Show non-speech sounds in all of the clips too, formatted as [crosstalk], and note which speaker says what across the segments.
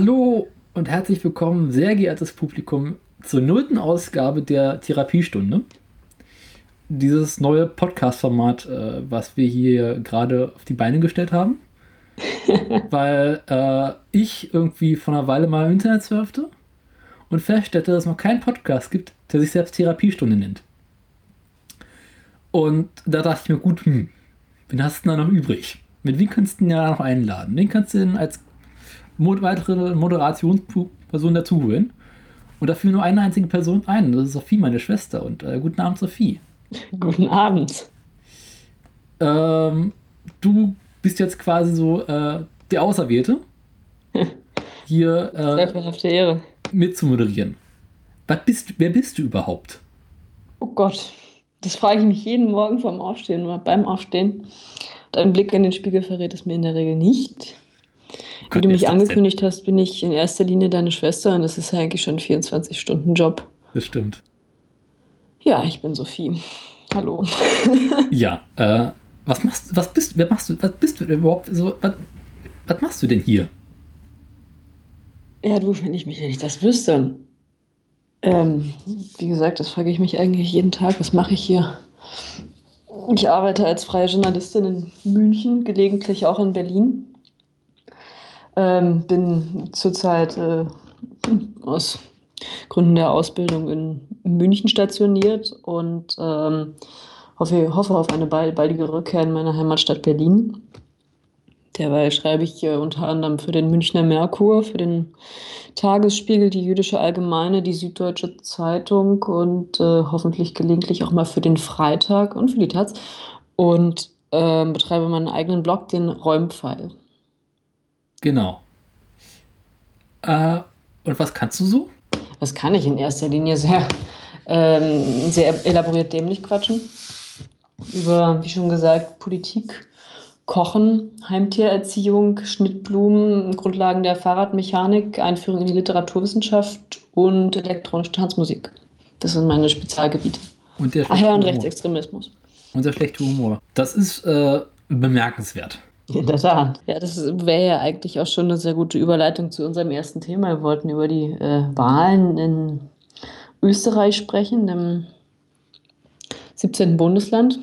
Speaker 1: Hallo und herzlich willkommen, sehr geehrtes Publikum, zur nullten Ausgabe der Therapiestunde. Dieses neue Podcast-Format, äh, was wir hier gerade auf die Beine gestellt haben. [laughs] weil äh, ich irgendwie vor einer Weile mal im Internet surfte und feststellte, dass es noch keinen Podcast gibt, der sich selbst Therapiestunde nennt. Und da dachte ich mir, gut, hm, wen hast du denn da noch übrig? Mit wem kannst du denn ja noch einladen? Wen kannst du denn als weitere Moderationsperson dazuholen? Und dafür nur eine einzige Person ein. Das ist Sophie, meine Schwester. Und äh, guten Abend, Sophie. [laughs]
Speaker 2: Guten Abend.
Speaker 1: Ähm, du bist jetzt quasi so äh, der Auserwählte, [laughs] hier äh, Ehre. mitzumoderieren. Was bist, wer bist du überhaupt?
Speaker 2: Oh Gott, das frage ich mich jeden Morgen vorm Aufstehen oder beim Aufstehen. Dein Blick in den Spiegel verrät es mir in der Regel nicht. Wie du mich angekündigt hast, bin ich in erster Linie deine Schwester und das ist ja eigentlich schon ein 24-Stunden-Job.
Speaker 1: Das stimmt.
Speaker 2: Ja, ich bin Sophie. Hallo. [laughs]
Speaker 1: ja, äh, was machst was bist wer machst du, was bist du denn überhaupt so, was, was machst du denn hier?
Speaker 2: Ja, du, wenn ich mich nicht das wüsste. Ähm, wie gesagt, das frage ich mich eigentlich jeden Tag. Was mache ich hier? Ich arbeite als freie Journalistin in München, gelegentlich auch in Berlin. Ähm, bin zurzeit äh, aus Gründen der Ausbildung in München stationiert und ähm, hoffe, hoffe auf eine baldige Rückkehr in meine Heimatstadt Berlin. Derweil schreibe ich äh, unter anderem für den Münchner Merkur, für den Tagesspiegel, die Jüdische Allgemeine, die Süddeutsche Zeitung und äh, hoffentlich gelegentlich auch mal für den Freitag und für die Taz. Und äh, betreibe meinen eigenen Blog, den Räumpfeil.
Speaker 1: Genau. Äh, und was kannst du so?
Speaker 2: Was kann ich in erster Linie sehr, ähm, sehr elaboriert dämlich quatschen? Über, wie schon gesagt, Politik, Kochen, Heimtiererziehung, Schnittblumen, Grundlagen der Fahrradmechanik, Einführung in die Literaturwissenschaft und elektronische Tanzmusik. Das sind meine Spezialgebiete.
Speaker 1: Und der
Speaker 2: Ach ja, und Rechtsextremismus.
Speaker 1: Und der schlechte Humor. Das ist äh, bemerkenswert.
Speaker 2: In der Tat. Ja, das wäre ja eigentlich auch schon eine sehr gute Überleitung zu unserem ersten Thema. Wir wollten über die äh, Wahlen in Österreich sprechen, dem 17. Bundesland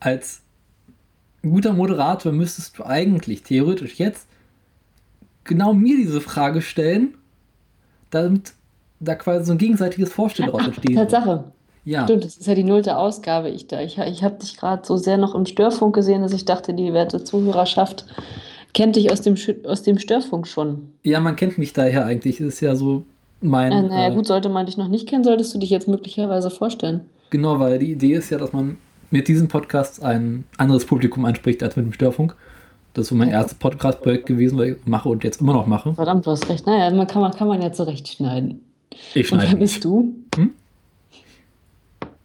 Speaker 1: als guter Moderator müsstest du eigentlich theoretisch jetzt genau mir diese Frage stellen, damit da quasi so ein gegenseitiges Vorstellen daraus entsteht.
Speaker 2: Tatsache. Ja. Stimmt, das ist ja die nullte Ausgabe. Ich, da, ich, ich habe dich gerade so sehr noch im Störfunk gesehen, dass ich dachte, die werte Zuhörerschaft kennt dich aus dem, aus dem Störfunk schon.
Speaker 1: Ja, man kennt mich daher eigentlich. Das ist ja so mein.
Speaker 2: Äh, naja, äh, gut, sollte man dich noch nicht kennen, solltest du dich jetzt möglicherweise vorstellen.
Speaker 1: Genau, weil die Idee ist ja, dass man mit diesem Podcast ein anderes Publikum anspricht als mit dem Störfunk. Das ist so mein erstes Podcast-Projekt gewesen, was ich mache und jetzt immer noch mache.
Speaker 2: Verdammt, du hast recht. Naja, man kann, man, kann man ja zurechtschneiden.
Speaker 1: Ich schneide.
Speaker 2: Und wer bist du? Hm?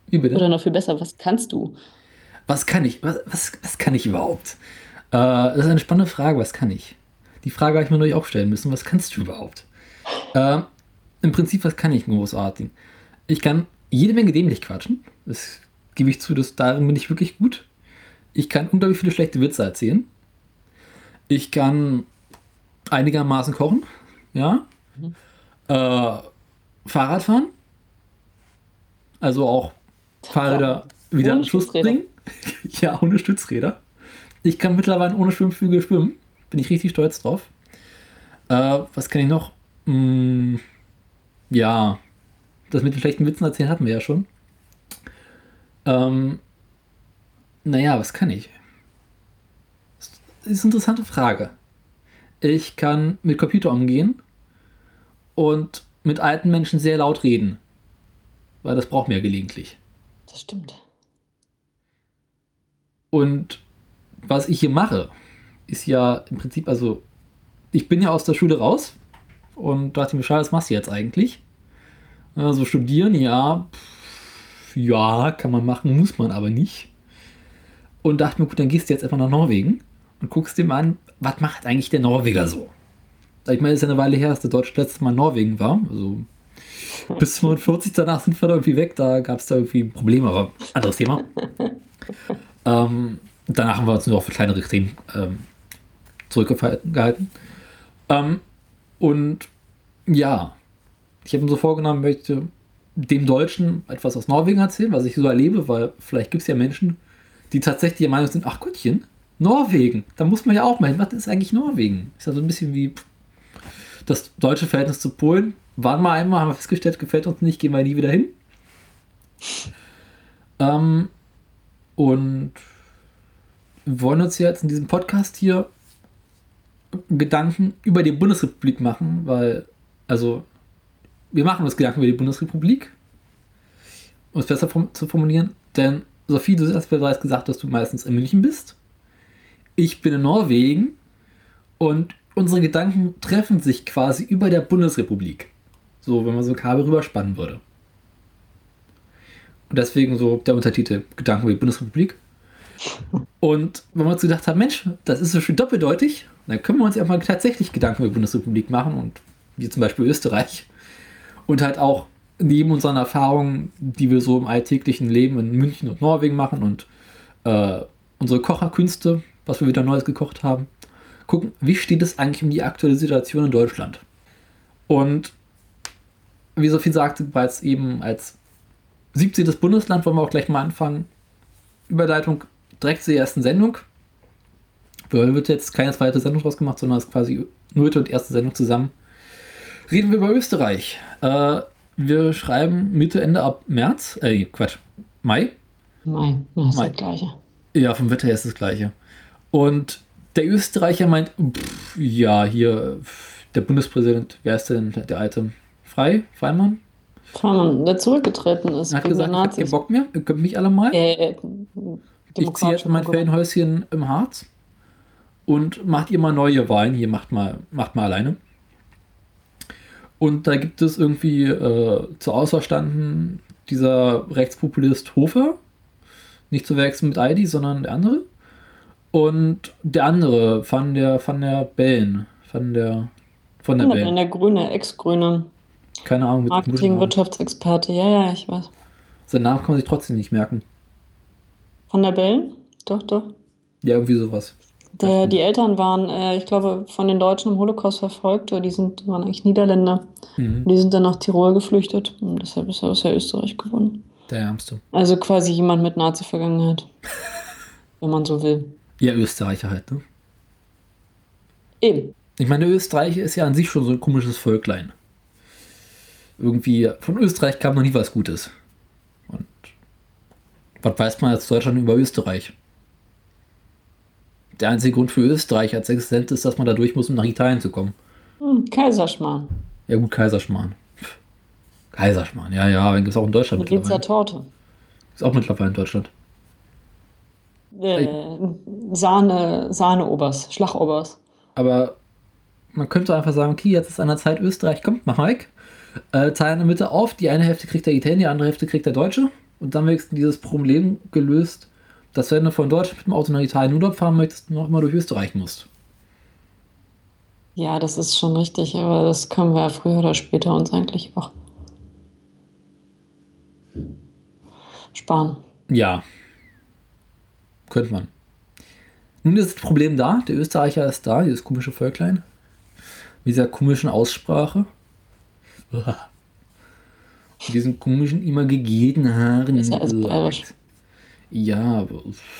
Speaker 1: Wie bitte?
Speaker 2: Oder noch viel besser, was kannst du?
Speaker 1: Was kann ich? Was, was, was kann ich überhaupt? Äh, das ist eine spannende Frage, was kann ich? Die Frage habe ich mir natürlich auch stellen müssen, was kannst du überhaupt? Äh, Im Prinzip, was kann ich großartig? Ich kann jede Menge dämlich quatschen. Das gebe ich zu, dass darin bin ich wirklich gut. Ich kann unglaublich viele schlechte Witze erzählen. Ich kann einigermaßen kochen, ja. Mhm. Äh, Fahrrad fahren. Also auch Fahrräder wieder ohne Schluss bringen. [laughs] ja, ohne Stützräder. Ich kann mittlerweile ohne Schwimmflügel schwimmen. Bin ich richtig stolz drauf. Äh, was kann ich noch? Hm, ja, das mit den schlechten Witzen erzählen hatten wir ja schon. Ähm, naja, was kann ich? Das ist eine interessante Frage. Ich kann mit Computer umgehen und mit alten Menschen sehr laut reden. Weil das braucht mir ja gelegentlich.
Speaker 2: Das stimmt.
Speaker 1: Und was ich hier mache, ist ja im Prinzip, also ich bin ja aus der Schule raus und dachte mir, schade, was machst du jetzt eigentlich? Also studieren, ja, pff, ja, kann man machen, muss man aber nicht. Und dachte mir, gut, dann gehst du jetzt einfach nach Norwegen und guckst dir mal an, was macht eigentlich der Norweger so? Ich meine, es ist ja eine Weile her, dass der Deutsche letztes Mal in Norwegen war. Also bis 45 danach sind wir da irgendwie weg. Da gab es da irgendwie Probleme, aber anderes Thema. [laughs] ähm, danach haben wir uns nur auf kleinere Themen ähm, zurückgehalten. Ähm, und ja, ich habe mir so vorgenommen, möchte dem Deutschen etwas aus Norwegen erzählen, was ich so erlebe, weil vielleicht gibt es ja Menschen, die tatsächlich der Meinung sind, ach Gottchen, Norwegen, da muss man ja auch mal hin. Was ist eigentlich Norwegen? Ist ja so ein bisschen wie das deutsche Verhältnis zu Polen. Waren wir einmal, haben wir festgestellt, gefällt uns nicht, gehen wir nie wieder hin. Ähm, und wollen uns jetzt in diesem Podcast hier Gedanken über die Bundesrepublik machen, weil, also, wir machen uns Gedanken über die Bundesrepublik, um es besser zu formulieren, denn Sophie, du hast bereits gesagt, dass du meistens in München bist. Ich bin in Norwegen und unsere Gedanken treffen sich quasi über der Bundesrepublik. So, wenn man so ein Kabel rüberspannen würde. Und deswegen so der Untertitel Gedanken über die Bundesrepublik. Und wenn wir uns gedacht haben, Mensch, das ist so schön doppeldeutig, dann können wir uns ja mal tatsächlich Gedanken über die Bundesrepublik machen und wie zum Beispiel Österreich. Und halt auch neben unseren Erfahrungen, die wir so im alltäglichen Leben in München und Norwegen machen und äh, unsere Kocherkünste, was wir wieder Neues gekocht haben, gucken, wie steht es eigentlich um die aktuelle Situation in Deutschland? Und wie Sophie sagte, bereits eben als 17. Bundesland wollen wir auch gleich mal anfangen. Überleitung direkt zur ersten Sendung. Da wird jetzt keine zweite Sendung draus gemacht, sondern es ist quasi nullte und erste Sendung zusammen. Reden wir über Österreich. Äh, wir schreiben Mitte, Ende ab März. Äh, Quatsch. Mai.
Speaker 2: Mai, das ist Mai. das Gleiche.
Speaker 1: Ja, vom Wetter her ist das Gleiche. Und der Österreicher meint, pff, ja, hier, der Bundespräsident, wer ist denn der alte? Frei? Freimann?
Speaker 2: Freimann, der zurückgetreten ist.
Speaker 1: Er hat gesagt, habt ihr Bock mehr? Ihr könnt mich alle mal. Äh, äh, ich ziehe jetzt mein Ferienhäuschen im Harz und macht ihr mal neue Wahlen. Hier macht mal, macht mal alleine. Und da gibt es irgendwie äh, zur Auswahl standen dieser Rechtspopulist Hofer, nicht zu wechseln mit Heidi, sondern der andere. Und der andere, von der, von der Bellen, von der, von der
Speaker 2: Bellen. Der Grüne, Ex-Grüne.
Speaker 1: Keine Ahnung.
Speaker 2: Marketing, Wirtschaftsexperte, ja, ja, ich weiß.
Speaker 1: Sein Namen kann man sich trotzdem nicht merken.
Speaker 2: Von der Bellen? Doch, doch.
Speaker 1: Ja, irgendwie sowas.
Speaker 2: Der, die Eltern waren, äh, ich glaube, von den Deutschen im Holocaust verfolgt, oder die sind, waren eigentlich Niederländer. Mhm. Die sind dann nach Tirol geflüchtet und deshalb ist er aus der Österreich gewonnen.
Speaker 1: Der Ärmste.
Speaker 2: Also quasi jemand mit Nazi-Vergangenheit. [laughs] wenn man so will.
Speaker 1: Ja, Österreicher halt, ne?
Speaker 2: Eben.
Speaker 1: Ich meine, Österreich ist ja an sich schon so ein komisches Völklein. Irgendwie, von Österreich kam noch nie was Gutes. Und was weiß man als Deutschland über Österreich? Der einzige Grund für Österreich als Existenz ist, dass man da durch muss, um nach Italien zu kommen.
Speaker 2: Hm, Kaiserschmarrn.
Speaker 1: Ja, gut, Kaiserschmarrn. Kaiserschmarrn, ja, ja, den gibt es auch in Deutschland.
Speaker 2: Mit Pizza Torte.
Speaker 1: Ist auch mittlerweile in Deutschland.
Speaker 2: Äh, Sahne, Sahne-Obers, Schlachobers.
Speaker 1: Aber man könnte einfach sagen, okay, jetzt ist an der Zeit, Österreich kommt, mach Mike. Äh, teilen in der Mitte auf, die eine Hälfte kriegt der Italiener, die andere Hälfte kriegt der Deutsche. Und dann wächst dieses Problem gelöst, dass wenn du von Deutschland mit dem Auto nach Italien Urlaub fahren möchtest, noch immer durch Österreich musst.
Speaker 2: Ja, das ist schon richtig, aber das können wir ja früher oder später uns eigentlich auch sparen.
Speaker 1: Ja, könnte man. Nun ist das Problem da, der Österreicher ist da, dieses komische Völklein. Mit dieser komischen Aussprache. [laughs] Mit diesen komischen, immer gegelten Haaren.
Speaker 2: Ist ja alles bayerisch.
Speaker 1: Ja,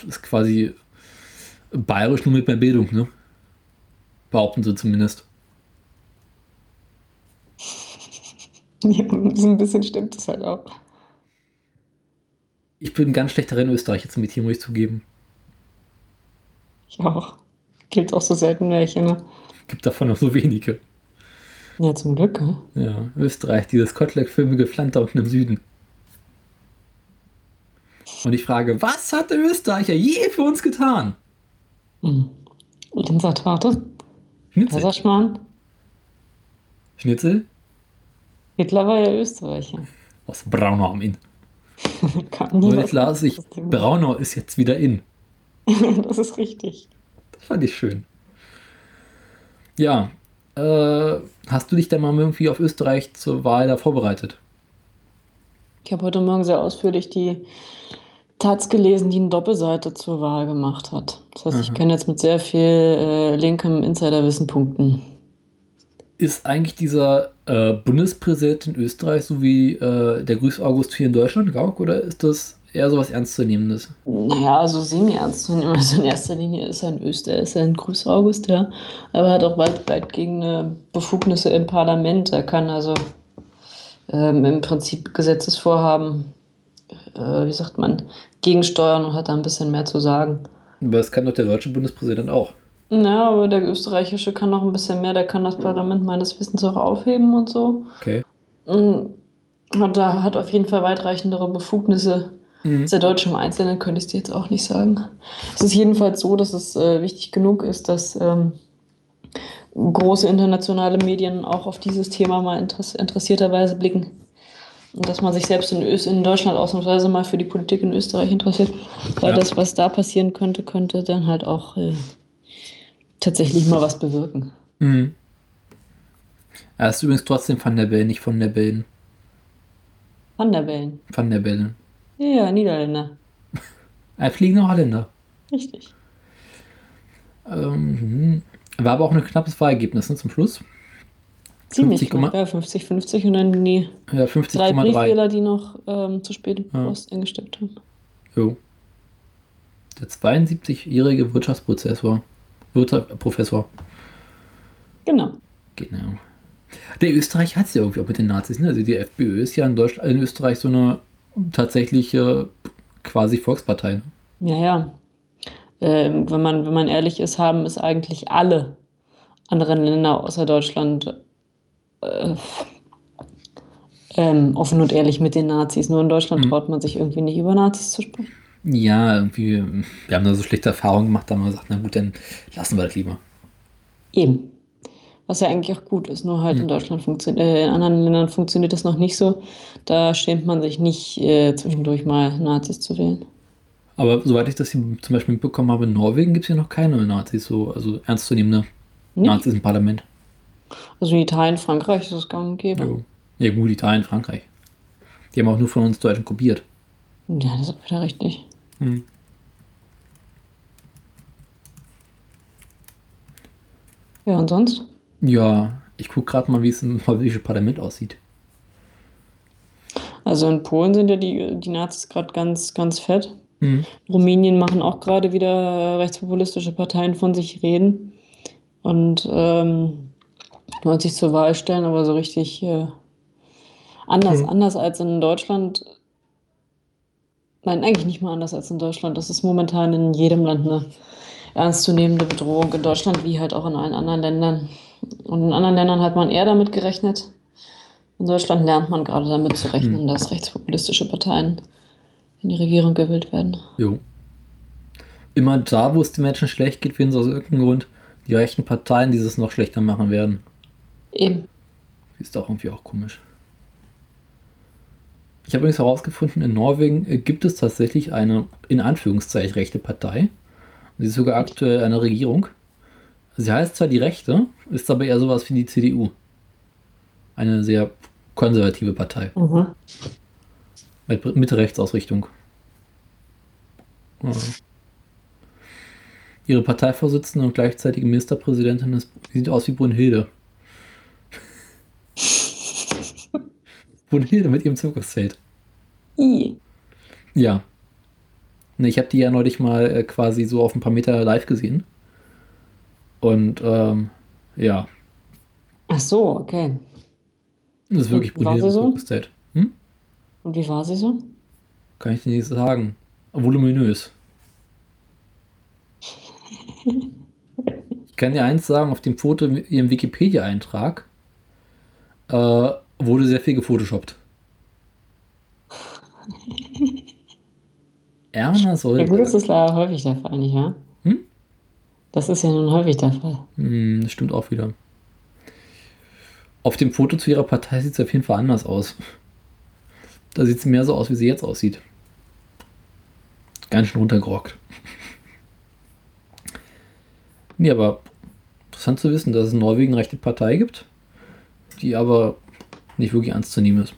Speaker 1: ist quasi bayerisch nur mit mehr Bildung, ne? Behaupten sie zumindest.
Speaker 2: Ja, [laughs] so ein bisschen stimmt das halt auch.
Speaker 1: Ich bin ganz schlechter in Österreich jetzt mit hier, muss ich zugeben.
Speaker 2: Ich auch. Gibt auch so selten welche, ne?
Speaker 1: Gibt davon noch so wenige.
Speaker 2: Ja, zum Glück?
Speaker 1: Ja, Österreich, dieses Kotelek-filmige Pfland da unten im Süden. Und ich frage, was hat der Österreicher je für uns getan?
Speaker 2: Hm. Torte? Schnitzel. Kaiserschmarrn?
Speaker 1: Schnitzel?
Speaker 2: Hitler war ja Österreicher.
Speaker 1: Aus Braunau am Inn. [laughs] Und jetzt las ich, Braunau ist jetzt wieder in. [laughs]
Speaker 2: das ist richtig.
Speaker 1: Das fand ich schön. Ja, äh, hast du dich denn mal irgendwie auf Österreich zur Wahl da vorbereitet?
Speaker 2: Ich habe heute Morgen sehr ausführlich die Taz gelesen, die eine Doppelseite zur Wahl gemacht hat. Das heißt, Aha. ich kann jetzt mit sehr viel äh, linkem Insiderwissen punkten.
Speaker 1: ist eigentlich dieser äh, Bundespräsident in Österreich so wie äh, der Grüß August hier in Deutschland, Gauck, oder ist das eher so was Ernstzunehmendes?
Speaker 2: Naja, also semi-ernst zu nehmen. Also in erster Linie ist er ein Österreich, ist er ein Grüß August, ja. Aber er hat auch weit, weitgehende Befugnisse im Parlament. Er kann also ähm, im Prinzip Gesetzesvorhaben, äh, wie sagt man, gegensteuern und hat da ein bisschen mehr zu sagen.
Speaker 1: Aber das kann doch der deutsche Bundespräsident auch.
Speaker 2: Ja, aber der österreichische kann noch ein bisschen mehr. Der kann das Parlament meines Wissens auch aufheben und so.
Speaker 1: Okay.
Speaker 2: Und da hat auf jeden Fall weitreichendere Befugnisse.
Speaker 1: Mhm.
Speaker 2: Der Deutsche im Einzelnen könnte ich dir jetzt auch nicht sagen. Es ist jedenfalls so, dass es äh, wichtig genug ist, dass ähm, große internationale Medien auch auf dieses Thema mal interess interessierterweise blicken. Und dass man sich selbst in, Öst in Deutschland ausnahmsweise mal für die Politik in Österreich interessiert. Weil
Speaker 1: Ja.
Speaker 2: das, was da passieren könnte, könnte dann halt auch äh, tatsächlich mal was bewirken.
Speaker 1: Mhm. Er ist übrigens trotzdem Van der Bellen, nicht von der Bellen.
Speaker 2: Van der Bellen.
Speaker 1: Van der Bellen.
Speaker 2: Ja, Niederländer. [laughs]
Speaker 1: Ein fliegender Holländer.
Speaker 2: Richtig.
Speaker 1: Ähm, war aber auch ein knappes Wahlergebnis ne, zum Schluss.
Speaker 2: Ziemlich
Speaker 1: 50,3.
Speaker 2: knapp, ja, 50-50 und dann die
Speaker 1: Ja,
Speaker 2: drei
Speaker 1: 50,3.
Speaker 2: Briefwähler, die noch ähm, zu spät im
Speaker 1: Ja.
Speaker 2: Post eingesteckt haben.
Speaker 1: Jo. Der 72-jährige Wirtschaftsprozessor. Wirtschaft, Professor.
Speaker 2: Genau.
Speaker 1: Genau. Der Österreich hat es ja irgendwie auch mit den Nazis. Ne? Also die FPÖ ist ja in, Deutschland, in Österreich so eine tatsächliche quasi Volkspartei. Ne?
Speaker 2: Ja, ja. Ähm, wenn, man, wenn man ehrlich ist, haben es eigentlich alle anderen Länder außer Deutschland äh, ähm, offen und ehrlich mit den Nazis. Nur in Deutschland
Speaker 1: Mhm.
Speaker 2: traut man sich irgendwie nicht über Nazis zu sprechen.
Speaker 1: Ja, irgendwie, wir haben da so schlechte Erfahrungen gemacht, da haben wir gesagt, na gut, dann lassen wir das lieber.
Speaker 2: Eben. Was ja eigentlich auch gut ist, nur halt in Deutschland funktioniert, äh, in anderen Ländern funktioniert das noch nicht so. Da schämt man sich nicht, äh, zwischendurch mal Nazis zu wählen.
Speaker 1: Aber soweit ich das hier zum Beispiel mitbekommen habe, in Norwegen gibt es ja noch keine Nazis, so, also ernstzunehmende
Speaker 2: Nicht?
Speaker 1: Nazis im Parlament.
Speaker 2: Also in Italien, Frankreich ist es gang und gäbe.
Speaker 1: Jo. Ja gut, Italien, Frankreich. Die haben auch nur von uns Deutschen kopiert.
Speaker 2: Ja, das ist wieder richtig.
Speaker 1: Mhm.
Speaker 2: Ja, und sonst?
Speaker 1: Ja, ich gucke gerade mal, wie es im [laughs] holländischen Parlament aussieht.
Speaker 2: Also in Polen sind ja die, die Nazis gerade ganz, ganz fett.
Speaker 1: Mhm.
Speaker 2: Rumänien machen auch gerade wieder rechtspopulistische Parteien von sich reden und ähm, wollen sich zur Wahl stellen, aber so richtig äh, anders,
Speaker 1: Mhm.
Speaker 2: anders als in Deutschland. Nein, eigentlich nicht mal anders als in Deutschland. Das ist momentan in jedem Land eine ernstzunehmende Bedrohung. In Deutschland wie halt auch in allen anderen Ländern. Und in anderen Ländern hat man eher damit gerechnet. In Deutschland lernt man gerade damit zu rechnen, dass rechtspopulistische Parteien in die Regierung gewählt werden.
Speaker 1: Jo. Immer da, wo es den Menschen schlecht geht, finden sie aus irgendeinem Grund die rechten Parteien, die es noch schlechter machen werden.
Speaker 2: Eben.
Speaker 1: Ist doch irgendwie auch komisch. Ich habe übrigens herausgefunden, in Norwegen äh, gibt es tatsächlich eine, in Anführungszeichen, rechte Partei. Sie ist sogar aktuell eine Regierung. Sie heißt zwar die Rechte, ist aber eher sowas wie die CDU. Eine sehr konservative Partei.
Speaker 2: Mhm.
Speaker 1: Mit Mitte-Rechts-Ausrichtung. Ja. Ihre Parteivorsitzende und gleichzeitige Ministerpräsidentin ist, sieht aus wie Brunhilde. [laughs] Brunhilde mit ihrem Zirkuszelt.
Speaker 2: I.
Speaker 1: Ja. Ich habe die ja neulich mal äh, quasi so auf ein paar Meter live gesehen. Und ähm, ja,
Speaker 2: Ach so, okay.
Speaker 1: das ist wirklich mit
Speaker 2: so?
Speaker 1: Hm?
Speaker 2: Und wie war sie so?
Speaker 1: Kann ich dir nicht sagen. Voluminös. Ich kann dir eins sagen, auf dem Foto, in ihrem Wikipedia-Eintrag, äh, wurde sehr viel gefotoshoppt. [laughs] Erna
Speaker 2: Ja gut, das ist leider häufig der Fall, nicht wahr?
Speaker 1: Hm?
Speaker 2: Das ist ja nun häufig der Fall.
Speaker 1: Hm, das stimmt auch wieder. Auf dem Foto zu ihrer Partei sieht es auf jeden Fall anders aus. Da sieht sie mehr so aus, wie sie jetzt aussieht. Ganz schön runtergerockt. Nee, aber interessant zu wissen, dass es in Norwegen eine rechte Partei gibt, die aber nicht wirklich ernst zu nehmen ist.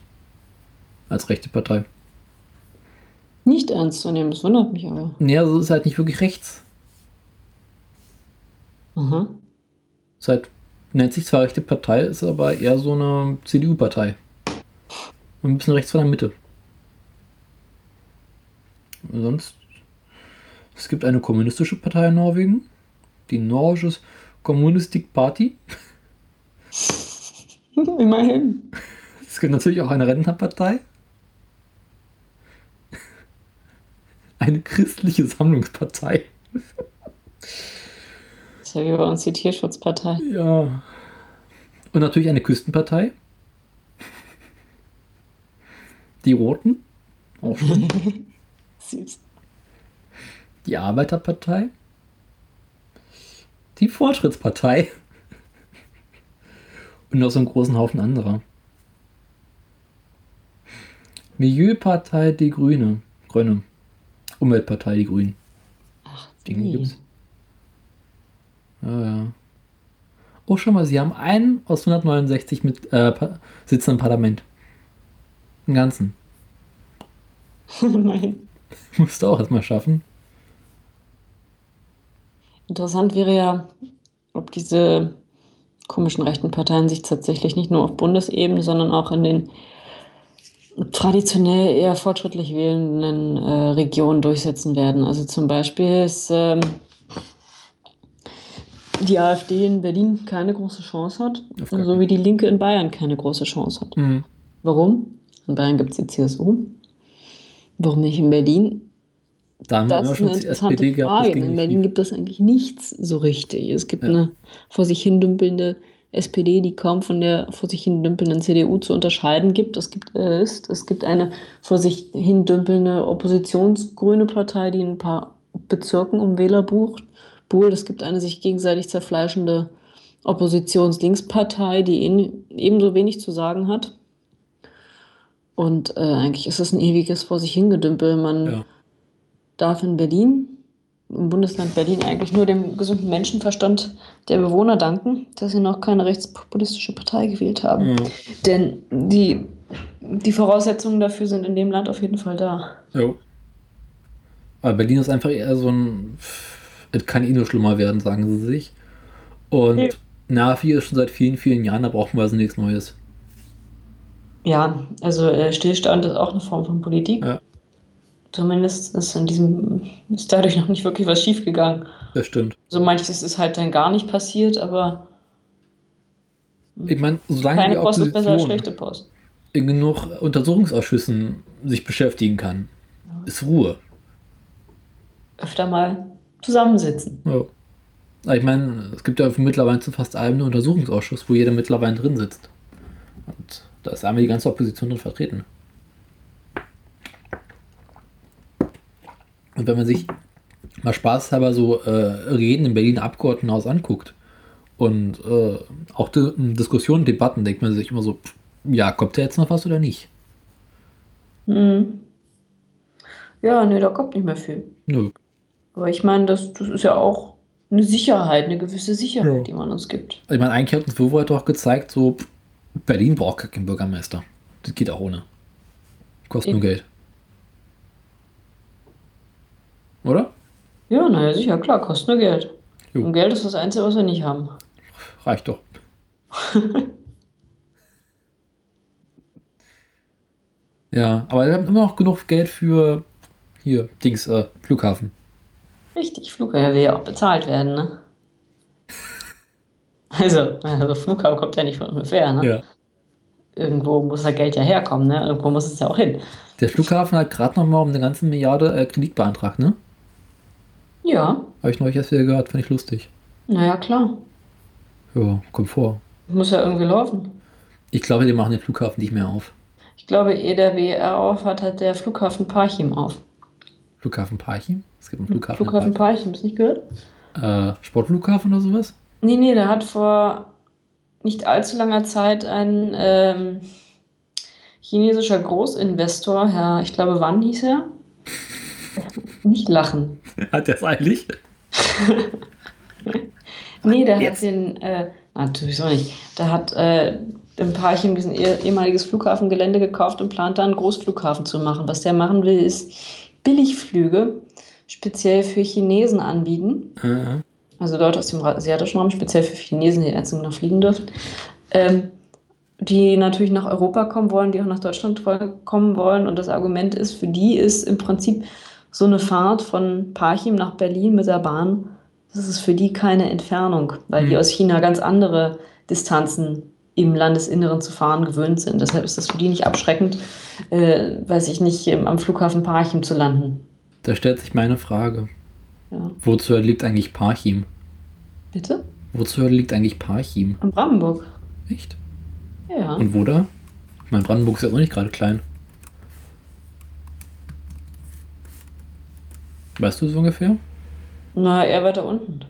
Speaker 1: Als rechte Partei.
Speaker 2: Nicht ernst zu nehmen, das wundert mich aber.
Speaker 1: Nee, also es ist halt nicht wirklich rechts. Ist halt Nennt sich zwar rechte Partei, ist aber eher so eine CDU-Partei. Ein bisschen rechts von der Mitte. Sonst. Es gibt eine kommunistische Partei in Norwegen. Die Norges Kommunistik Party. [laughs]
Speaker 2: Immerhin.
Speaker 1: Es gibt natürlich auch eine Rentnerpartei. Eine christliche Sammlungspartei.
Speaker 2: Das ist ja wie bei uns die Tierschutzpartei.
Speaker 1: Ja. Und natürlich eine Küstenpartei. Die Roten. Auch [laughs] schön.
Speaker 2: Süß.
Speaker 1: Die Arbeiterpartei. Die Fortschrittspartei. Und noch so einen großen Haufen anderer. Milieupartei Die Grüne. Grüne. Umweltpartei Die Grünen.
Speaker 2: Ach,
Speaker 1: Die gibt's. Ja, ja. Oh, schau mal, sie haben einen aus 169 mit äh, Sitzen im Parlament. Im Ganzen.
Speaker 2: Immerhin. [laughs]
Speaker 1: Musst du auch erstmal schaffen.
Speaker 2: Interessant wäre ja, ob diese komischen rechten Parteien sich tatsächlich nicht nur auf Bundesebene, sondern auch in den traditionell eher fortschrittlich wählenden äh, Regionen durchsetzen werden. Also zum Beispiel ist ähm, die AfD in Berlin keine große Chance hat, so wie die Linke in Bayern keine große Chance hat.
Speaker 1: Mhm.
Speaker 2: Warum? In Bayern gibt es die CSU. Warum nicht in Berlin?
Speaker 1: Da haben
Speaker 2: Das
Speaker 1: wir
Speaker 2: ist
Speaker 1: schon
Speaker 2: eine
Speaker 1: die
Speaker 2: interessante
Speaker 1: SPD gehabt.
Speaker 2: Frage. In Berlin gibt es eigentlich nichts so richtig. Es gibt
Speaker 1: Ja.
Speaker 2: eine vor sich hin dümpelnde SPD, die kaum von der vor sich hin dümpelnden CDU zu unterscheiden gibt. Es gibt, äh, ist, es gibt eine vor sich hin dümpelnde oppositionsgrüne Partei, die in ein paar Bezirken um Wähler bucht. Buhlt. Es gibt eine sich gegenseitig zerfleischende Oppositionslinkspartei, die en- ebenso wenig zu sagen hat. Und äh, eigentlich ist es ein ewiges vor sich hingedümpel. Man
Speaker 1: Ja.
Speaker 2: darf in Berlin, im Bundesland Berlin, eigentlich nur dem gesunden Menschenverstand der Bewohner danken, dass sie noch keine rechtspopulistische Partei gewählt haben.
Speaker 1: Ja.
Speaker 2: Denn die, die Voraussetzungen dafür sind in dem Land auf jeden Fall da.
Speaker 1: Jo. Aber Berlin ist einfach eher so ein. Es kann eh nur schlimmer werden, sagen sie sich. Und
Speaker 2: Ja.
Speaker 1: Navi ist schon seit vielen, vielen Jahren, da brauchen wir also nichts Neues.
Speaker 2: Ja, also äh, Stillstand ist auch eine Form von Politik.
Speaker 1: Ja.
Speaker 2: Zumindest ist in diesem ist dadurch noch nicht wirklich was schiefgegangen.
Speaker 1: Das stimmt.
Speaker 2: So manches ist halt dann gar nicht passiert, aber
Speaker 1: Ich meine, solange
Speaker 2: keine
Speaker 1: die
Speaker 2: Post ist besser als schlechte Post.
Speaker 1: in genug Untersuchungsausschüssen sich beschäftigen kann, ist Ruhe.
Speaker 2: Öfter mal zusammensitzen.
Speaker 1: Ja. Ich meine, es gibt ja mittlerweile zu fast allem einen Untersuchungsausschuss, wo jeder mittlerweile drin sitzt. Und da ist einmal die ganze Opposition drin vertreten. Und wenn man sich mal spaßhalber so äh, Reden im Berliner Abgeordnetenhaus anguckt und äh, auch die, Diskussionen, Debatten, denkt man sich immer so, pff, ja, kommt da jetzt noch was oder nicht?
Speaker 2: Mhm. Ja, nee, da kommt nicht mehr viel.
Speaker 1: Nö.
Speaker 2: Aber ich meine, das, das ist ja auch eine Sicherheit, eine gewisse Sicherheit,
Speaker 1: Ja.
Speaker 2: die man uns gibt.
Speaker 1: Ich meine, eigentlich hat uns Wovo doch gezeigt, so Berlin braucht keinen Bürgermeister. Das geht auch ohne. Kostet nur. Geld. Oder?
Speaker 2: Ja, naja, sicher, klar, kostet nur Geld.
Speaker 1: Jo.
Speaker 2: Und Geld ist das Einzige, was wir nicht haben.
Speaker 1: Reicht doch. [laughs] ja, aber wir haben immer noch genug Geld für hier, Dings, äh, Flughafen.
Speaker 2: Richtig, Flughafen will ja auch bezahlt werden, ne? [laughs] Also, also Flughafen kommt ja nicht von ungefähr, ne?
Speaker 1: Ja.
Speaker 2: Irgendwo muss das Geld ja herkommen, ne? Irgendwo muss es ja auch hin.
Speaker 1: Der Flughafen hat gerade noch mal um eine ganze Milliarde äh, Kredit beantragt, ne?
Speaker 2: Ja,
Speaker 1: Habe ich neulich erst wieder gehört, fand ich lustig.
Speaker 2: naja, klar.
Speaker 1: Ja, kommt vor.
Speaker 2: Muss ja irgendwie laufen.
Speaker 1: Ich glaube, die machen den Flughafen nicht mehr auf.
Speaker 2: Ich glaube, ehe der BR auf hat, hat der Flughafen Parchim auf.
Speaker 1: Flughafen Parchim? Es gibt einen Flughafen. in
Speaker 2: Flughafen Parchim, hast du nicht gehört?
Speaker 1: Äh, Sportflughafen oder sowas?
Speaker 2: Nee, nee, der hat vor nicht allzu langer Zeit ein ähm, chinesischer Großinvestor, Herr, ich glaube, wann hieß er? Nicht lachen. [laughs]
Speaker 1: Hat der es eigentlich? [laughs]
Speaker 2: Nee, der
Speaker 1: Jetzt.
Speaker 2: hat den, äh, natürlich auch nicht. Der hat äh, im Parchim diesen eh- ehemaliges Flughafengelände gekauft und plant da einen Großflughafen zu machen. Was der machen will, ist Billigflüge speziell für Chinesen anbieten.
Speaker 1: Äh,
Speaker 2: also Leute aus dem asiatischen Raum, speziell für Chinesen, die jetzt noch fliegen dürfen, ähm, die natürlich nach Europa kommen wollen, die auch nach Deutschland kommen wollen. Und das Argument ist, für die ist im Prinzip so eine Fahrt von Parchim nach Berlin mit der Bahn, das ist für die keine Entfernung, weil mhm. die aus China ganz andere Distanzen im Landesinneren zu fahren gewöhnt sind. Deshalb ist das für die nicht abschreckend, äh, weiß ich nicht, am Flughafen Parchim zu landen.
Speaker 1: Da stellt sich meine Frage. Ja. Wozu liegt eigentlich Parchim?
Speaker 2: Bitte?
Speaker 1: Wozu liegt eigentlich Parchim?
Speaker 2: In Brandenburg.
Speaker 1: Echt?
Speaker 2: Ja.
Speaker 1: Und wo da? Mein Brandenburg ist ja auch nicht gerade klein. Weißt du es ungefähr?
Speaker 2: Na, eher weiter unten.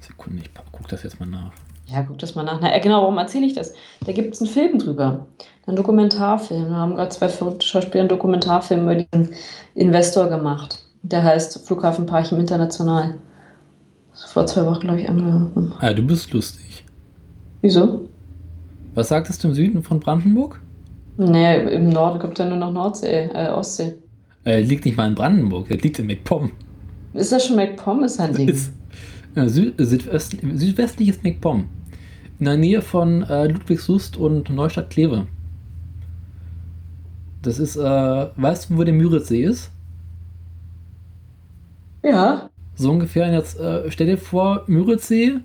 Speaker 1: Sekunde, ich guck das jetzt mal nach.
Speaker 2: Ja, guck das mal nach. Na, genau, warum erzähle ich das? Da gibt es einen Film drüber. Einen Dokumentarfilm. Da haben gerade zwei verrückte Schauspieler einen Dokumentarfilm über diesen Investor gemacht. Der heißt Flughafen Parchim International. Vor zwei Wochen, glaube ich, angelaufen.
Speaker 1: Ah, du bist lustig.
Speaker 2: Wieso?
Speaker 1: Was sagtest du im Süden von Brandenburg?
Speaker 2: Nee, im Norden gibt es ja nur noch Nordsee, äh, Ostsee.
Speaker 1: Äh, liegt nicht mal in Brandenburg, der liegt in MacPom.
Speaker 2: Ist das schon MacPom? Ist ein Ding. Ist,
Speaker 1: äh, Süd, Südöst, südwestlich ist MacPom. In der Nähe von äh, Ludwigslust und Neustadt-Kleve. Das ist, äh, weißt du, wo der Müritzsee ist?
Speaker 2: Ja.
Speaker 1: So ungefähr. Jetzt äh, stell dir vor, Müritzsee,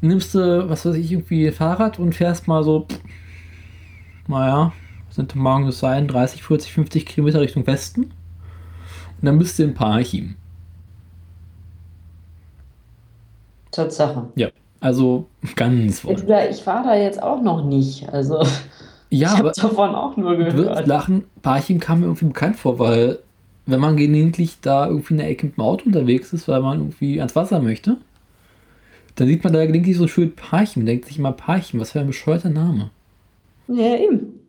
Speaker 1: nimmst du, was weiß ich, irgendwie Fahrrad und fährst mal so, naja, sind morgen das sein, 30, 40, 50 Kilometer Richtung Westen. Und dann bist du in Parchim.
Speaker 2: Tatsache.
Speaker 1: Ja, also ganz
Speaker 2: wohl. Ich war da jetzt auch noch nicht, also.
Speaker 1: Ja, [laughs] ich habe
Speaker 2: davon auch nur gehört.
Speaker 1: Lachen, Parchim kam mir irgendwie bekannt vor, weil wenn man gelegentlich da irgendwie in der Ecke mit dem Auto unterwegs ist, weil man irgendwie ans Wasser möchte, dann sieht man da gelegentlich so schön Parchim, denkt sich immer Parchim, was für ein bescheuerter Name.
Speaker 2: Ja, eben.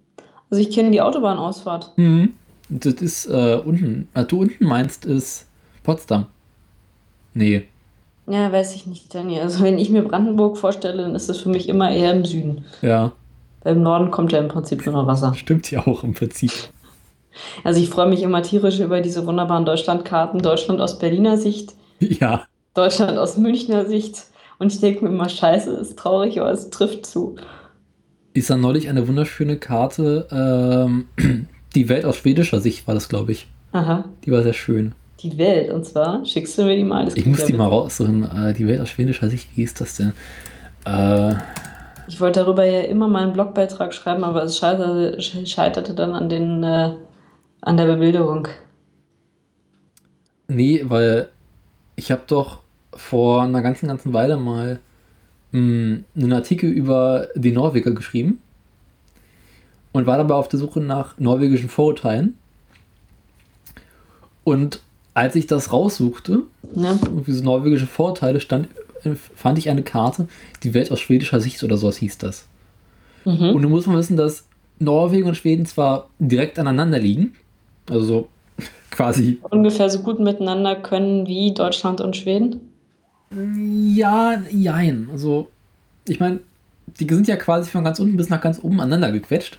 Speaker 2: Also ich kenne die Autobahnausfahrt.
Speaker 1: Mhm. Das ist äh, unten. Was du unten meinst, ist Potsdam. Nee.
Speaker 2: Ja, weiß ich nicht, Danny. Also wenn ich mir Brandenburg vorstelle, dann ist das für mich immer eher im Süden.
Speaker 1: Ja.
Speaker 2: Weil im Norden kommt ja im Prinzip nur noch Wasser.
Speaker 1: Stimmt ja auch im Prinzip.
Speaker 2: Also ich freue mich immer tierisch über diese wunderbaren Deutschlandkarten. Deutschland aus Berliner Sicht.
Speaker 1: Ja.
Speaker 2: Deutschland aus Münchner Sicht. Und ich denke mir immer, scheiße, ist traurig, aber es trifft zu.
Speaker 1: Ist da neulich eine wunderschöne Karte, ähm, [clears throat] die Welt aus schwedischer Sicht war das, glaube ich.
Speaker 2: Aha.
Speaker 1: Die war sehr schön.
Speaker 2: Die Welt, und zwar, schickst du mir die mal?
Speaker 1: Das ich muss die mal raussuchen. Äh, die Welt aus schwedischer Sicht, wie ist das denn? Äh,
Speaker 2: ich wollte darüber ja immer mal einen Blogbeitrag schreiben, aber es scheiterte, scheiterte dann an den äh, an der Bebilderung?
Speaker 1: Nee, weil ich habe doch vor einer ganzen, ganzen Weile mal mh, hm, einen Artikel über die Norweger geschrieben und war dabei auf der Suche nach norwegischen Vorurteilen. Und als ich das raussuchte, ja. diese norwegische Vorurteile, stand, fand ich eine Karte, die Welt aus schwedischer Sicht oder sowas hieß das. Mhm. Und du musst mal wissen, dass Norwegen und Schweden zwar direkt aneinander liegen, also so [laughs] quasi.
Speaker 2: Ungefähr so gut miteinander können wie Deutschland und Schweden?
Speaker 1: Ja, jein. Also, ich meine, die sind ja quasi von ganz unten bis nach ganz oben aneinander gequetscht.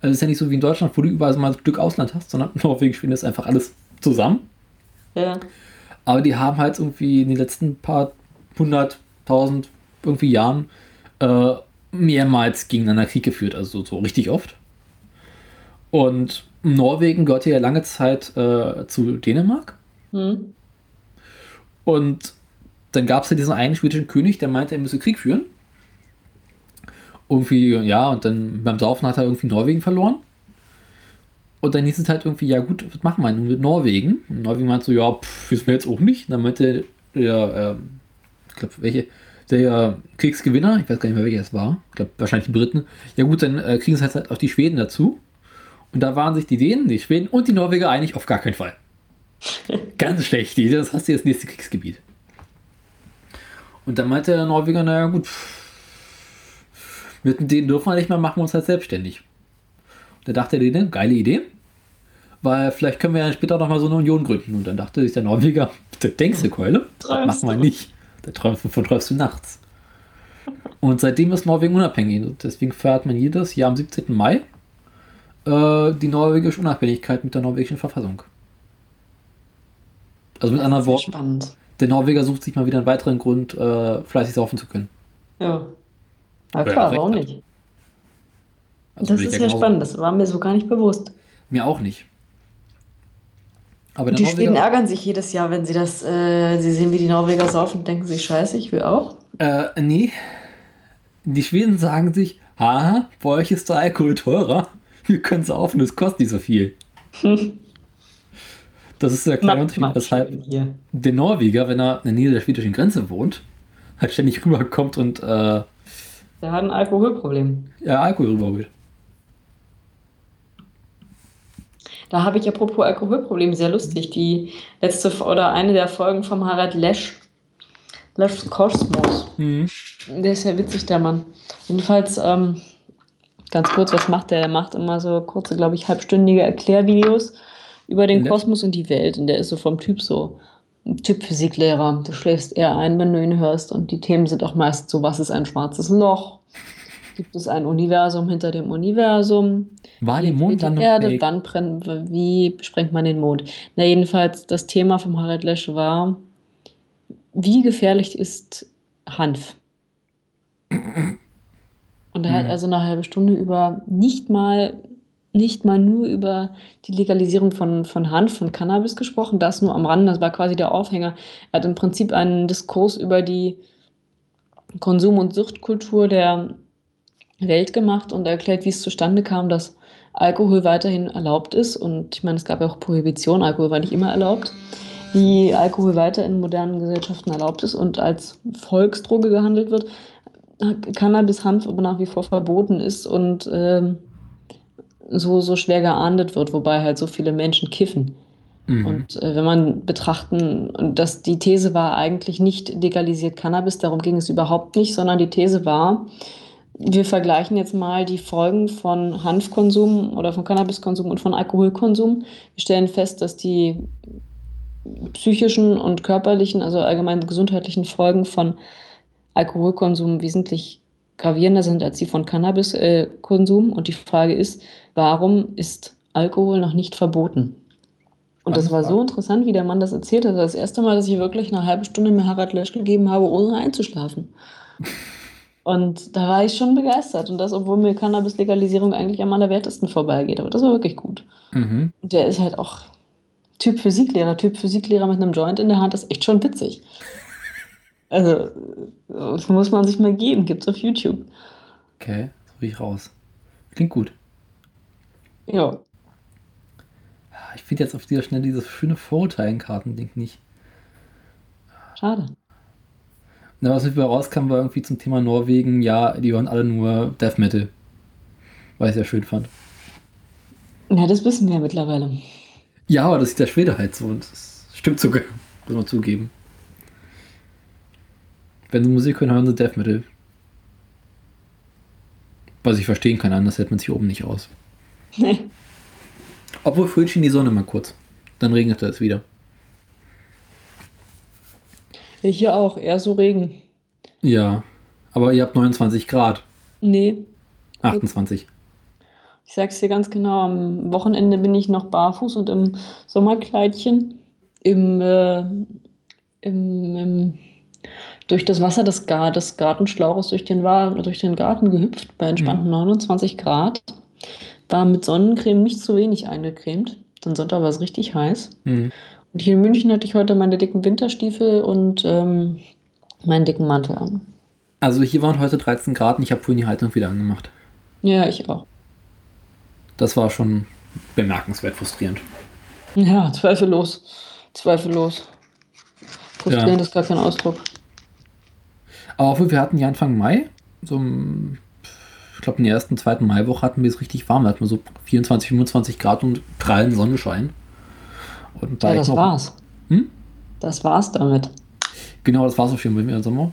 Speaker 1: Also es ist ja nicht so wie in Deutschland, wo du überall so mal ein Stück Ausland hast, sondern [laughs] Norwegen, Schweden ist einfach alles zusammen.
Speaker 2: Ja.
Speaker 1: Aber die haben halt irgendwie in den letzten paar hunderttausend irgendwie Jahren äh, mehrmals gegeneinander Krieg geführt, also so, so richtig oft. Und Norwegen gehörte ja lange Zeit äh, zu Dänemark. Mhm. Und dann gab es ja diesen einen schwedischen König, der meinte, er müsse Krieg führen. Irgendwie, ja, und dann beim Saufen hat er irgendwie Norwegen verloren. Und dann hieß es halt irgendwie, ja gut, was machen wir nun mit Norwegen? Und Norwegen meinte so, ja, pff, wissen wir jetzt auch nicht. Und dann meinte der, äh, ich glaube, welche, der Kriegsgewinner, ich weiß gar nicht mehr, welcher es war, ich glaube wahrscheinlich die Briten, ja gut, dann äh, kriegen es halt auch die Schweden dazu. Und da waren sich die Dänen, die Schweden und die Norweger einig, auf gar keinen Fall. [laughs] Ganz schlecht, das hast du das nächste Kriegsgebiet. Und dann meinte der Norweger, naja gut, mit denen dürfen wir nicht mehr, machen wir uns halt selbstständig. Und da dachte der Däne, geile Idee, weil vielleicht können wir ja später noch mal so eine Union gründen. Und dann dachte sich der Norweger, denkst du, Keule? Das machen wir nicht. Da träumst, wovon träumst du nachts. Und seitdem ist Norwegen unabhängig. Deswegen feiert man jedes Jahr am 17. Mai äh, die norwegische Unabhängigkeit mit der norwegischen Verfassung. Also mit anderen Worten, der Norweger sucht sich mal wieder einen weiteren Grund, äh, fleißig saufen zu können.
Speaker 2: Ja. Na klar, warum nicht?
Speaker 1: Also
Speaker 2: das ist
Speaker 1: ja
Speaker 2: spannend, das war mir so gar nicht bewusst.
Speaker 1: Mir auch nicht. Aber
Speaker 2: die Schweden ärgern sich jedes Jahr, wenn sie das, äh, sie sehen, wie die Norweger saufen und denken sich, scheiße, ich will auch.
Speaker 1: äh, nee. Die Schweden sagen sich, haha, bei euch ist der Alkohol teurer. Wir können saufen, es kostet nicht so viel. [laughs] Das ist der kleine Unterschied, weshalb der Norweger, wenn er in der Nähe der schwedischen Grenze wohnt, halt ständig rüberkommt und äh,
Speaker 2: Der hat ein Alkoholproblem.
Speaker 1: ja, Alkohol rüberholt.
Speaker 2: Da habe ich apropos Alkoholproblem sehr lustig. Die letzte oder eine der Folgen vom Harald Lesch, Leschs Kosmos.
Speaker 1: Mhm.
Speaker 2: Der ist ja witzig, der Mann. Jedenfalls, ähm, ganz kurz, was macht der? Der macht immer so kurze, glaube ich, halbstündige Erklärvideos über den
Speaker 1: Nett.
Speaker 2: Kosmos und die Welt. Und der ist so vom Typ so Typ Physiklehrer. Du schläfst eher ein, wenn du ihn hörst. Und die Themen sind auch meist so, was ist ein schwarzes Loch? Gibt es ein Universum hinter dem Universum?
Speaker 1: War die Mondlandung
Speaker 2: die Erde, wann brennt, wie sprengt man den Mond? Na, jedenfalls, das Thema vom Harald Lesch war, wie gefährlich ist Hanf? Und er hat
Speaker 1: Mhm.
Speaker 2: also eine halbe Stunde über nicht mal, nicht mal nur über die Legalisierung von, von Hanf, von Cannabis gesprochen, das nur am Rande, das war quasi der Aufhänger. Er hat im Prinzip einen Diskurs über die Konsum- und Suchtkultur der Welt gemacht und erklärt, wie es zustande kam, dass Alkohol weiterhin erlaubt ist. Und ich meine, es gab ja auch Prohibition, Alkohol war nicht immer erlaubt. Wie Alkohol weiter in modernen Gesellschaften erlaubt ist und als Volksdroge gehandelt wird, Cannabis, Hanf aber nach wie vor verboten ist und ähm, so, so schwer geahndet wird, wobei halt so viele Menschen kiffen.
Speaker 1: Mhm.
Speaker 2: Und äh, wenn man betrachten, und das, die These war eigentlich nicht legalisiert Cannabis, darum ging es überhaupt nicht, sondern die These war, wir vergleichen jetzt mal die Folgen von Hanfkonsum oder von Cannabiskonsum und von Alkoholkonsum. Wir stellen fest, dass die psychischen und körperlichen, also allgemein gesundheitlichen Folgen von Alkoholkonsum wesentlich gravierender sind als die von Cannabiskonsum. Und die Frage ist, warum ist Alkohol noch nicht verboten? Und das war so interessant, wie der Mann das erzählt hat. Das erste Mal, dass ich wirklich eine halbe Stunde mir Harald Lesch gegeben habe, ohne einzuschlafen. Und da war ich schon begeistert. Und das, obwohl mir Cannabis-Legalisierung eigentlich am allerwertesten vorbeigeht. Aber das war wirklich gut.
Speaker 1: Mhm.
Speaker 2: Der ist halt auch Typ Physiklehrer. Typ Physiklehrer mit einem Joint in der Hand ist echt schon witzig. Also, das muss man sich mal geben. Gibt's auf YouTube.
Speaker 1: Okay, so ich raus. Klingt gut.
Speaker 2: Ja.
Speaker 1: Ich finde jetzt auf dieser schnell dieses schöne Vorurteilenkarten-Ding nicht.
Speaker 2: Schade.
Speaker 1: Na, was mir rauskam, war irgendwie zum Thema Norwegen, ja, die hören alle nur Death Metal. Was ich sehr schön fand.
Speaker 2: Ja, das wissen wir mittlerweile.
Speaker 1: Ja, aber das ist der Schwede halt so und das stimmt sogar, muss man zugeben. Wenn sie Musik hören, hören sie Death Metal. Was ich verstehen kann, anders hält man sich oben nicht aus.
Speaker 2: Nee. [laughs]
Speaker 1: Obwohl vorhin schien die Sonne mal kurz. Dann regnete es wieder.
Speaker 2: Hier auch, eher so Regen.
Speaker 1: Ja, aber ihr habt 29 Grad.
Speaker 2: Nee,
Speaker 1: 28.
Speaker 2: ich sag's dir ganz genau, am Wochenende bin ich noch barfuß und im Sommerkleidchen im, äh, im, im durch das Wasser des, Gar des Gartenschlauches durch den, durch den Garten gehüpft bei entspannten 29 Grad. War mit Sonnencreme nicht zu wenig eingecremt. Dann Sonntag war es richtig heiß.
Speaker 1: Mhm.
Speaker 2: Und hier in München hatte ich heute meine dicken Winterstiefel und ähm, meinen dicken Mantel an.
Speaker 1: Also hier waren heute 13 Grad und ich habe vorhin die Heizung wieder angemacht.
Speaker 2: Ja, ich auch.
Speaker 1: Das war schon bemerkenswert frustrierend.
Speaker 2: Ja, zweifellos. Zweifellos. Frustrierend
Speaker 1: Ja.
Speaker 2: ist gar kein Ausdruck.
Speaker 1: Aber obwohl wir hatten ja Anfang Mai, so im, ich glaube in der ersten, zweiten Maiwoche hatten wir es richtig warm. Da hatten wir so 24, 25 Grad und prallen Sonnenschein. Und da
Speaker 2: Ja, das war's.
Speaker 1: Hm?
Speaker 2: Das war's damit.
Speaker 1: Genau, das war so schön bei mir im Sommer.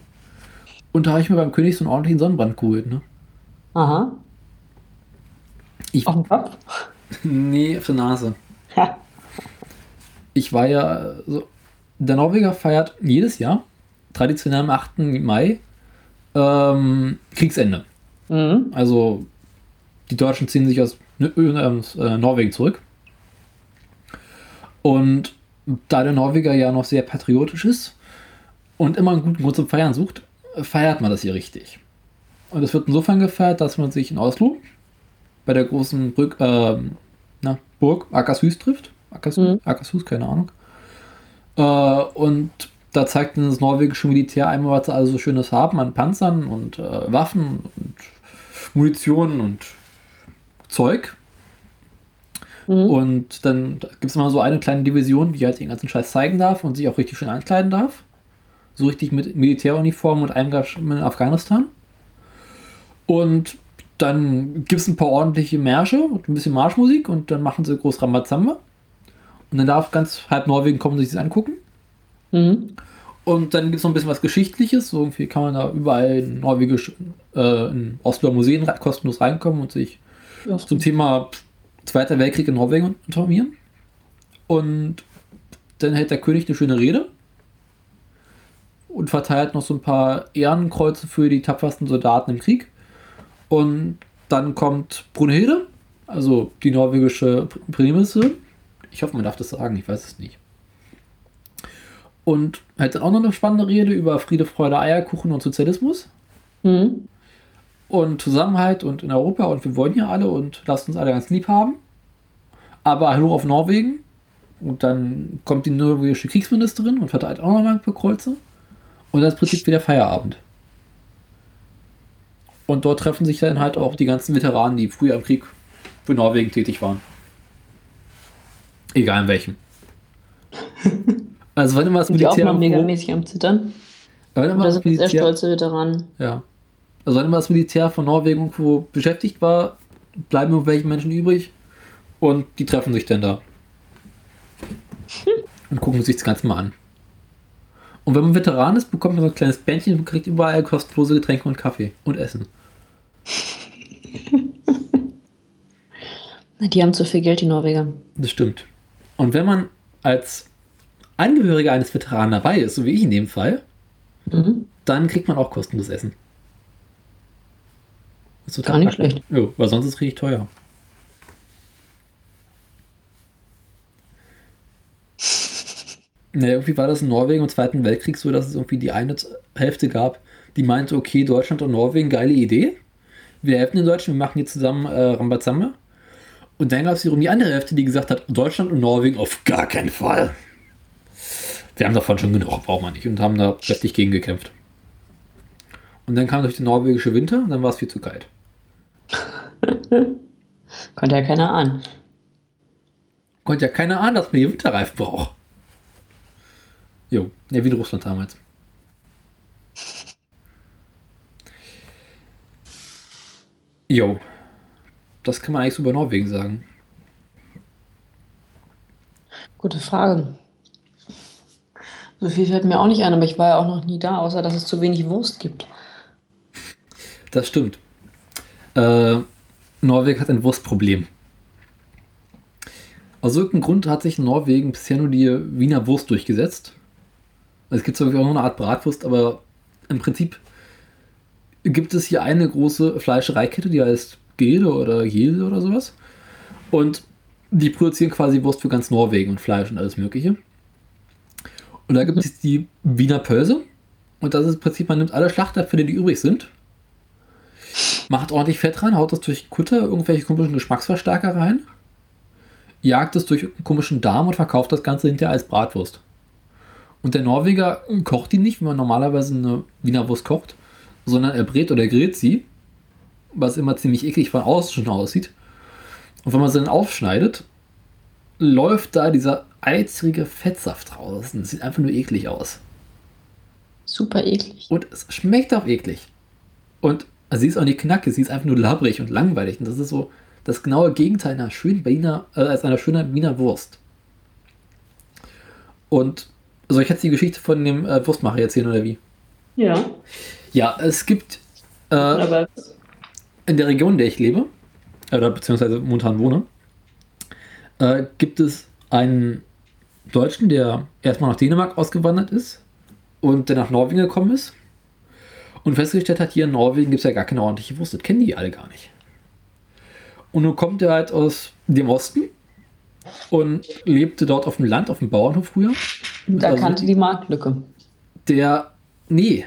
Speaker 1: Und da habe ich mir beim König so einen ordentlichen Sonnenbrand geholt. Ne?
Speaker 2: Aha.
Speaker 1: Ich,
Speaker 2: Auf dem Kopf? [laughs]
Speaker 1: nee, auf der Nase.
Speaker 2: Ha.
Speaker 1: Ich war ja so. Der Norweger feiert jedes Jahr, traditionell am 8. Mai, ähm, Kriegsende.
Speaker 2: Mhm.
Speaker 1: Also die Deutschen ziehen sich aus Nö- Ö- äh, Norwegen zurück. Und da der Norweger ja noch sehr patriotisch ist, und immer einen guten Grund zum Feiern sucht, feiert man das hier richtig. Und es wird insofern gefeiert, dass man sich in Oslo bei der großen Brück, äh, na, Burg Akershus trifft. Akershus, mhm. Akershus keine Ahnung. Äh, und da zeigt das norwegische Militär einmal, was sie also so Schönes haben an Panzern und äh, Waffen und Munition und Zeug. Mhm. Und dann gibt es immer so eine kleine Division, die halt den ganzen Scheiß zeigen darf und sich auch richtig schön ankleiden darf. So richtig mit Militäruniform und Engagement in Afghanistan. Und dann gibt es ein paar ordentliche Märsche und ein bisschen Marschmusik und dann machen sie groß Rambazamba. Und dann darf ganz halb Norwegen kommen und sich das angucken. Mhm. Und dann gibt es noch ein bisschen was Geschichtliches. So irgendwie kann man da überall in norwegisch, äh, in Osloer Museen kostenlos reinkommen und sich ja. zum Thema Zweiter Weltkrieg in Norwegen informieren. Und dann hält der König eine schöne Rede und verteilt noch so ein paar Ehrenkreuze für die tapfersten Soldaten im Krieg. Und dann kommt Brunhilde, also die norwegische Premierin. Ich hoffe, man darf das sagen, ich weiß es nicht. Und hält dann auch noch eine spannende Rede über Friede, Freude, Eierkuchen und Sozialismus. Mhm. Und Zusammenhalt und in Europa und wir wollen ja alle und lasst uns alle ganz lieb haben. Aber hallo auf Norwegen. Und dann kommt die norwegische Kriegsministerin und verteilt auch noch mal ein paar Kreuze. Und das Prinzip wieder Feierabend. Und dort treffen sich dann halt auch die ganzen Veteranen, die früher im Krieg für Norwegen tätig waren. Egal in welchem. [laughs]
Speaker 2: Also wenn immer das Militär... Die auch noch megamäßig am Zittern.
Speaker 1: Wenn immer das Militär, sehr stolze Veteranen. Ja. Also wenn immer das Militär von Norwegen irgendwo beschäftigt war, bleiben irgendwelche Menschen übrig und die treffen sich dann da. Und gucken sich das Ganze mal an. Und wenn man Veteran ist, bekommt man so ein kleines Bändchen und kriegt überall kostenlose Getränke und Kaffee und Essen. [laughs]
Speaker 2: Die haben zu viel Geld, die Norweger.
Speaker 1: Das stimmt. Und wenn man als Angehöriger eines Veteranen dabei ist, so wie ich in dem Fall, mhm. dann kriegt man auch kostenloses Essen.
Speaker 2: Das ist Gar nicht schlecht.
Speaker 1: Jo, weil sonst ist es richtig teuer. Naja, irgendwie war das in Norwegen im Zweiten Weltkrieg so, dass es irgendwie die eine Hälfte gab, die meinte, okay, Deutschland und Norwegen, geile Idee. Wir helfen den Deutschen, wir machen hier zusammen äh, Rambazamba. Und dann gab es wiederum die andere Hälfte, die gesagt hat, Deutschland und Norwegen auf gar keinen Fall. Wir haben davon schon genug, braucht man nicht. Und haben da plötzlich gegen gekämpft. Und dann kam durch den norwegische Winter und dann war es viel zu kalt. [laughs]
Speaker 2: Konnte ja keiner ahnen.
Speaker 1: Konnte ja keiner ahnen, dass man hier Winterreifen braucht. Jo, ja, wie in Russland damals. Jo. Das kann man eigentlich so über Norwegen sagen.
Speaker 2: Gute Frage. So viel fällt mir auch nicht ein, aber ich war ja auch noch nie da, außer dass es zu wenig Wurst gibt.
Speaker 1: Das stimmt. Äh, Norwegen hat ein Wurstproblem. Aus irgendeinem Grund hat sich in Norwegen bisher nur die Wiener Wurst durchgesetzt. Es gibt zwar auch noch eine Art Bratwurst, aber im Prinzip gibt es hier eine große Fleischereikette, die heißt Gede oder Gede oder sowas. Und die produzieren quasi Wurst für ganz Norwegen und Fleisch und alles Mögliche. Und da gibt es die Wiener Pölse. Und das ist im Prinzip, man nimmt alle Schlachtabfälle, die übrig sind, macht ordentlich Fett rein, haut das durch Kutter, irgendwelche komischen Geschmacksverstärker rein, jagt es durch einen komischen Darm und verkauft das Ganze hinterher als Bratwurst. Und der Norweger kocht die nicht, wie man normalerweise eine Wiener Wurst kocht, sondern er brät oder grillt sie, was immer ziemlich eklig von außen schon aussieht. Und wenn man sie dann aufschneidet, läuft da dieser eizige Fettsaft raus. Das sieht einfach nur eklig aus.
Speaker 2: Super eklig.
Speaker 1: Und es schmeckt auch eklig. Und also sie ist auch nicht knackig, sie ist einfach nur labbrig und langweilig. Und das ist so das genaue Gegenteil einer schönen Wiener, äh, als einer schönen Wiener Wurst. Und soll also ich jetzt die Geschichte von dem äh, Wurstmacher erzählen oder wie?
Speaker 2: Ja.
Speaker 1: Ja, es gibt äh, in der Region, in der ich lebe, oder beziehungsweise momentan wohne, äh, gibt es einen Deutschen, der erstmal nach Dänemark ausgewandert ist und der nach Norwegen gekommen ist und festgestellt hat, hier in Norwegen gibt es ja gar keine ordentliche Wurst. Das kennen die alle gar nicht. Und nun kommt er halt aus dem Osten und lebte dort auf dem Land, auf dem Bauernhof früher.
Speaker 2: Da also, kannte die Marktlücke.
Speaker 1: Der Nee.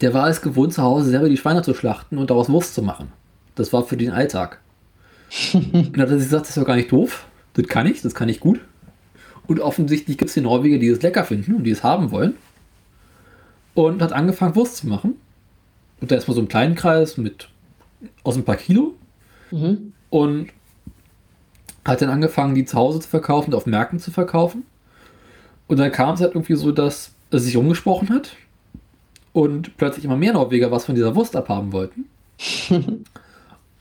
Speaker 1: Der war es gewohnt, zu Hause selber die Schweine zu schlachten und daraus Wurst zu machen. Das war für den Alltag. und [laughs] dann hat er sich gesagt, das ist doch gar nicht doof. Das kann ich, das kann ich gut. Und offensichtlich gibt es die Norweger, die es lecker finden und die es haben wollen. Und hat angefangen, Wurst zu machen. Und da erstmal so einen kleinen Kreis mit aus ein paar Kilo.
Speaker 2: Mhm.
Speaker 1: Und hat dann angefangen, die zu Hause zu verkaufen und auf Märkten zu verkaufen. Und dann kam es halt irgendwie so, dass es sich umgesprochen hat und plötzlich immer mehr Norweger was von dieser Wurst abhaben wollten. [laughs]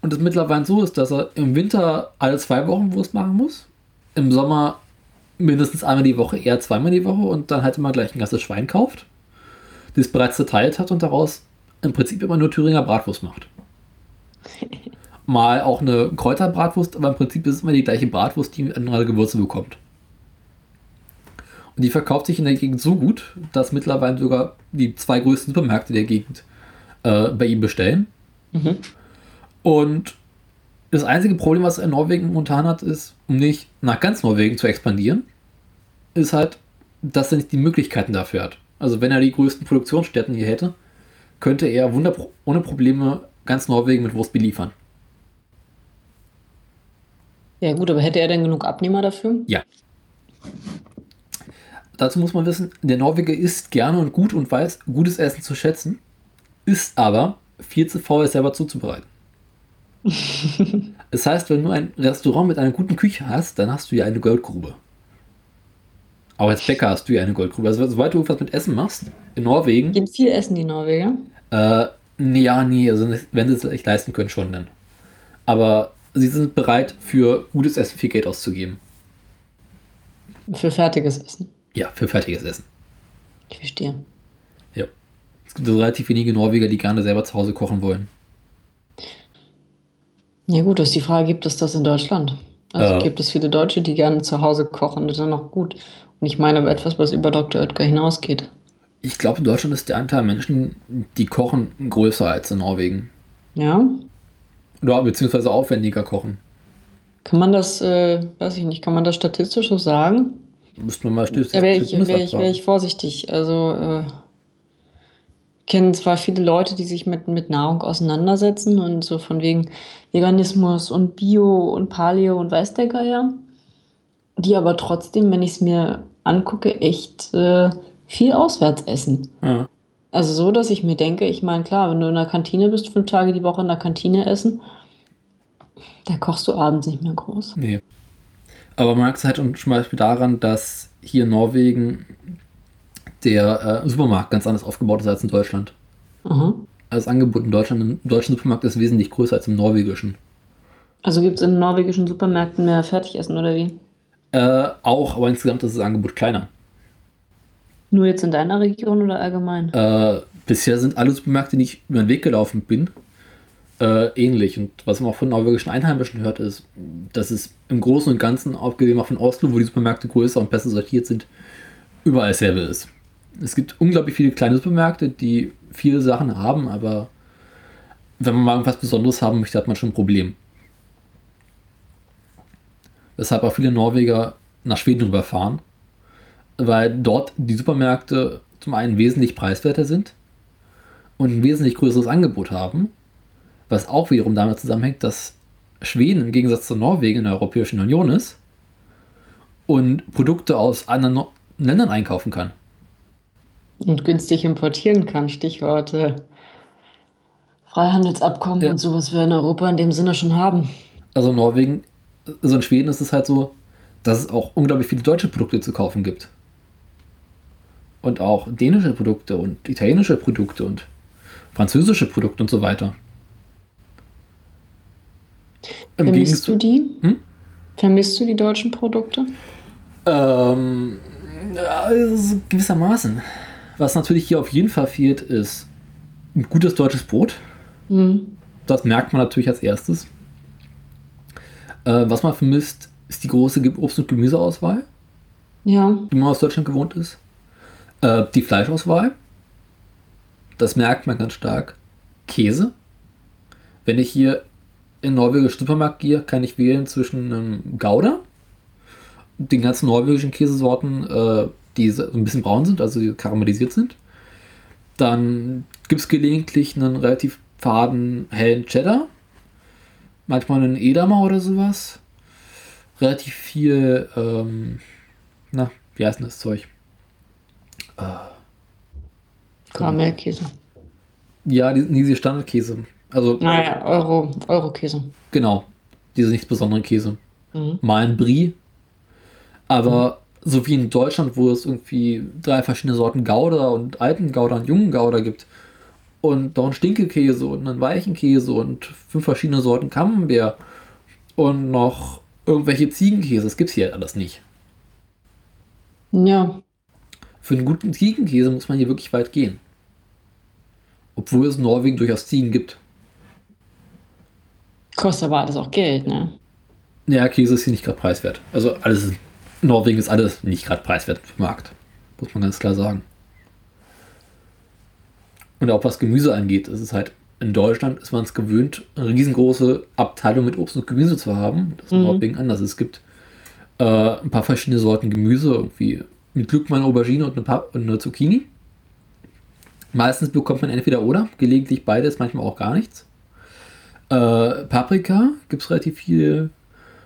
Speaker 1: und es mittlerweile so ist, dass er im Winter alle zwei Wochen Wurst machen muss, im Sommer mindestens einmal die Woche, eher zweimal die Woche und dann halt immer gleich ein ganzes Schwein kauft, das bereits zerteilt hat und daraus im Prinzip immer nur Thüringer Bratwurst macht. [laughs] Mal auch eine Kräuterbratwurst, aber im Prinzip ist es immer die gleiche Bratwurst, die andere Gewürze bekommt. Und die verkauft sich in der Gegend so gut, dass mittlerweile sogar die zwei größten Supermärkte der Gegend äh, bei ihm bestellen.
Speaker 2: Mhm.
Speaker 1: Und das einzige Problem, was er in Norwegen momentan hat, ist, um nicht nach ganz Norwegen zu expandieren, ist halt, dass er nicht die Möglichkeiten dafür hat. Also wenn er die größten Produktionsstätten hier hätte, könnte er wunderpro ohne Probleme ganz Norwegen mit Wurst beliefern.
Speaker 2: Ja, gut, aber hätte er denn genug Abnehmer dafür?
Speaker 1: Ja. Dazu muss man wissen, der Norweger isst gerne und gut und weiß gutes Essen zu schätzen, ist aber viel zu faul, es selber zuzubereiten. [laughs] das heißt, wenn du ein Restaurant mit einer guten Küche hast, dann hast du ja eine Goldgrube. Auch als Bäcker hast du ja eine Goldgrube. Also, sobald du was mit Essen machst, in Norwegen.
Speaker 2: Gehen viel essen die Norweger?
Speaker 1: Äh, nee, ja, nee, also wenn sie es echt leisten können, schon dann. Aber sie sind bereit, für gutes Essen viel Geld auszugeben.
Speaker 2: Für fertiges Essen.
Speaker 1: Ja, für fertiges Essen.
Speaker 2: Ich verstehe.
Speaker 1: Ja. Es gibt also relativ wenige Norweger, die gerne selber zu Hause kochen wollen.
Speaker 2: Ja gut, das ist die Frage, gibt es das in Deutschland? Also
Speaker 1: Äh.
Speaker 2: gibt es viele Deutsche, die gerne zu Hause kochen, das ist dann noch gut. Und ich meine aber etwas, was über Dr. Oetker hinausgeht.
Speaker 1: Ich glaube, in Deutschland ist der Anteil Menschen, die kochen, größer als in Norwegen.
Speaker 2: Ja?
Speaker 1: Oder beziehungsweise aufwendiger kochen.
Speaker 2: Kann man das, äh, weiß ich nicht, kann man das statistisch so sagen?
Speaker 1: Müsste man mal still
Speaker 2: Da wäre ich, wär ich, wär ich vorsichtig. Also, äh, ich kenne zwar viele Leute, die sich mit, mit Nahrung auseinandersetzen und so von wegen Veganismus und Bio und Paleo und weiß der Geier, die aber trotzdem, wenn ich es mir angucke, echt äh, viel auswärts essen.
Speaker 1: Ja.
Speaker 2: Also so, dass ich mir denke, ich meine, klar, wenn du in der Kantine bist, fünf Tage die Woche in der Kantine essen, da kochst du abends nicht mehr groß.
Speaker 1: Nee. Aber man merkt es halt zum Beispiel daran, dass hier in Norwegen der äh, Supermarkt ganz anders aufgebaut ist als in Deutschland.
Speaker 2: Aha.
Speaker 1: Also das Angebot in Deutschland im deutschen Supermarkt ist wesentlich größer als im norwegischen.
Speaker 2: Also gibt es in norwegischen Supermärkten mehr Fertigessen oder wie?
Speaker 1: Äh, auch, aber insgesamt ist das Angebot kleiner.
Speaker 2: Nur jetzt in deiner Region oder allgemein?
Speaker 1: Äh, bisher sind alle Supermärkte, die ich über den Weg gelaufen bin, äh, ähnlich. Und was man auch von norwegischen Einheimischen hört, ist, dass es im Großen und Ganzen, abgesehen auch von Oslo, wo die Supermärkte größer und besser sortiert sind, überall dasselbe ist. Es gibt unglaublich viele kleine Supermärkte, die viele Sachen haben, aber wenn man mal irgendwas Besonderes haben möchte, hat man schon ein Problem. Weshalb auch viele Norweger nach Schweden rüberfahren, weil dort die Supermärkte zum einen wesentlich preiswerter sind und ein wesentlich größeres Angebot haben, was auch wiederum damit zusammenhängt, dass Schweden im Gegensatz zu Norwegen in der Europäischen Union ist und Produkte aus anderen no Ländern einkaufen kann.
Speaker 2: Und günstig importieren kann, Stichwort äh, Freihandelsabkommen
Speaker 1: Ja.
Speaker 2: und so, was wir in Europa in dem Sinne schon haben.
Speaker 1: Also Norwegen, also in Schweden ist es halt so, dass es auch unglaublich viele deutsche Produkte zu kaufen gibt. Und auch dänische Produkte und italienische Produkte und französische Produkte und so weiter. Im
Speaker 2: Vermisst
Speaker 1: Gegenzug-
Speaker 2: du die?
Speaker 1: Hm?
Speaker 2: Vermisst du die deutschen Produkte?
Speaker 1: Ähm, also gewissermaßen. Was natürlich hier auf jeden Fall fehlt, ist ein gutes deutsches Brot.
Speaker 2: Hm.
Speaker 1: Das merkt man natürlich als erstes. Äh, was man vermisst, ist die große Obst- und Gemüseauswahl,
Speaker 2: Ja.
Speaker 1: die man aus Deutschland gewohnt ist. Äh, die Fleischauswahl. Das merkt man ganz stark. Käse. Wenn ich hier in den norwegischen Supermarkt gehe, kann ich wählen zwischen einem Gouda, den ganzen norwegischen Käsesorten, äh, die so ein bisschen braun sind, also die karamellisiert sind, Dann gibt es gelegentlich einen relativ faden, hellen Cheddar. Manchmal einen Edamer oder sowas. Relativ viel, ähm, na, wie heißt denn das Zeug? Äh,
Speaker 2: Karamellkäse.
Speaker 1: ja, die- diese Standardkäse. Also,
Speaker 2: Naja, Euro, Euro-Käse.
Speaker 1: genau, diese nichts besonderen Käse.
Speaker 2: Mhm.
Speaker 1: mal ein Brie. Aber so wie in Deutschland, wo es irgendwie drei verschiedene Sorten Gouda und alten Gouda und jungen Gouda gibt und noch einen Stinkekäse und einen weichen Käse und fünf verschiedene Sorten Camembert und noch irgendwelche Ziegenkäse, das gibt es hier halt alles nicht.
Speaker 2: Ja,
Speaker 1: Für einen guten Ziegenkäse muss man hier wirklich weit gehen. Obwohl es in Norwegen durchaus Ziegen gibt.
Speaker 2: kostet aber alles auch Geld, ne?
Speaker 1: Ja, Käse ist hier nicht gerade preiswert. Also alles ist, Norwegen ist alles nicht gerade preiswert im Markt. Muss man ganz klar sagen. Und auch was Gemüse angeht, ist es halt in Deutschland ist man es gewöhnt, eine riesengroße Abteilung mit Obst und Gemüse zu haben. Das ist
Speaker 2: Mhm.
Speaker 1: Norwegen anders. Es gibt äh, ein paar verschiedene Sorten Gemüse, irgendwie mit Glückmann, Aubergine und eine, Pa- und eine Zucchini. Meistens bekommt man entweder oder, gelegentlich beides, manchmal auch gar nichts. Äh, Paprika gibt es relativ viel.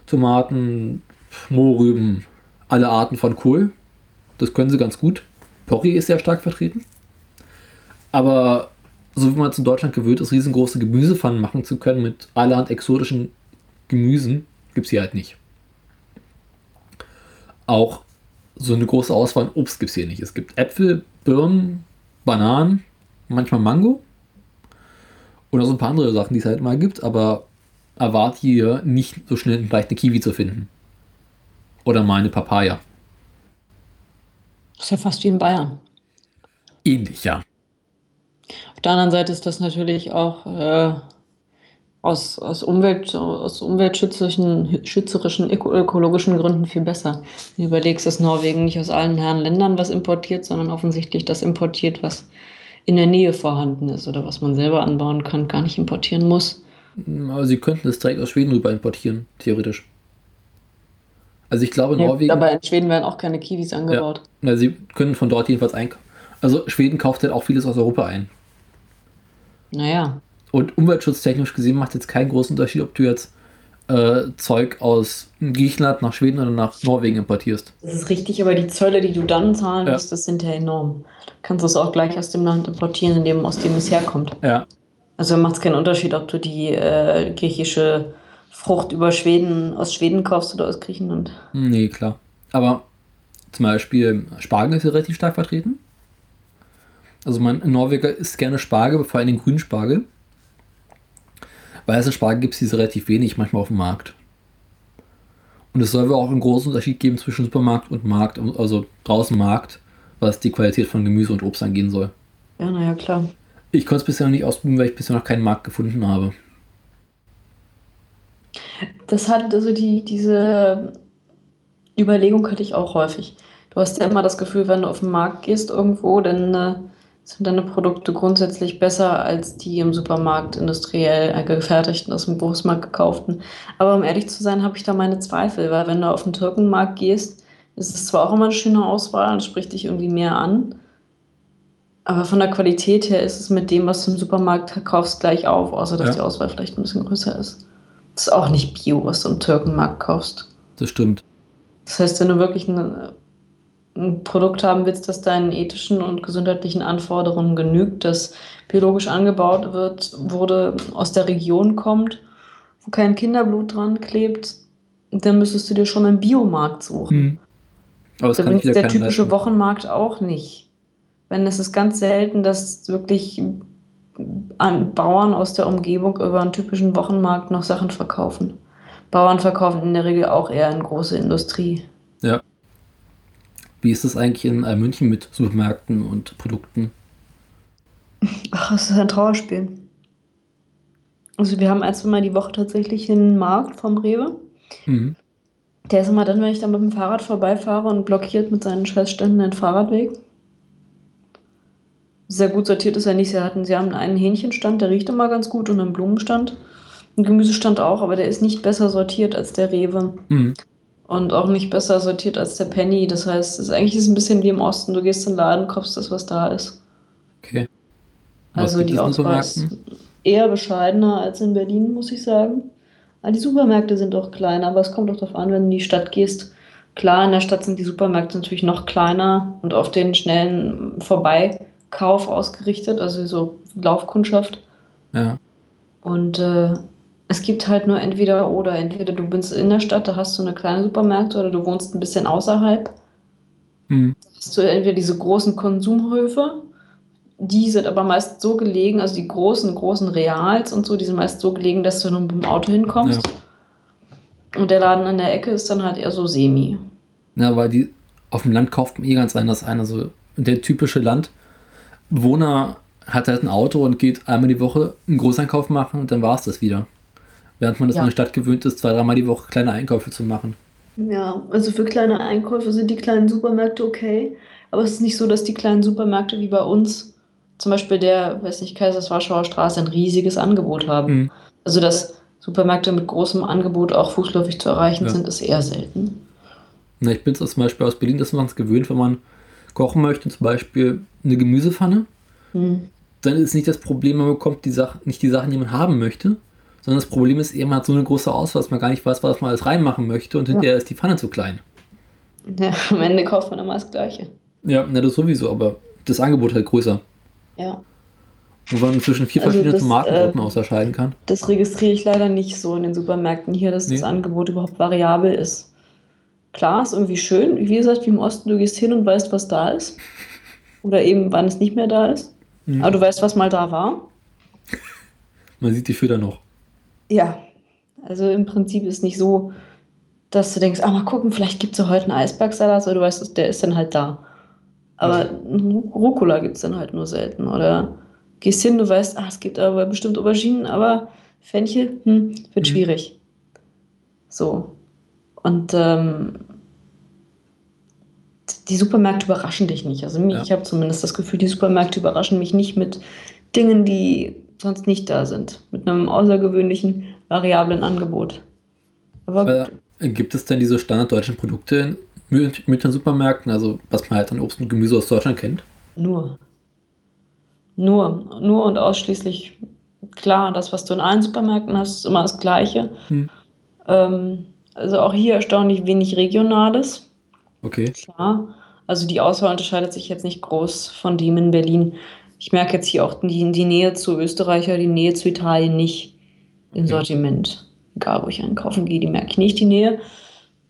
Speaker 1: Tomaten, Mohrrüben, alle Arten von Kohl. Das können sie ganz gut. Porree ist sehr stark vertreten. Aber so wie man es in Deutschland gewöhnt ist, riesengroße Gemüsepfannen machen zu können mit allerhand exotischen Gemüsen, gibt es hier halt nicht. Auch so eine große Auswahl an Obst gibt es hier nicht. Es gibt Äpfel, Birnen, Bananen, manchmal Mango und auch so ein paar andere Sachen, die es halt mal gibt, aber erwarte hier nicht so schnell vielleicht eine Kiwi zu finden. Oder mal eine Papaya.
Speaker 2: Das ist ja fast wie in Bayern.
Speaker 1: Ähnlich, ja.
Speaker 2: Auf der anderen Seite ist das natürlich auch äh, aus, aus, Umwelt, aus umweltschützerischen schützerischen, öko- ökologischen Gründen viel besser. Du überlegst, dass Norwegen nicht aus allen Herren Ländern was importiert, sondern offensichtlich das importiert, was in der Nähe vorhanden ist oder was man selber anbauen kann, gar nicht importieren muss.
Speaker 1: Aber sie könnten es direkt aus Schweden rüber importieren, theoretisch. Also ich glaube,
Speaker 2: Ja,
Speaker 1: Norwegen,
Speaker 2: aber in Schweden werden auch keine Kiwis angebaut.
Speaker 1: na, sie können von dort jedenfalls einkaufen. Also Schweden kauft halt auch vieles aus Europa ein.
Speaker 2: Naja,
Speaker 1: Und umweltschutztechnisch gesehen macht jetzt keinen großen Unterschied, ob du jetzt äh, Zeug aus Griechenland nach Schweden oder nach Norwegen importierst.
Speaker 2: das ist richtig, aber die Zölle, die du dann zahlen
Speaker 1: Ja.
Speaker 2: musst, das sind ja enorm. Du kannst es auch gleich aus dem Land importieren, in dem, aus dem es herkommt.
Speaker 1: Ja,
Speaker 2: Also macht es keinen Unterschied, ob du die äh, griechische Frucht über Schweden, aus Schweden kaufst oder aus Griechenland.
Speaker 1: nee, klar. Aber zum Beispiel Spargel ist hier relativ stark vertreten. Also man in Norweger isst gerne Spargel, vor allem den grünen Spargel. Weiße Spargel gibt es hier relativ wenig, manchmal auf dem Markt. Und es soll wohl auch einen großen Unterschied geben zwischen Supermarkt und Markt, also draußen Markt, was die Qualität von Gemüse und Obst angehen soll.
Speaker 2: Ja, naja, klar.
Speaker 1: Ich konnte es bisher noch nicht ausprobieren, weil ich bisher noch keinen Markt gefunden habe.
Speaker 2: Das hat also die, diese Überlegung hatte ich auch häufig. Du hast ja immer das Gefühl, wenn du auf den Markt gehst irgendwo, dann äh, sind deine Produkte grundsätzlich besser als die im Supermarkt industriell gefertigten, aus dem Großmarkt gekauften. Aber um ehrlich zu sein, habe ich da meine Zweifel, weil wenn du auf den Türkenmarkt gehst, ist es zwar auch immer eine schöne Auswahl und spricht dich irgendwie mehr an, aber von der Qualität her ist es mit dem, was du im Supermarkt kaufst, gleich auf, außer dass
Speaker 1: Ja.
Speaker 2: die Auswahl vielleicht ein bisschen größer ist. Das ist auch nicht Bio, was du im Türkenmarkt kaufst.
Speaker 1: Das stimmt.
Speaker 2: Das heißt, wenn du wirklich ein, ein Produkt haben willst, das deinen ethischen und gesundheitlichen Anforderungen genügt, das biologisch angebaut wird, wurde, aus der Region kommt, wo kein Kinderblut dran klebt, dann müsstest du dir schon einen Biomarkt suchen.
Speaker 1: Hm. Aber es
Speaker 2: Da
Speaker 1: kann
Speaker 2: der typische
Speaker 1: leisten.
Speaker 2: Wochenmarkt auch nicht. Wenn es ist ganz selten, dass wirklich an Bauern aus der Umgebung über einen typischen Wochenmarkt noch Sachen verkaufen. Bauern verkaufen in der Regel auch eher in große Industrie.
Speaker 1: Ja. Wie ist das eigentlich in äh, München mit Supermärkten und Produkten?
Speaker 2: Ach, es ist ein Trauerspiel. Also wir haben ein, zwei Mal die Woche tatsächlich einen Markt vom Rewe.
Speaker 1: Mhm.
Speaker 2: Der ist immer dann, wenn ich dann mit dem Fahrrad vorbeifahre und blockiert mit seinen Scheißständen den Fahrradweg. Sehr gut sortiert ist er nicht. Sie hatten, sie haben einen Hähnchenstand, der riecht immer ganz gut und einen Blumenstand. Ein Gemüsestand auch, aber der ist nicht besser sortiert als der Rewe.
Speaker 1: Mhm.
Speaker 2: Und auch nicht besser sortiert als der Penny. Das heißt, es ist eigentlich ist es ein bisschen wie im Osten. Du gehst in den Laden, kaufst das, was da ist.
Speaker 1: Okay. Was
Speaker 2: Also die Auswahl ist eher bescheidener als in Berlin, muss ich sagen. Aber die Supermärkte sind auch kleiner, aber es kommt auch darauf an, wenn du in die Stadt gehst. Klar, in der Stadt sind die Supermärkte natürlich noch kleiner und auf den schnellen Vorbeikauf ausgerichtet, also so Laufkundschaft.
Speaker 1: Ja.
Speaker 2: Und äh, es gibt halt nur entweder oder. Entweder du bist in der Stadt, da hast du eine kleine Supermärkte, oder du wohnst ein bisschen außerhalb.
Speaker 1: Hm.
Speaker 2: hast du entweder diese großen Konsumhöfe, die sind aber meist so gelegen, also die großen, großen Reals und so, die sind meist so gelegen, dass du nur mit dem Auto hinkommst. Und der Laden an der Ecke ist dann halt eher so semi.
Speaker 1: Ja, weil die auf dem Land kauft man eh ganz anders ein. Also der typische Landbewohner hat halt ein Auto und geht einmal die Woche einen Großeinkauf machen und dann war es das wieder. Während man das
Speaker 2: Ja.
Speaker 1: in der Stadt gewöhnt ist, zwei, dreimal die Woche kleine Einkäufe zu machen.
Speaker 2: Ja, also für kleine Einkäufe sind die kleinen Supermärkte okay. Aber es ist nicht so, dass die kleinen Supermärkte wie bei uns, zum Beispiel der, weiß nicht, Kaiserswarschauer Straße, ein riesiges Angebot haben.
Speaker 1: Mhm.
Speaker 2: Also, dass Supermärkte mit großem Angebot auch fußläufig zu erreichen
Speaker 1: Ja.
Speaker 2: sind, ist eher selten.
Speaker 1: Na, ich bin es zum Beispiel aus Berlin, dass man es gewöhnt, wenn man kochen möchte, zum Beispiel eine Gemüsepfanne,
Speaker 2: Hm.
Speaker 1: dann ist nicht das Problem, man bekommt die Sachen, nicht die Sachen, die man haben möchte, sondern das Problem ist man hat so eine große Auswahl, dass man gar nicht weiß, was man alles reinmachen möchte und
Speaker 2: Ja.
Speaker 1: hinterher ist die Pfanne zu klein.
Speaker 2: Ja, [laughs] am Ende kauft man immer das Gleiche.
Speaker 1: Ja, na, das sowieso, aber das Angebot halt größer.
Speaker 2: Ja.
Speaker 1: Wo man zwischen vier
Speaker 2: Also
Speaker 1: verschiedenen
Speaker 2: das,
Speaker 1: Tomatensorten
Speaker 2: äh,
Speaker 1: unterscheiden kann.
Speaker 2: Das registriere ich leider nicht so in den Supermärkten hier, dass das
Speaker 1: Nee.
Speaker 2: Angebot überhaupt variabel ist. Klar, ist irgendwie schön. Wie gesagt, wie im Osten, du gehst hin und weißt, was da ist. Oder eben, wann es nicht mehr da ist.
Speaker 1: Mhm.
Speaker 2: Aber du weißt, was mal da war.
Speaker 1: Man sieht die Fütter noch.
Speaker 2: Ja. Also im Prinzip ist nicht so, dass du denkst, ah, mal gucken, vielleicht gibt es ja heute einen Eisbergsalat, weil du weißt, der ist dann halt da. Aber Rucola gibt es dann halt nur selten. Oder gehst hin, du weißt, ah, es gibt aber bestimmt Auberginen, aber Fenchel, hm, wird
Speaker 1: Mhm.
Speaker 2: schwierig. So. Und ähm, die Supermärkte überraschen dich nicht. Also mich,
Speaker 1: Ja.
Speaker 2: ich habe zumindest das Gefühl, die Supermärkte überraschen mich nicht mit Dingen, die sonst nicht da sind. Mit einem außergewöhnlichen, variablen Angebot. Aber
Speaker 1: Äh, gibt es denn diese standarddeutschen Produkte in Mü- Münchner Supermärkten, also was man halt an Obst und Gemüse aus Deutschland kennt?
Speaker 2: Nur. Nur, nur und ausschließlich klar, das, was du in allen Supermärkten hast, ist immer das Gleiche.
Speaker 1: Hm.
Speaker 2: Ähm, also auch hier erstaunlich wenig Regionales.
Speaker 1: Okay.
Speaker 2: Klar. Also die Auswahl unterscheidet sich jetzt nicht groß von dem in Berlin. Ich merke jetzt hier auch die, die Nähe zu Österreich oder die Nähe zu Italien nicht im. Sortiment. Egal, wo ich einkaufen gehe, die merke ich nicht, die Nähe.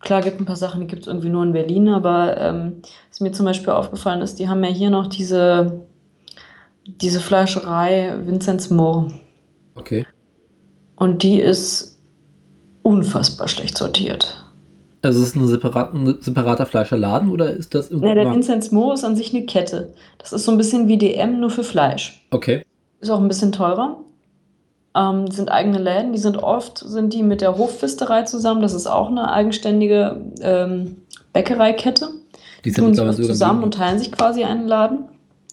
Speaker 2: Klar, gibt ein paar Sachen, die gibt es irgendwie nur in Berlin, aber ähm, was mir zum Beispiel aufgefallen ist, die haben ja hier noch diese, diese Fleischerei Vinzenz Mohr.
Speaker 1: Okay.
Speaker 2: Und die ist unfassbar schlecht sortiert.
Speaker 1: Also ist es ein, separat, ein separater Fleischerladen oder ist das
Speaker 2: Ne, der
Speaker 1: irgendwo?
Speaker 2: Vinzenz Mohr ist an sich eine Kette. Das ist so ein bisschen wie DM, nur für Fleisch.
Speaker 1: Okay.
Speaker 2: Ist auch ein bisschen teurer. Ähm, sind eigene Läden, die sind oft, sind die mit der Hofpfisterei zusammen. Das ist auch eine eigenständige ähm, Bäckereikette.
Speaker 1: Die sind
Speaker 2: tun sich zusammen und teilen sich quasi einen Laden.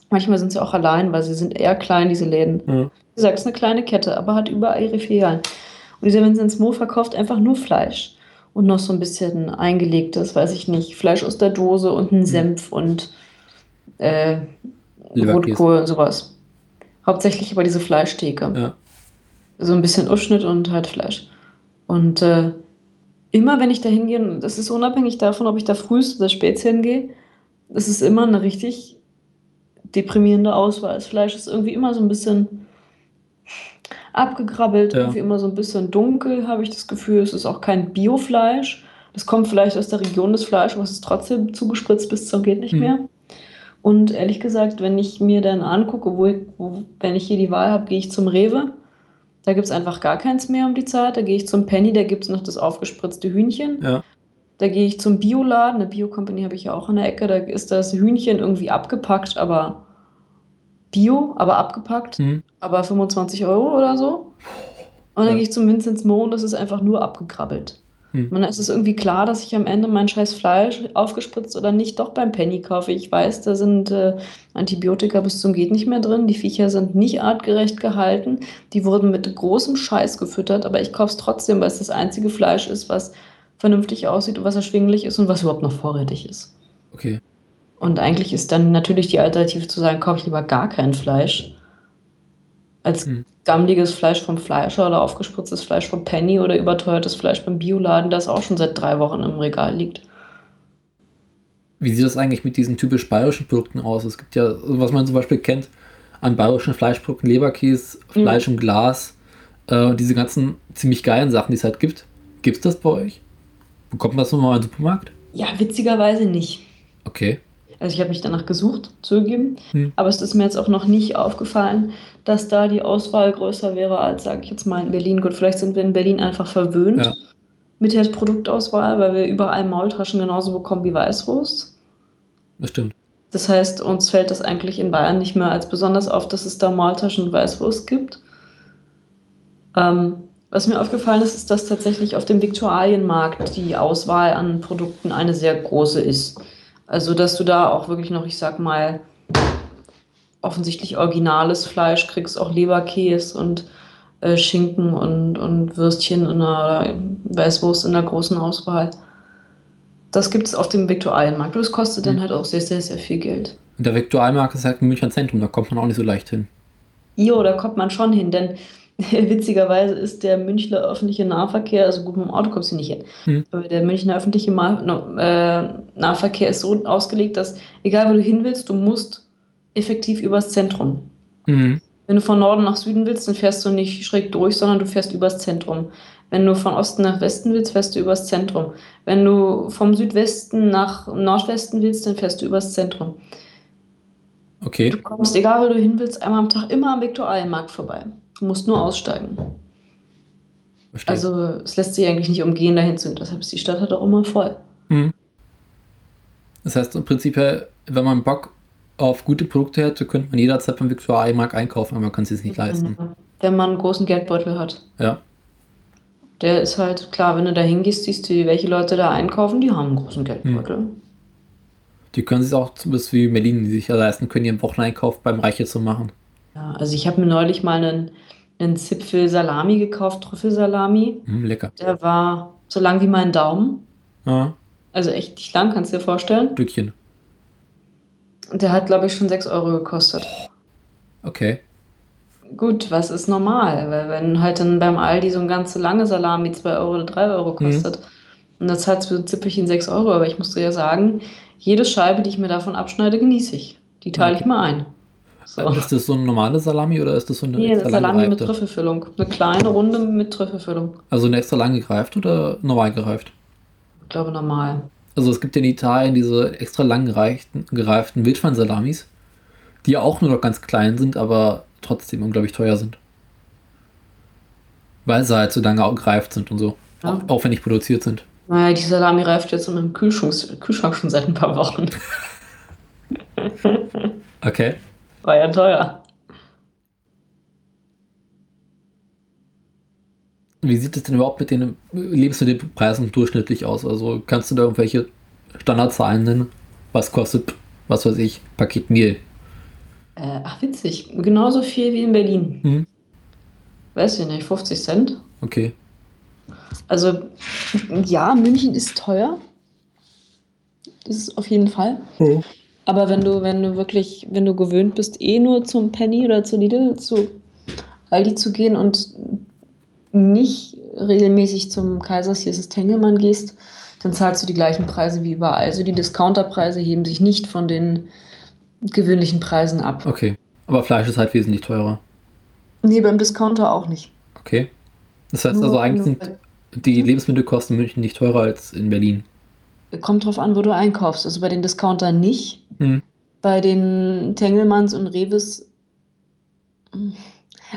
Speaker 2: Manchmal sind sie auch allein, weil sie sind eher klein, diese Läden.
Speaker 1: Ja.
Speaker 2: Wie gesagt, es ist eine kleine Kette, aber hat überall ihre Filialen. Und dieser Vinzenz Mo verkauft einfach nur Fleisch. Und noch so ein bisschen eingelegtes, weiß ich nicht, Fleisch aus der Dose und einen Senf und äh. Rotkohl und sowas. Hauptsächlich aber diese Fleischtheke.
Speaker 1: Ja.
Speaker 2: So ein bisschen Aufschnitt und halt Fleisch. Und äh, immer wenn ich da hingehe, und das ist unabhängig davon, ob ich da frühst oder spät hingehe, es ist immer eine richtig deprimierende Auswahl. Das Fleisch ist irgendwie immer so ein bisschen abgegrabbelt,
Speaker 1: Ja.
Speaker 2: irgendwie immer so ein bisschen dunkel, habe ich das Gefühl. Es ist auch kein Biofleisch. Das kommt vielleicht aus der Region des Fleisches, aber es ist trotzdem zugespritzt bis zum geht nicht
Speaker 1: Mhm.
Speaker 2: mehr. Und ehrlich gesagt, wenn ich mir dann angucke, wo, ich, wo wenn ich hier die Wahl habe, gehe ich zum Rewe. Da gibt es einfach gar keins mehr um die Zeit. Da gehe ich zum Penny, da gibt es noch das aufgespritzte Hühnchen.
Speaker 1: Ja.
Speaker 2: Da gehe ich zum Bioladen, eine Bio-Company habe ich ja auch in der Ecke, da ist das Hühnchen irgendwie abgepackt, aber Bio, aber abgepackt,
Speaker 1: Hm.
Speaker 2: aber 25 Euro oder so. Und dann
Speaker 1: Ja.
Speaker 2: gehe ich zum Vinzenz Mo und das ist einfach nur abgegrabbelt.
Speaker 1: Hm.
Speaker 2: Und dann ist es irgendwie klar, dass ich am Ende mein scheiß Fleisch aufgespritzt oder nicht doch beim Penny kaufe. Ich weiß, da sind äh, Antibiotika bis zum geht nicht mehr drin. Die Viecher sind nicht artgerecht gehalten. Die wurden mit großem Scheiß gefüttert, aber ich kaufe es trotzdem, weil es das einzige Fleisch ist, was vernünftig aussieht und was erschwinglich ist und was überhaupt noch vorrätig ist.
Speaker 1: Okay.
Speaker 2: Und eigentlich ist dann natürlich die Alternative zu sagen, kaufe ich lieber gar kein Fleisch. als hm. gammliges Fleisch vom Fleischer oder aufgespritztes Fleisch vom Penny oder überteuertes Fleisch beim Bioladen, das auch schon seit drei Wochen im Regal liegt.
Speaker 1: Wie sieht das eigentlich mit diesen typisch bayerischen Produkten aus? Es gibt ja, was man zum Beispiel kennt, an bayerischen Fleischprodukten, Leberkäse, Fleisch mhm. im Glas, äh, diese ganzen ziemlich geilen Sachen, die es halt gibt. Gibt es das bei euch? Bekommt man das nochmal im Supermarkt?
Speaker 2: Ja, witzigerweise nicht.
Speaker 1: Okay.
Speaker 2: Also ich habe mich danach gesucht, zugegeben, hm. aber es ist mir jetzt auch noch nicht aufgefallen, dass da die Auswahl größer wäre als, sage ich jetzt mal, in Berlin. Gut, vielleicht sind wir in Berlin einfach verwöhnt ja. mit der Produktauswahl, weil wir überall Maultaschen genauso bekommen wie Weißwurst.
Speaker 1: Das stimmt.
Speaker 2: Das heißt, uns fällt das eigentlich in Bayern nicht mehr als besonders auf, dass es da Maultaschen und Weißwurst gibt. Ähm, was mir aufgefallen ist, ist, dass tatsächlich auf dem Viktualienmarkt die Auswahl an Produkten eine sehr große ist. Also, dass du da auch wirklich noch, ich sag mal, offensichtlich originales Fleisch kriegst, auch Leberkäse und äh, Schinken und, und Würstchen in einer Weißwurst in der großen Auswahl. Das gibt es auf dem Viktualienmarkt. Das kostet dann mhm. halt auch sehr, sehr, sehr viel Geld.
Speaker 1: Und der Viktualienmarkt ist halt ein Münchner Zentrum, da kommt man auch nicht so leicht hin.
Speaker 2: Jo, da kommt man schon hin, denn [laughs] witzigerweise ist der Münchner öffentliche Nahverkehr, also gut, mit dem Auto kommst du nicht hin, hm. aber der Münchner öffentliche äh, Nahverkehr ist so ausgelegt, dass egal wo du hin willst, du musst effektiv übers Zentrum. Mhm. Wenn du von Norden nach Süden willst, dann fährst du nicht schräg durch, sondern du fährst übers Zentrum. Wenn du von Osten nach Westen willst, fährst du übers Zentrum. Wenn du vom Südwesten nach Nordwesten willst, dann fährst du übers Zentrum.
Speaker 1: Okay.
Speaker 2: Du kommst, egal wo du hin willst, einmal am Tag immer am Viktualienmarkt vorbei. Du musst nur aussteigen. Verstehe. Also es lässt sich eigentlich nicht umgehen, dahin zu. Deshalb ist die Stadt halt auch immer voll. Mhm.
Speaker 1: Das heißt im Prinzip, wenn man Bock auf gute Produkte hätte, könnte man jederzeit beim Viktualienmarkt einkaufen, aber man kann es sich nicht leisten.
Speaker 2: Wenn man einen großen Geldbeutel hat.
Speaker 1: Ja.
Speaker 2: Der ist halt, klar, wenn du da hingehst, siehst du, welche Leute da einkaufen, die haben einen großen Geldbeutel. Mhm.
Speaker 1: Die können sich auch zumindest wie Berlin, die sich ja leisten können, ihren Wocheneinkauf beim Reiche zu machen.
Speaker 2: Ja, also ich habe mir neulich mal einen, einen Zipfel Salami gekauft, Trüffelsalami.
Speaker 1: Mm, lecker.
Speaker 2: Der war so lang wie mein Daumen.
Speaker 1: Ja.
Speaker 2: Also echt nicht lang, kannst du dir vorstellen.
Speaker 1: Stückchen.
Speaker 2: Und der hat, glaube ich, schon 6 Euro gekostet.
Speaker 1: Okay.
Speaker 2: Gut, was ist normal? Weil wenn halt dann beim Aldi so ein ganz lange Salami 2 Euro oder 3 Euro mhm. kostet, mhm. und das hat für ein Zipfelchen 6 Euro, aber ich muss dir ja sagen, jede Scheibe, die ich mir davon abschneide, genieße ich. Die teile okay. ich mir ein.
Speaker 1: So. Ist das so eine normale Salami oder ist das so eine
Speaker 2: nee, extra Salami lang mit Trüffelfüllung. Eine kleine Runde mit Trüffelfüllung.
Speaker 1: Also eine extra lang gereift oder normal gereift?
Speaker 2: Ich glaube normal.
Speaker 1: Also es gibt in Italien diese extra lang gereiften, gereiften Wildschwein-Salamis, die ja auch nur noch ganz klein sind, aber trotzdem unglaublich teuer sind. Weil sie halt so lange auch gereift sind und so. Ja. Auch aufwendig produziert sind.
Speaker 2: Naja, die Salami reift jetzt in meinem Kühlschrank, Kühlschrank schon seit ein paar Wochen. [laughs]
Speaker 1: okay.
Speaker 2: War ja teuer.
Speaker 1: Wie sieht es denn überhaupt mit den Lebensmittelpreisen durchschnittlich aus? Also kannst du da irgendwelche Standardzahlen nennen? Was kostet, was weiß ich, Paket Mehl?
Speaker 2: Äh, ach, witzig. Genauso viel wie in Berlin. Mhm. Weiß ich nicht, 50 Cent.
Speaker 1: Okay.
Speaker 2: Also, ja, München ist teuer. Das ist auf jeden Fall. Mhm. Aber wenn du, wenn du wirklich, wenn du gewöhnt bist, eh nur zum Penny oder zu Lidl, zu Aldi zu gehen und nicht regelmäßig zum Kaisers, hier ist es Tengelmann, gehst, dann zahlst du die gleichen Preise wie überall. Also die Discounterpreise heben sich nicht von den gewöhnlichen Preisen ab.
Speaker 1: Okay. Aber Fleisch ist halt wesentlich teurer.
Speaker 2: Nee, beim Discounter auch nicht.
Speaker 1: Okay. Das heißt nur, also eigentlich sind die Lebensmittelkosten in München nicht teurer als in Berlin.
Speaker 2: Kommt drauf an, wo du einkaufst. Also bei den Discountern nicht. Mhm. Bei den Tengelmanns und Revis hm,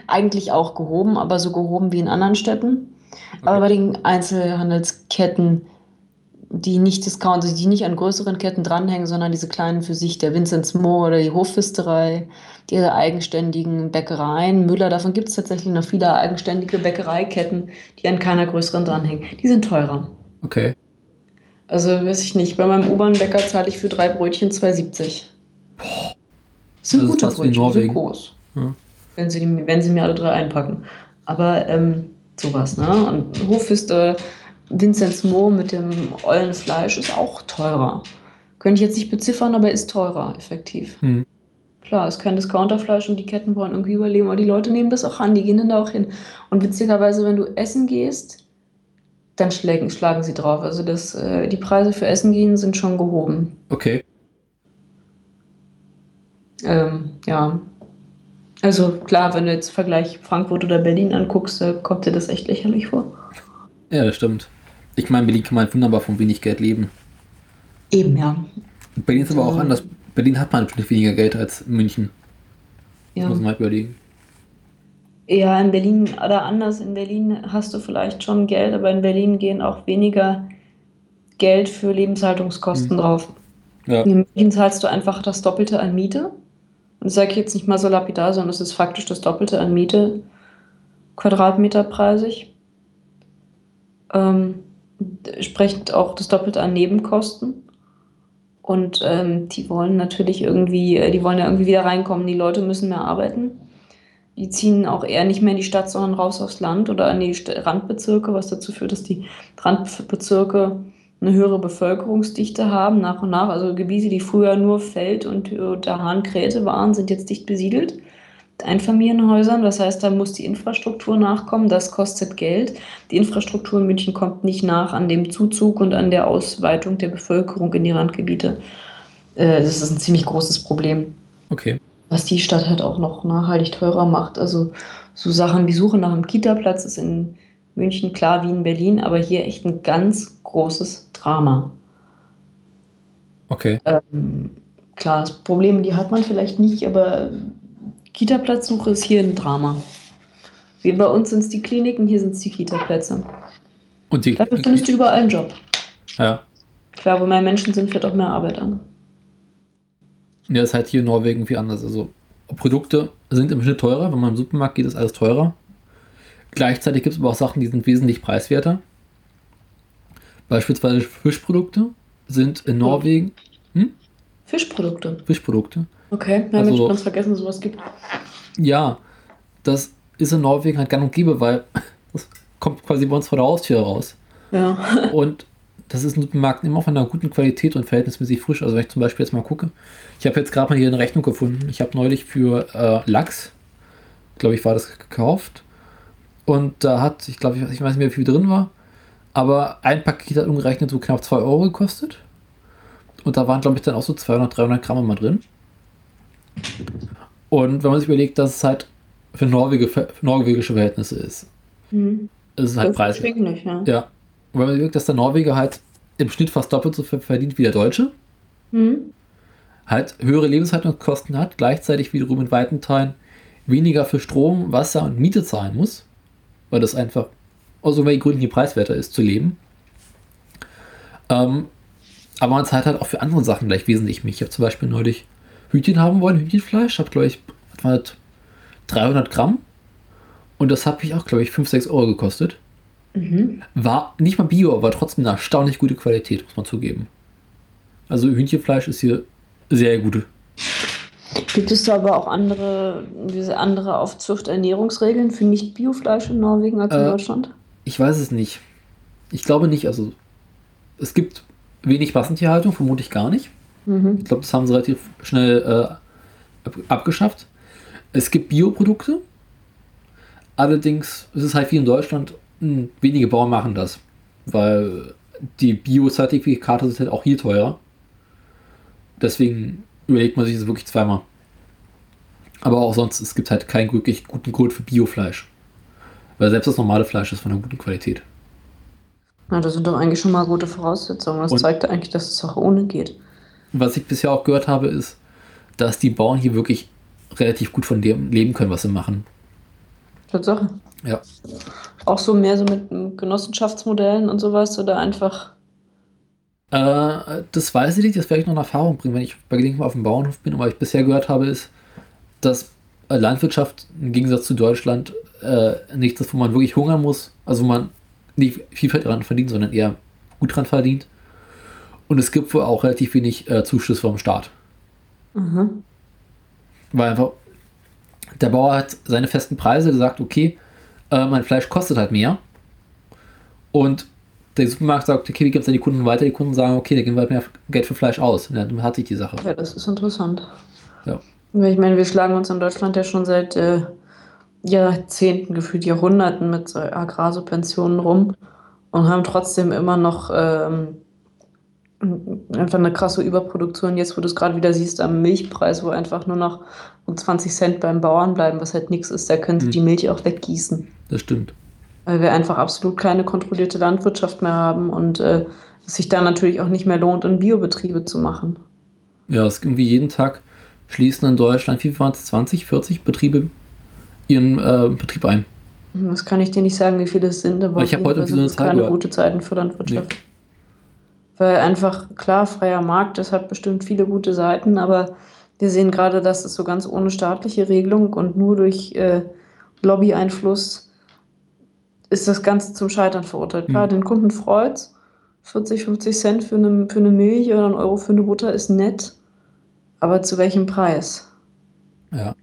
Speaker 2: eigentlich auch gehoben, aber so gehoben wie in anderen Städten. Okay. Aber bei den Einzelhandelsketten, die nicht Discount, also die nicht an größeren Ketten dranhängen, sondern diese kleinen für sich, der Vinzenz Moore oder die Hoffisterei, diese eigenständigen Bäckereien, Müller, davon gibt es tatsächlich noch viele eigenständige Bäckereiketten, die an keiner größeren dranhängen. Die sind teurer.
Speaker 1: Okay.
Speaker 2: Also weiß ich nicht, bei meinem U-Bahn-Bäcker zahle ich für drei Brötchen 2,70. Das sind das gute Brötchen, sind groß. Ja. Wenn, sie, wenn sie mir alle drei einpacken. Aber ähm, sowas, ne? Und Hofiste, Vinzenz Mo mit dem ollen Fleisch ist auch teurer. Könnte ich jetzt nicht beziffern, aber ist teurer, effektiv. Hm. Klar, es ist kein Discounterfleisch und die Ketten wollen irgendwie überleben, aber die Leute nehmen das auch an, die gehen dann da auch hin. Und witzigerweise, wenn du essen gehst, dann schlagen, schlagen sie drauf. Also das, äh, die Preise für Essen gehen sind schon gehoben.
Speaker 1: Okay.
Speaker 2: Ähm, ja. Also klar, wenn du jetzt Vergleich Frankfurt oder Berlin anguckst, äh, kommt dir das echt lächerlich vor.
Speaker 1: Ja, das stimmt. Ich meine, Berlin kann man wunderbar von wenig Geld leben.
Speaker 2: Eben, ja.
Speaker 1: Berlin ist aber auch
Speaker 2: Ja.
Speaker 1: anders. Berlin hat man natürlich weniger Geld als München. Das
Speaker 2: Ja.
Speaker 1: muss man mal überlegen.
Speaker 2: Ja, in Berlin oder anders. In Berlin hast du vielleicht schon Geld, aber in Berlin gehen auch weniger Geld für Lebenshaltungskosten
Speaker 1: Mhm.
Speaker 2: drauf.
Speaker 1: Ja.
Speaker 2: In München zahlst du einfach das Doppelte an Miete. Und das sage ich jetzt nicht mal so lapidar, sondern es ist faktisch das Doppelte an Miete, quadratmeterpreisig. Ähm, entsprechend auch das Doppelte an Nebenkosten. Und ähm, die wollen natürlich irgendwie, äh, die wollen ja irgendwie wieder reinkommen. Die Leute müssen mehr arbeiten. Die ziehen auch eher nicht mehr in die Stadt, sondern raus aufs Land oder an die Randbezirke, was dazu führt, dass die Randbezirke eine höhere Bevölkerungsdichte haben, nach und nach. Also Gebiete, die früher nur Feld und der Hahnkräte waren, sind jetzt dicht besiedelt. Einfamilienhäusern, das heißt, da muss die Infrastruktur nachkommen, das kostet Geld. Die Infrastruktur in München kommt nicht nach an dem Zuzug und an der Ausweitung der Bevölkerung in die Randgebiete. Äh, Das ist ein ziemlich großes Problem
Speaker 1: Okay.
Speaker 2: Was die Stadt halt auch noch nachhaltig teurer macht. Also so Sachen wie Suche nach einem Kita-Platz ist in München klar wie in Berlin, aber hier echt ein ganz großes Drama.
Speaker 1: Okay.
Speaker 2: Ähm, klar, das Problem, die hat man vielleicht nicht, aber Kita-Platzsuche ist hier ein Drama. Wie bei uns sind es die Kliniken, hier sind es die Kita-Plätze.
Speaker 1: Und die.
Speaker 2: Dafür findest du überall einen Job.
Speaker 1: Ja.
Speaker 2: Klar, wo mehr Menschen sind, fällt auch mehr Arbeit an.
Speaker 1: Ja, ist halt hier in Norwegen wie anders. Also Produkte sind im Schnitt teurer. Wenn man im Supermarkt geht, ist alles teurer. Gleichzeitig gibt es aber auch Sachen, die sind wesentlich preiswerter. Beispielsweise Fischprodukte sind in Norwegen
Speaker 2: Fischprodukte.
Speaker 1: Fischprodukte.
Speaker 2: Okay, ja,
Speaker 1: Also-
Speaker 2: Mensch, ganz vergessen, dass sowas gibt.
Speaker 1: Ja, das ist in Norwegen halt gang und gäbe, weil [laughs] das kommt quasi bei uns vor der Haustür raus.
Speaker 2: Ja.
Speaker 1: Und das ist in Supermärkten immer von einer guten Qualität und verhältnismäßig frisch. Also wenn ich zum Beispiel jetzt mal gucke, ich habe jetzt gerade mal hier eine Rechnung gefunden. Ich habe neulich für äh, Lachs, glaube ich, war das gekauft. Und da hat, ich glaube, ich, ich weiß nicht mehr, wie viel drin war, aber ein Paket hat umgerechnet so knapp 2 Euro gekostet. Und da waren, glaube ich, dann auch so 200, 300 Gramm immer drin. Und wenn man sich überlegt, dass es halt für, Norwege, für norwegische Verhältnisse ist,
Speaker 2: Hm.
Speaker 1: ist es halt preislich.
Speaker 2: erschwinglich, ja.
Speaker 1: Ja. Und wenn man überlegt, dass der Norweger halt im Schnitt fast doppelt so viel verdient wie der Deutsche,
Speaker 2: Hm.
Speaker 1: halt höhere Lebenshaltungskosten hat, gleichzeitig wiederum in weiten Teilen weniger für Strom, Wasser und Miete zahlen muss, weil das einfach aus irgendwelchen Gründen hier preiswerter ist zu leben. Ähm, aber man zahlt halt auch für andere Sachen gleich wesentlich mehr. Ich habe zum Beispiel neulich Hühnchen haben wollen, Hühnchenfleisch, hat glaube ich was war das, 300 Gramm und das hat mich auch glaube ich 5, 6 Euro gekostet.
Speaker 2: Mhm.
Speaker 1: War nicht mal Bio, aber trotzdem eine erstaunlich gute Qualität, muss man zugeben. Also Hühnchenfleisch ist hier sehr gut.
Speaker 2: Gibt es da aber auch andere, diese andere Aufzucht-Ernährungsregeln für Nicht-Biofleisch in Norwegen als in
Speaker 1: Äh,
Speaker 2: Deutschland?
Speaker 1: Ich weiß es nicht. Ich glaube nicht. Also es gibt wenig Massentierhaltung, vermutlich gar nicht.
Speaker 2: Mhm.
Speaker 1: Ich glaube, das haben sie relativ schnell äh, ab abgeschafft. Es gibt Bioprodukte. Allerdings ist es halt wie in Deutschland, wenige Bauern machen das. Weil die Bio-Zertifikate sind halt auch hier teurer. Deswegen überlegt man sich das wirklich zweimal. Aber auch sonst, es gibt halt keinen wirklich guten Grund für Biofleisch. Weil selbst das normale Fleisch ist von einer guten Qualität.
Speaker 2: Na, das sind doch eigentlich schon mal gute Voraussetzungen. Das
Speaker 1: Und-
Speaker 2: zeigt eigentlich, dass es auch ohne geht.
Speaker 1: Was ich bisher auch gehört habe, ist, dass die Bauern hier wirklich relativ gut von dem leben können, was sie machen.
Speaker 2: Tatsache.
Speaker 1: Ja.
Speaker 2: Auch so mehr so mit Genossenschaftsmodellen und sowas oder einfach.
Speaker 1: Äh, das weiß ich nicht, das werde ich noch in Erfahrung bringen, wenn ich bei Gelegenheit mal auf dem Bauernhof bin. Und was ich bisher gehört habe, ist, dass äh, Landwirtschaft im Gegensatz zu Deutschland äh, nichts ist, wo man wirklich hungern muss. Also wo man nicht viel dran verdient, sondern eher gut dran verdient. Und es gibt wohl auch relativ wenig äh, Zuschuss vom Staat.
Speaker 2: Mhm.
Speaker 1: Weil einfach der Bauer hat seine festen Preise gesagt, okay, äh, mein Fleisch kostet halt mehr. Und der Supermarkt sagt, okay, wie gibt es an die Kunden weiter? Die Kunden sagen, okay, da geben wir halt mehr Geld für Fleisch aus. Und dann hat sich die Sache.
Speaker 2: Ja, das ist interessant.
Speaker 1: Ja.
Speaker 2: Ich meine, wir schlagen uns in Deutschland ja schon seit äh, Jahrzehnten, gefühlt Jahrhunderten mit so Agrarsubventionen rum und haben trotzdem immer noch ähm, einfach eine krasse Überproduktion. Jetzt, wo du es gerade wieder siehst am Milchpreis, wo einfach nur noch um 20 Cent beim Bauern bleiben, was halt nichts ist, da können sie
Speaker 1: Hm.
Speaker 2: die Milch auch weggießen.
Speaker 1: Das stimmt.
Speaker 2: Weil wir einfach absolut keine kontrollierte Landwirtschaft mehr haben und äh, es sich da natürlich auch nicht mehr lohnt, in Biobetriebe zu machen.
Speaker 1: Ja, es ist irgendwie jeden Tag schließen in Deutschland, wie waren es, 20, 40 Betriebe ihren äh, Betrieb ein.
Speaker 2: Das kann ich dir nicht sagen, wie viele es sind, aber
Speaker 1: Ich hab
Speaker 2: auf jeden
Speaker 1: heute so eine Zahl
Speaker 2: keine gute Zeiten für Landwirtschaft. Weil einfach, klar, freier Markt, das hat bestimmt viele gute Seiten, aber wir sehen gerade, dass es so ganz ohne staatliche Regelung und nur durch äh, Lobby-Einfluss ist das Ganze zum Scheitern verurteilt. Klar,
Speaker 1: Mhm.
Speaker 2: den Kunden freut's. 40, 50 Cent für eine, für eine Milch oder ein Euro für eine Butter ist nett. Aber zu welchem Preis?
Speaker 1: Ja.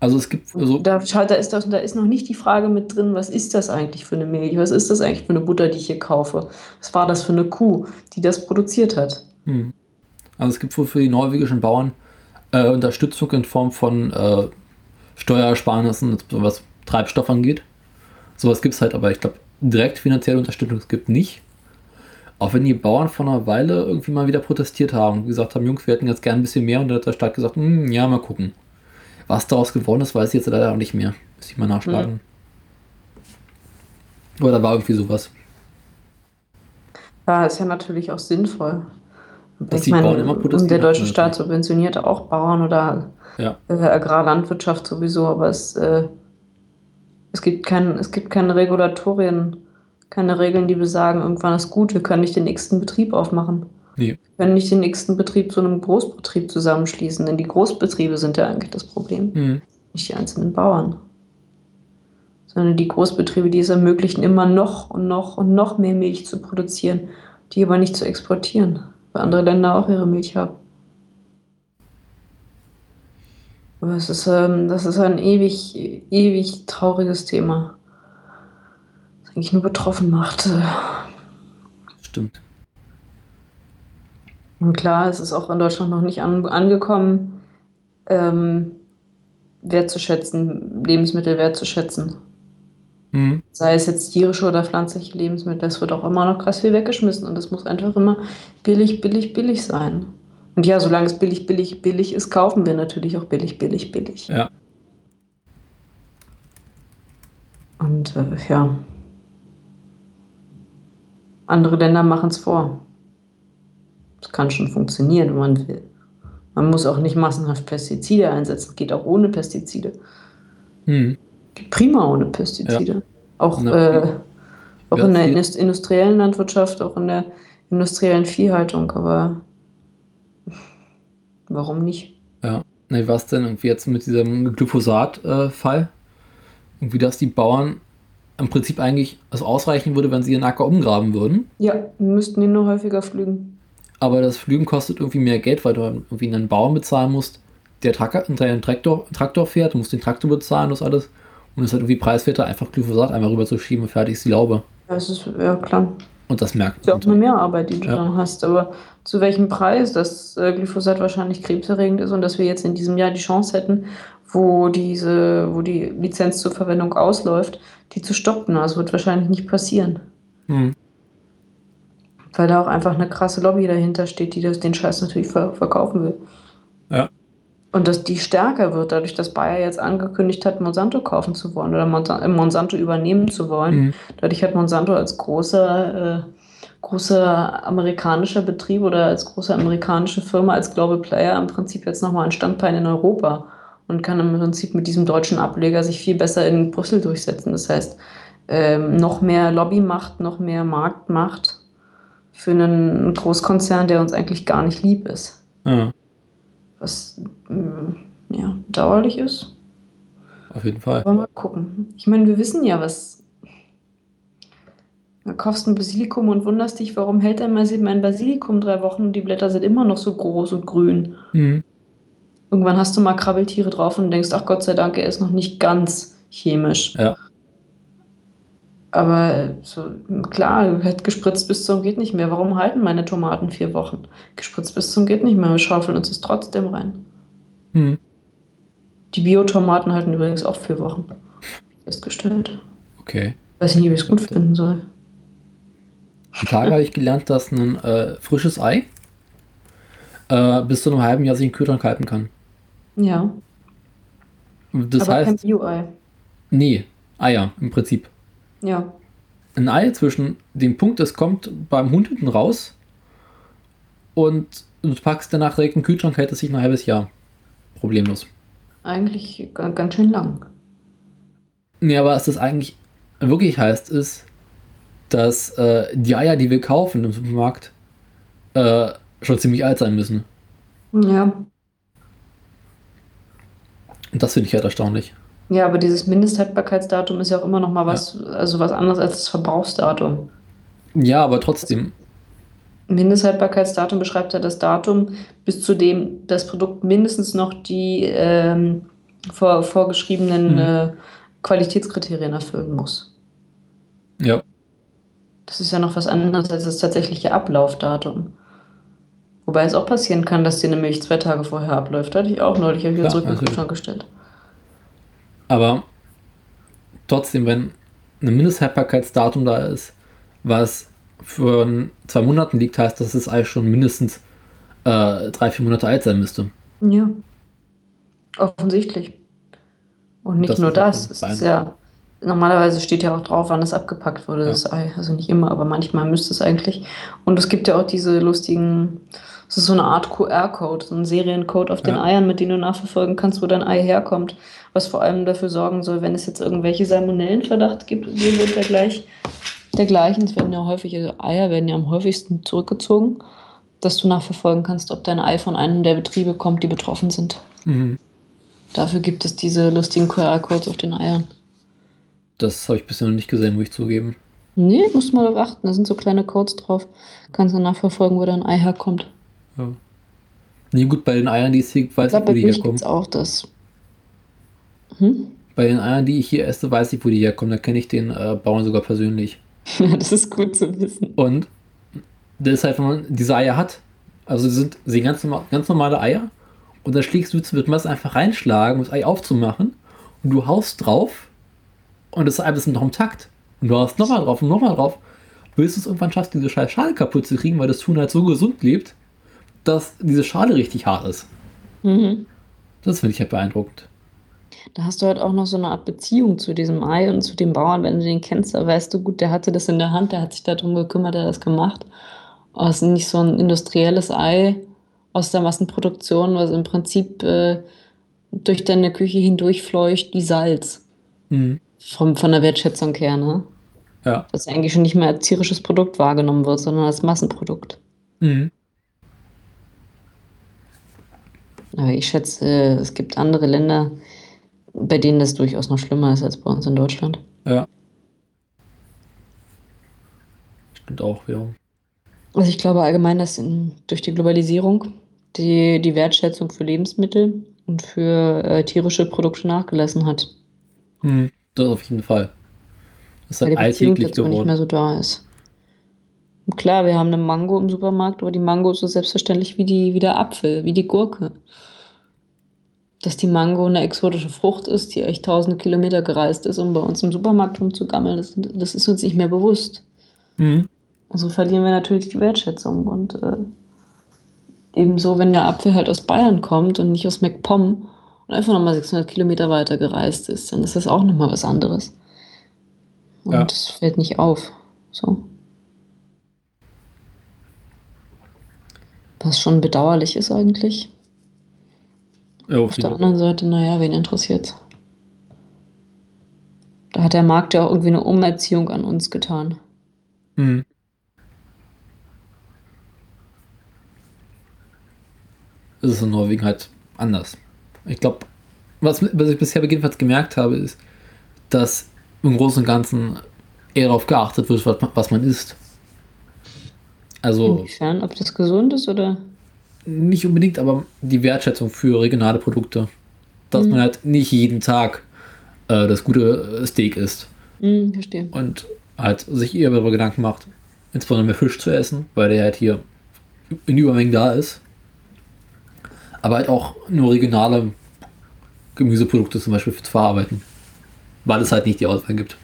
Speaker 1: Also es gibt so,
Speaker 2: Da, schau, da, ist das, da ist noch nicht die Frage mit drin, was ist das eigentlich für eine Milch? Was ist das eigentlich für eine Butter, die ich hier kaufe? Was war das für eine Kuh, die das produziert hat?
Speaker 1: hm. also es gibt wohl für die norwegischen Bauern äh, Unterstützung in Form von äh, Steuersparnissen, was Treibstoff angeht. Sowas gibt es halt, aber ich glaube, direkt finanzielle Unterstützung gibt nicht. Auch wenn die Bauern vor einer Weile irgendwie mal wieder protestiert haben und gesagt haben, Jungs, wir hätten jetzt gern ein bisschen mehr und dann hat der Staat gesagt, "Hm, ja, mal gucken. Was daraus geworden ist, weiß ich jetzt leider auch nicht mehr. Muss ich mal nachschlagen. Oder da war irgendwie sowas.
Speaker 2: Ja, ist ja natürlich auch sinnvoll.
Speaker 1: Dass
Speaker 2: ich
Speaker 1: die
Speaker 2: meine,
Speaker 1: Bauern immer
Speaker 2: und
Speaker 1: protestieren,
Speaker 2: der deutsche. Staat subventioniert auch Bauern oder
Speaker 1: Ja.
Speaker 2: äh, Agrarlandwirtschaft sowieso, aber es, äh, es, gibt kein, es gibt keine Regulatorien, keine Regeln, die besagen, irgendwann ist gut, wir können nicht den nächsten Betrieb aufmachen.
Speaker 1: Nee.
Speaker 2: Können nicht den nächsten Betrieb zu einem Großbetrieb zusammenschließen, denn die Großbetriebe sind ja eigentlich das Problem,
Speaker 1: Hm.
Speaker 2: nicht die einzelnen Bauern. Sondern die Großbetriebe, die es ermöglichen, immer noch und noch und noch mehr Milch zu produzieren, die aber nicht zu exportieren, weil andere Länder auch ihre Milch haben. Aber es ist, ähm, das ist ein ewig, ewig trauriges Thema, das eigentlich nur betroffen macht.
Speaker 1: Stimmt.
Speaker 2: Und klar, es ist auch in Deutschland noch nicht an, angekommen, ähm, wertzuschätzen, Lebensmittel wertzuschätzen.
Speaker 1: Hm.
Speaker 2: Sei es jetzt tierische oder pflanzliche Lebensmittel, es wird auch immer noch krass viel weggeschmissen und es muss einfach immer billig, billig, billig sein. Und ja, solange es billig, billig, billig ist, kaufen wir natürlich auch billig, billig, billig.
Speaker 1: Ja.
Speaker 2: Und äh, ja, andere Länder machen es vor. Es kann schon funktionieren, wenn man will. Man muss auch nicht massenhaft Pestizide einsetzen, geht auch ohne Pestizide.
Speaker 1: Hm.
Speaker 2: Prima ohne Pestizide. Auch,
Speaker 1: Na,
Speaker 2: äh, auch
Speaker 1: ja,
Speaker 2: in der indust- industriellen Landwirtschaft, auch in der industriellen Viehhaltung, aber warum nicht?
Speaker 1: Ja. Ne, was denn irgendwie jetzt mit diesem Glyphosat-Fall? irgendwie, dass die Bauern im Prinzip eigentlich es ausreichen würde, wenn sie ihren Acker umgraben würden.
Speaker 2: Ja, müssten ihn nur häufiger pflügen.
Speaker 1: Aber das Flügen kostet irgendwie mehr Geld, weil du irgendwie einen Bauern bezahlen musst, der Tracker, der einen Traktor, Traktor fährt, du musst den Traktor bezahlen, das alles. Und es ist halt irgendwie preiswerter, einfach Glyphosat einmal rüber zu schieben und fertig ist die Laube.
Speaker 2: Das ist, ja klar.
Speaker 1: Und das merkt
Speaker 2: ist ja auch
Speaker 1: man.
Speaker 2: eine Mehrarbeit, die du
Speaker 1: Ja.
Speaker 2: dann hast. Aber zu welchem Preis, dass äh, Glyphosat wahrscheinlich krebserregend ist und dass wir jetzt in diesem Jahr die Chance hätten, wo diese, wo die Lizenz zur Verwendung ausläuft, die zu stoppen. Das wird wahrscheinlich nicht passieren.
Speaker 1: Hm.
Speaker 2: Weil da auch einfach eine krasse Lobby dahinter steht, die das, den Scheiß natürlich ver verkaufen will.
Speaker 1: Ja.
Speaker 2: Und dass die stärker wird, dadurch, dass Bayer jetzt angekündigt hat, Monsanto kaufen zu wollen oder äh, Monsanto übernehmen zu wollen.
Speaker 1: Mhm.
Speaker 2: Dadurch hat Monsanto als großer, äh, großer amerikanischer Betrieb oder als große amerikanische Firma, als Global Player im Prinzip jetzt nochmal ein Standbein in Europa und kann im Prinzip mit diesem deutschen Ableger sich viel besser in Brüssel durchsetzen. Das heißt, ähm, noch mehr Lobbymacht, noch mehr Marktmacht für einen Großkonzern, der uns eigentlich gar nicht lieb ist.
Speaker 1: Ja,
Speaker 2: Was mm, ja, bedauerlich ist.
Speaker 1: auf jeden Fall.
Speaker 2: Aber mal gucken. Ich meine, wir wissen ja, was. Da kaufst ein Basilikum und wunderst dich, warum hält denn mal mein Basilikum drei Wochen und die Blätter sind immer noch so groß und grün.
Speaker 1: Mhm.
Speaker 2: Irgendwann hast du mal Krabbeltiere drauf und denkst, ach Gott sei Dank, er ist noch nicht ganz chemisch.
Speaker 1: Ja.
Speaker 2: Aber äh, so, klar, gespritzt bis zum geht nicht mehr. Warum halten meine Tomaten vier Wochen? Gespritzt bis zum geht nicht mehr. Wir schaufeln uns das trotzdem rein.
Speaker 1: Mhm.
Speaker 2: Die Biotomaten halten übrigens auch vier Wochen. Festgestellt.
Speaker 1: Okay.
Speaker 2: Weiß nicht, wie ich es gut finden soll.
Speaker 1: Die Tage habe ich gelernt, dass ein äh, frisches Ei äh, bis zu einem halben Jahr sich im Kühlschrank halten kann.
Speaker 2: Ja.
Speaker 1: Das
Speaker 2: aber kein
Speaker 1: heißt,
Speaker 2: Bio-Ei.
Speaker 1: nee, Eier im Prinzip.
Speaker 2: Ja.
Speaker 1: Ein Ei zwischen dem Punkt, es kommt beim Hund hinten raus und du packst danach direkt in den Kühlschrank, hält es sich ein halbes Jahr. Problemlos.
Speaker 2: Eigentlich ga- ganz schön lang.
Speaker 1: Nee, aber was das eigentlich wirklich heißt, ist, dass äh, die Eier, die wir kaufen im Supermarkt, äh, schon ziemlich alt sein müssen.
Speaker 2: Ja.
Speaker 1: Und das finde ich halt erstaunlich.
Speaker 2: Ja, aber dieses Mindesthaltbarkeitsdatum ist ja auch immer noch mal was, also was anderes als das Verbrauchsdatum.
Speaker 1: Ja, aber trotzdem.
Speaker 2: Mindesthaltbarkeitsdatum beschreibt ja das Datum, bis zu dem das Produkt mindestens noch die ähm, vor, vorgeschriebenen
Speaker 1: Mhm.
Speaker 2: äh, Qualitätskriterien erfüllen muss.
Speaker 1: Ja.
Speaker 2: Das ist ja noch was anderes als das tatsächliche Ablaufdatum. Wobei es auch passieren kann, dass die eine Milch zwei Tage vorher abläuft. Hatte ich auch neulich hab ich
Speaker 1: Ja,
Speaker 2: zurück. Kühlschrank gestellt.
Speaker 1: Aber trotzdem, wenn ein Mindesthaltbarkeitsdatum da ist, was für zwei Monaten liegt, heißt, dass das Ei schon mindestens äh, drei, vier Monate alt sein müsste.
Speaker 2: Ja. Offensichtlich. Und nicht
Speaker 1: Das
Speaker 2: nur
Speaker 1: ist
Speaker 2: das. Es ist ja, normalerweise steht ja auch drauf, wann es abgepackt wurde,
Speaker 1: Ja.
Speaker 2: das Ei. Also nicht immer, aber manchmal müsste es eigentlich. Und es gibt ja auch diese lustigen, es ist so eine Art QR-Code, so ein Seriencode auf den
Speaker 1: Ja.
Speaker 2: Eiern, mit dem du nachverfolgen kannst, wo dein Ei herkommt. Was vor allem dafür sorgen soll, wenn es jetzt irgendwelche Salmonellenverdacht gibt, so wird der gleich dergleichen. Es werden ja häufig, also Eier werden ja am häufigsten zurückgezogen, dass du nachverfolgen kannst, ob dein Ei von einem der Betriebe kommt, die betroffen sind.
Speaker 1: Mhm.
Speaker 2: Dafür gibt es diese lustigen QR-Codes auf den Eiern.
Speaker 1: Das habe ich bisher noch nicht gesehen, muss ich zugeben.
Speaker 2: Nee, musst du mal darauf achten. Da sind so kleine Codes drauf. Kannst du nachverfolgen, wo dein Ei herkommt.
Speaker 1: Ja. Nee, gut, bei den Eiern, die es hier,
Speaker 2: Ich
Speaker 1: weiß ich, wo die herkommen.
Speaker 2: gibt es auch das. Hm?
Speaker 1: Bei den Eiern, die ich hier esse, weiß ich, wo die herkommen. Da kenne ich den äh, Bauern sogar persönlich.
Speaker 2: Ja, [laughs] das ist gut zu wissen.
Speaker 1: Und das ist halt, wenn man diese Eier hat, also sie sind, sie ganz, normal, ganz normale Eier und dann schlägst du mit Messer einfach reinschlagen, um das Ei aufzumachen und du haust drauf und das Ei ist noch im Takt. Und du haust nochmal drauf und nochmal drauf, bis du es irgendwann schaffst, diese scheiß Schale kaputt zu kriegen, weil das Huhn halt so gesund lebt, dass diese Schale richtig hart ist.
Speaker 2: Mhm.
Speaker 1: Das finde ich halt beeindruckend.
Speaker 2: Da hast du halt auch noch so eine Art Beziehung zu diesem Ei und zu dem Bauern, wenn du den kennst, da weißt du, gut, der hatte das in der Hand, der hat sich darum gekümmert, der hat das gemacht. Aber es ist nicht so ein industrielles Ei aus der Massenproduktion, was im Prinzip äh, durch deine Küche hindurchfleucht wie Salz.
Speaker 1: Mhm.
Speaker 2: Vom, von der Wertschätzung her, ne?
Speaker 1: Ja.
Speaker 2: Das eigentlich schon nicht mehr als tierisches Produkt wahrgenommen wird, sondern als Massenprodukt.
Speaker 1: Mhm.
Speaker 2: Aber ich schätze, es gibt andere Länder, bei denen das durchaus noch schlimmer ist als bei uns in Deutschland.
Speaker 1: Ja. Stimmt auch, ja.
Speaker 2: Also ich glaube allgemein, dass in, durch die Globalisierung die, die Wertschätzung für Lebensmittel und für äh, tierische Produkte nachgelassen hat.
Speaker 1: Mhm. Das auf jeden Fall. Das ist halt
Speaker 2: die Beziehung
Speaker 1: alltäglich
Speaker 2: dazu nicht
Speaker 1: geworden.
Speaker 2: mehr so da ist. Und klar, wir haben eine Mango im Supermarkt, aber die Mango ist so selbstverständlich wie, die, wie der Apfel, wie die Gurke. Dass die Mango eine exotische Frucht ist, die echt tausende Kilometer gereist ist, um bei uns im Supermarkt rumzugammeln, das, das ist uns nicht mehr bewusst.
Speaker 1: Mhm.
Speaker 2: Und so verlieren wir natürlich die Wertschätzung. Und äh, ebenso, wenn der Apfel halt aus Bayern kommt und nicht aus MacPom und einfach nochmal 600 Kilometer weiter gereist ist, dann ist das auch nochmal was anderes. Und
Speaker 1: Ja.
Speaker 2: das fällt nicht auf. So. Was schon bedauerlich ist eigentlich.
Speaker 1: Ja, auf
Speaker 2: Auf der anderen Seite, naja, wen interessiert's? Da hat der Markt ja auch irgendwie eine Umerziehung an uns getan.
Speaker 1: Mhm. Das ist in Norwegen halt anders. Ich glaube, was, was ich bisher jedenfalls gemerkt habe, ist, dass im Großen und Ganzen eher darauf geachtet wird, was man, was man isst. Also
Speaker 2: Inwiefern, ob das gesund ist oder?
Speaker 1: nicht unbedingt, aber die Wertschätzung für regionale Produkte. Dass
Speaker 2: Mhm.
Speaker 1: man halt nicht jeden Tag äh, das gute Steak isst.
Speaker 2: Hm, verstehe.
Speaker 1: und halt sich eher darüber Gedanken macht, insbesondere mehr Fisch zu essen, weil der halt hier in Übermengen da ist. Aber halt auch nur regionale Gemüseprodukte zum Beispiel zu verarbeiten. Weil es halt nicht die Auswahl gibt.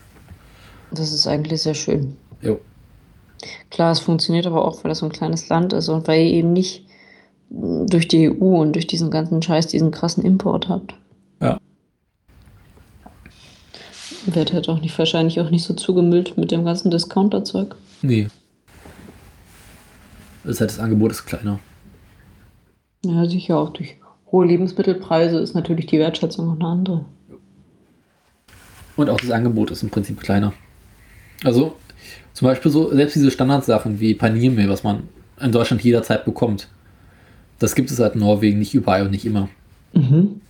Speaker 2: Das ist eigentlich sehr schön.
Speaker 1: Jo.
Speaker 2: Klar, es funktioniert aber auch, weil das so ein kleines Land ist und weil ihr eben nicht durch die EU und durch diesen ganzen Scheiß diesen krassen Import habt.
Speaker 1: Ja.
Speaker 2: Wird halt auch nicht wahrscheinlich auch nicht so zugemüllt mit dem ganzen Discounter-Zeug.
Speaker 1: Nee. Das, ist halt das Angebot ist kleiner.
Speaker 2: Ja, sicher auch durch hohe Lebensmittelpreise ist natürlich die Wertschätzung auch eine andere.
Speaker 1: Und auch das Angebot ist im Prinzip kleiner. Also zum Beispiel so, selbst diese Standardsachen wie Paniermehl, was man in Deutschland jederzeit bekommt, das gibt es halt in Norwegen nicht überall und nicht immer.
Speaker 2: Mhm.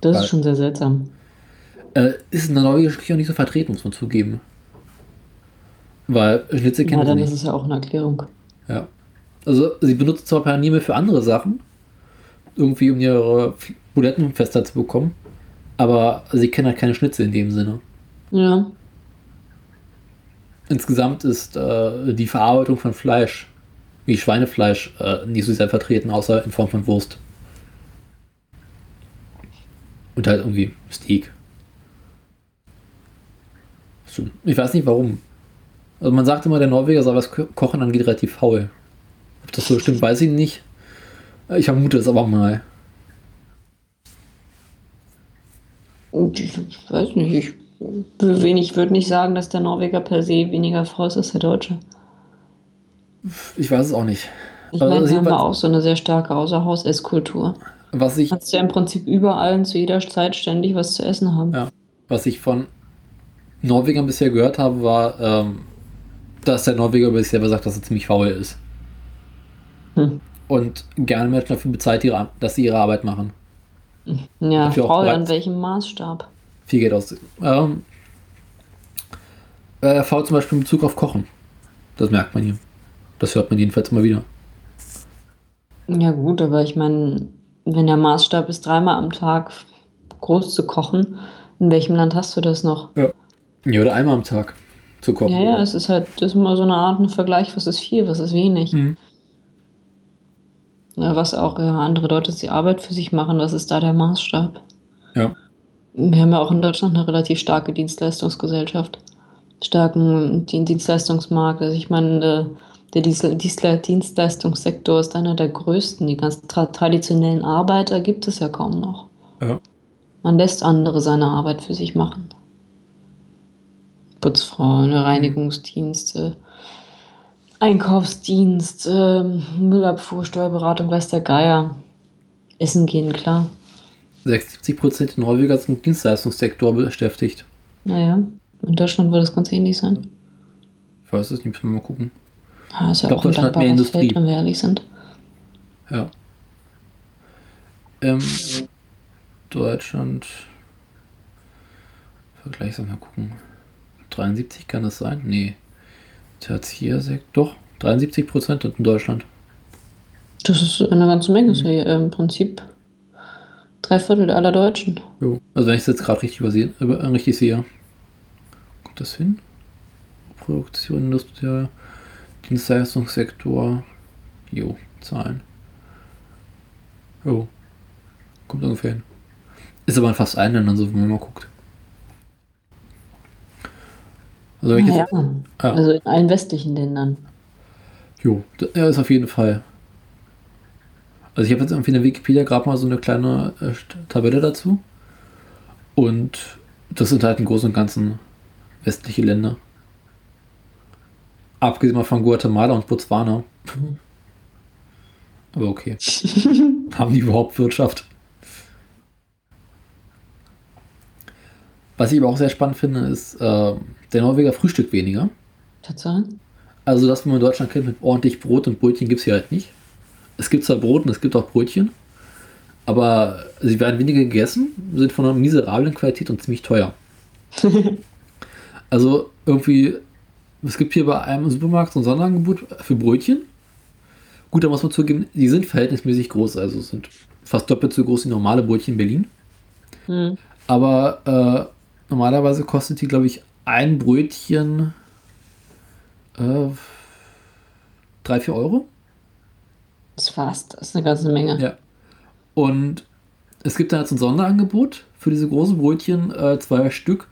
Speaker 2: Das
Speaker 1: Weil-
Speaker 2: ist schon sehr seltsam.
Speaker 1: Äh, ist in der norwegischen Küche auch nicht so vertreten, muss man zugeben. Weil Schnitzel
Speaker 2: Ja,
Speaker 1: kennen sie
Speaker 2: dann
Speaker 1: nicht.
Speaker 2: ist es ja auch eine Erklärung.
Speaker 1: Ja. Also sie benutzen zwar Paniermehl für andere Sachen, irgendwie um ihre Buletten fester zu bekommen, aber sie kennen halt keine Schnitzel in dem Sinne.
Speaker 2: Ja.
Speaker 1: Insgesamt ist äh, die Verarbeitung von Fleisch, wie Schweinefleisch, äh, nicht so sehr vertreten, außer in Form von Wurst. Und halt irgendwie Steak. Ich weiß nicht warum. Also man sagt immer, der Norweger soll was ko- kochen, dann geht relativ faul. Ob das so stimmt, weiß ich nicht. Ich vermute es aber mal.
Speaker 2: Und Ich weiß nicht, ich, wenig, würde nicht sagen, dass der Norweger per se weniger faul ist als der Deutsche.
Speaker 1: Ich weiß es auch nicht.
Speaker 2: Ich
Speaker 1: Also
Speaker 2: meine, wir haben
Speaker 1: jedenfalls-
Speaker 2: auch so eine sehr starke Außerhaus-Esskultur.
Speaker 1: Was ich,
Speaker 2: Du kannst ja im Prinzip überall und zu jeder Zeit ständig was zu essen haben.
Speaker 1: Ja. was ich von Norwegern bisher gehört habe, war, ähm, dass der Norweger über sich selber sagt, dass er ziemlich faul ist.
Speaker 2: Hm.
Speaker 1: Und gerne Menschen dafür bezahlt, dass sie ihre Arbeit machen.
Speaker 2: Ja, faul an welchem Maßstab?
Speaker 1: Viel Geld aus. Ähm, äh, faul zum Beispiel in Bezug auf Kochen. Das merkt man hier. Das hört man jedenfalls immer wieder.
Speaker 2: Ja gut, aber ich meine, wenn der Maßstab ist, dreimal am Tag groß zu kochen, in welchem Land hast du das noch?
Speaker 1: Ja, oder einmal am Tag zu kochen.
Speaker 2: Ja, ja, es ist halt, das ist immer so eine Art ein Vergleich, was ist viel, was ist wenig.
Speaker 1: Mhm.
Speaker 2: Ja, was auch ja, andere Leute die Arbeit für sich machen, was ist da der Maßstab?
Speaker 1: Ja.
Speaker 2: Wir haben ja auch in Deutschland eine relativ starke Dienstleistungsgesellschaft, starken Dien- Dienstleistungsmarkt. Also ich meine, äh, der Dienstleistungssektor ist einer der größten. Die ganzen tra traditionellen Arbeiter gibt es ja kaum noch.
Speaker 1: Ja.
Speaker 2: Man lässt andere seine Arbeit für sich machen. Putzfrauen, Reinigungsdienste, Einkaufsdienst, Müllabfuhr, Steuerberatung, weiß der Geier. Essen gehen, klar.
Speaker 1: 76% der Norweger sind im Dienstleistungssektor beschäftigt.
Speaker 2: Naja, in Deutschland wird das ganz ähnlich sein.
Speaker 1: Ich weiß es nicht, müssen wir mal gucken.
Speaker 2: Ja, ist ja
Speaker 1: Ich glaub,
Speaker 2: auch ein
Speaker 1: Deutschland hat mehr Industrie.
Speaker 2: Feld, wenn wir ehrlich sind.
Speaker 1: Ja. Ähm, Deutschland. Vergleich, mal gucken. 73 kann das sein? Nee. Tertiärsektor. Doch, 73 Prozent in Deutschland.
Speaker 2: Das ist eine ganze Menge. Das ist ja im Prinzip drei Viertel aller Deutschen.
Speaker 1: Jo. Also wenn ich es jetzt gerade richtig übersehen, über, äh, richtig sehe. Kommt das hin? Produktion, Industrie, Dienstleistungssektor. Jo, Zahlen. Jo. Kommt ungefähr hin. Ist aber in fast allen Ländern so, wenn man mal guckt. Also
Speaker 2: Ja,
Speaker 1: jetzt, Ja.
Speaker 2: also in allen westlichen Ländern.
Speaker 1: jo, ja, ist auf jeden Fall. Also ich habe jetzt irgendwie in der Wikipedia gerade mal so eine kleine äh, Tabelle dazu. Und das sind halt im Großen und Ganzen westliche Länder. Abgesehen mal von Guatemala und Botswana. [laughs] Aber okay. [laughs] Haben die überhaupt Wirtschaft? Was ich aber auch sehr spannend finde, ist, äh, der Norweger frühstückt weniger.
Speaker 2: Tatsache.
Speaker 1: Also das, was man in Deutschland kennt mit ordentlich Brot und Brötchen, gibt es hier halt nicht. Es gibt zwar Brot und es gibt auch Brötchen, aber sie werden weniger gegessen, sind von einer miserablen Qualität und ziemlich teuer. [laughs] also irgendwie, es gibt hier bei einem Supermarkt so ein Sonderangebot für Brötchen. Gut, da muss man zugeben, die sind verhältnismäßig groß, also sind fast doppelt so groß wie normale Brötchen in Berlin.
Speaker 2: Hm.
Speaker 1: Aber äh, normalerweise kostet die, glaube ich, ein Brötchen äh, 3, 4 Euro.
Speaker 2: Das ist fast, das ist eine ganze Menge.
Speaker 1: Ja. Und Es gibt da jetzt ein Sonderangebot für diese großen Brötchen, äh, zwei Stück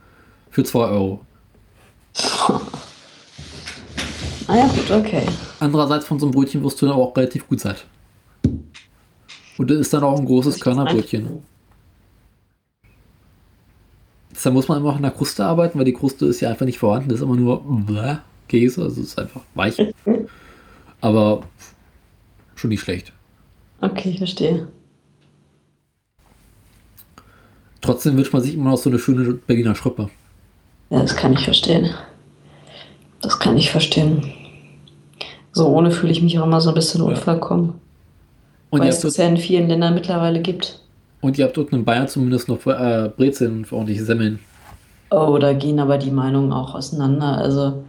Speaker 1: für 2 Euro. [laughs]
Speaker 2: Ah ja, gut, okay.
Speaker 1: Andererseits von so einem Brötchen wirst du dann auch relativ gut satt. Und das ist dann auch ein großes Körnerbrötchen. Deshalb muss man immer auch in der Kruste arbeiten, weil die Kruste ist ja einfach nicht vorhanden. Das ist immer nur Käse, also es ist einfach weich. [laughs] Aber schon nicht schlecht.
Speaker 2: Okay, ich verstehe.
Speaker 1: Trotzdem wünscht man sich immer noch so eine schöne Berliner Schrippe.
Speaker 2: Ja, das kann ich verstehen. Das kann ich verstehen. So ohne fühle ich mich auch immer so ein bisschen
Speaker 1: Ja.
Speaker 2: unvollkommen.
Speaker 1: Und
Speaker 2: Weil es das ja in vielen Ländern mittlerweile gibt.
Speaker 1: und ihr habt dort in Bayern zumindest noch äh, Brezeln für ordentliche Semmeln.
Speaker 2: Oh, da gehen aber die Meinungen auch auseinander. Also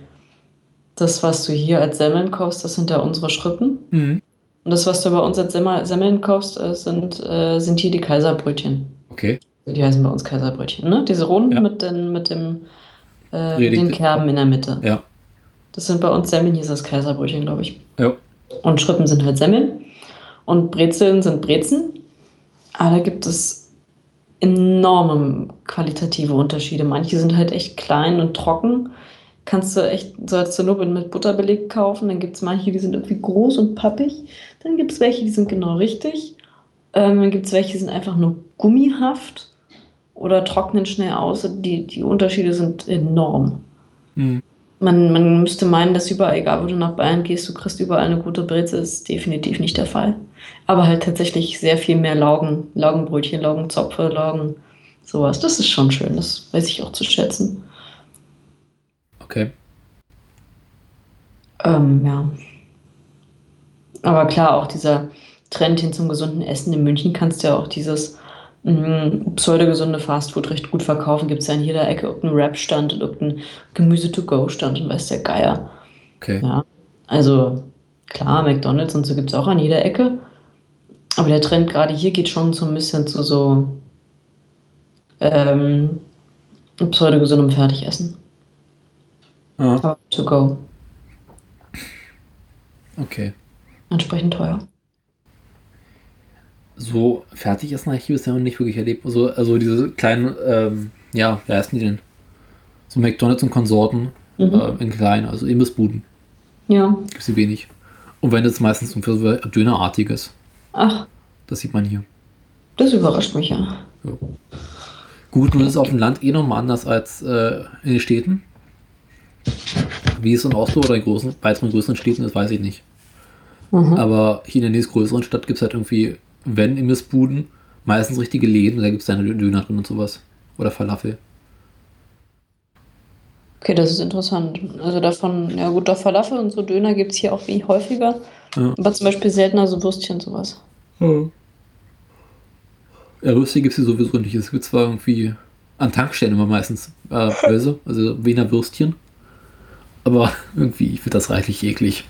Speaker 2: das, was du hier als Semmeln kaufst, das sind ja unsere Schrippen.
Speaker 1: Mhm.
Speaker 2: Und das, was du bei uns als Semmel- Semmeln kaufst, äh, sind, äh, sind hier die Kaiserbrötchen.
Speaker 1: Okay.
Speaker 2: Die heißen bei uns Kaiserbrötchen, ne? Diese runden
Speaker 1: Ja.
Speaker 2: mit, den, mit dem äh, den Kerben in der Mitte.
Speaker 1: Ja.
Speaker 2: Das sind bei uns Semmeln, hier ist das Kaiserbrötchen, glaube ich.
Speaker 1: Ja.
Speaker 2: Und Schrippen sind halt Semmeln. Und Brezeln sind Brezen. Aber da gibt es enorme qualitative Unterschiede. Manche sind halt echt klein und trocken. Kannst du echt so als zur Not mit Butter belegt kaufen. Dann gibt es manche, die sind irgendwie groß und pappig. Dann gibt es welche, die sind genau richtig. Ähm, dann gibt es welche, die sind einfach nur gummihaft oder trocknen schnell aus. Die, die Unterschiede sind enorm.
Speaker 1: Mhm.
Speaker 2: Man, man müsste meinen, dass überall, egal wo du nach Bayern gehst, du kriegst überall eine gute Brezel, ist definitiv nicht der Fall. Aber halt tatsächlich sehr viel mehr Laugen, Laugenbrötchen, Laugenzopfe, Laugen, sowas. Das ist schon schön, das weiß ich auch zu schätzen.
Speaker 1: Okay.
Speaker 2: Ähm, ja. Aber klar, auch dieser Trend hin zum gesunden Essen in München kannst du ja auch dieses mh, pseudogesunde Fastfood recht gut verkaufen. Gibt es ja in jeder Ecke irgendeinen Wrap-Stand und irgendeinen Gemüse-to-go-Stand und weiß der Geier.
Speaker 1: Okay.
Speaker 2: Ja, also klar, McDonalds und so gibt es auch an jeder Ecke. Aber der Trend gerade hier geht schon so ein bisschen zu so ähm, pseudogesundem Fertigessen.
Speaker 1: Ah,
Speaker 2: Aber to go.
Speaker 1: okay.
Speaker 2: Entsprechend teuer.
Speaker 1: So fertig essen habe ich bisher noch nicht wirklich erlebt. Also, also diese kleinen, ähm, ja, wie heißen die denn? So McDonalds und Konsorten
Speaker 2: Mhm.
Speaker 1: äh, in klein, also Imbissbuden.
Speaker 2: Ja.
Speaker 1: Gibt sie wenig. Und wenn es meistens so für so Dönerartiges.
Speaker 2: Ach,
Speaker 1: Das sieht man hier.
Speaker 2: das überrascht mich ja.
Speaker 1: Ja. Gut, nun ist es auf dem Land eh nochmal anders als äh, in den Städten. Wie es in Oslo oder in großen, weiteren größeren Städten ist, weiß ich nicht.
Speaker 2: Mhm.
Speaker 1: Aber hier in der nächstgrößeren Stadt gibt es halt irgendwie, wenn Imbissbuden, meistens richtige Läden, da gibt es dann Döner drin und sowas. Oder Falafel.
Speaker 2: Okay, das ist interessant. Also davon, ja gut, doch Falafel und so Döner gibt es hier auch wie häufiger.
Speaker 1: Ja.
Speaker 2: Aber zum Beispiel seltener so Würstchen und sowas.
Speaker 1: Ja, Würstchen gibt es hier sowieso nicht. Es gibt zwar irgendwie an Tankstellen immer meistens äh, Böse, also Wiener Würstchen. Aber [laughs] irgendwie, ich finde das reichlich eklig.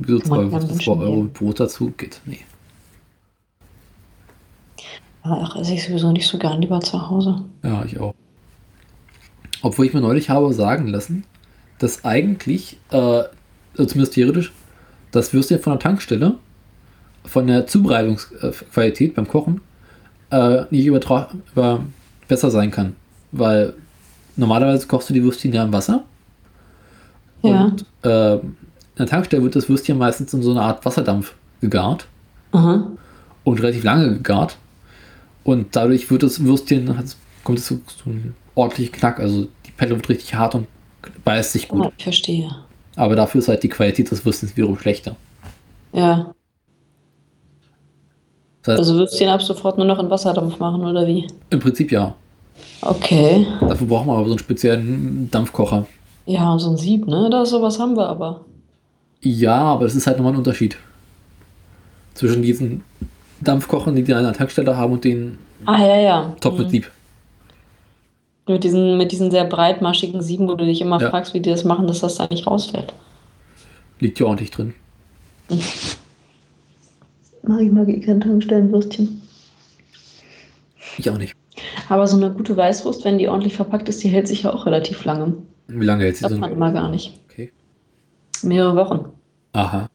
Speaker 1: Wieso
Speaker 2: Kann man
Speaker 1: zwei,
Speaker 2: keinem
Speaker 1: zwei
Speaker 2: Menschen
Speaker 1: Euro
Speaker 2: geben.
Speaker 1: mit Brot dazu? Geht. Nee.
Speaker 2: Ach, esse ich sowieso nicht so gern lieber zu Hause.
Speaker 1: Ja, ich auch. Obwohl ich mir neulich habe sagen lassen, dass eigentlich, äh, also zumindest theoretisch, das Würstchen von der Tankstelle von der Zubereitungsqualität beim Kochen äh, nicht übertra über besser sein kann. Weil normalerweise kochst du die Würstchen ja im Wasser.
Speaker 2: Ja.
Speaker 1: Und äh, der Tankstelle wird das Würstchen meistens in so einer Art Wasserdampf gegart
Speaker 2: Aha.
Speaker 1: und relativ lange gegart. Und dadurch wird das Würstchen, kommt es zu, zu einem ordentlichen Knack. Also die Pelle wird richtig hart und beißt sich gut.
Speaker 2: Ah, ich verstehe.
Speaker 1: Aber dafür ist halt die Qualität des Würstchens wiederum schlechter.
Speaker 2: Ja.
Speaker 1: Das heißt,
Speaker 2: Also Würstchen ab sofort nur noch in Wasserdampf machen, oder wie?
Speaker 1: im Prinzip ja.
Speaker 2: Okay.
Speaker 1: Dafür brauchen wir aber so einen speziellen Dampfkocher.
Speaker 2: Ja, so ein Sieb, ne? Da sowas haben wir aber.
Speaker 1: Ja, aber das ist halt nochmal ein Unterschied. Zwischen diesen Dampfkochern, die die an der Tankstelle haben und den
Speaker 2: Ah, ja, ja.
Speaker 1: Top mit
Speaker 2: Mhm.
Speaker 1: Sieb.
Speaker 2: Mit diesen, mit diesen sehr breitmaschigen Sieben, wo du dich immer
Speaker 1: Ja.
Speaker 2: fragst, wie die das machen, dass das da nicht rausfällt.
Speaker 1: Liegt ja ordentlich drin. [laughs]
Speaker 2: Mag ich mag eh kein Tankstellenwürstchen.
Speaker 1: Ich auch nicht.
Speaker 2: Aber so eine gute Weißwurst, wenn die ordentlich verpackt ist, die hält sich ja auch relativ lange.
Speaker 1: Wie lange hält sie
Speaker 2: Das
Speaker 1: so?
Speaker 2: man immer gar nicht. Mehrere Wochen.
Speaker 1: Aha.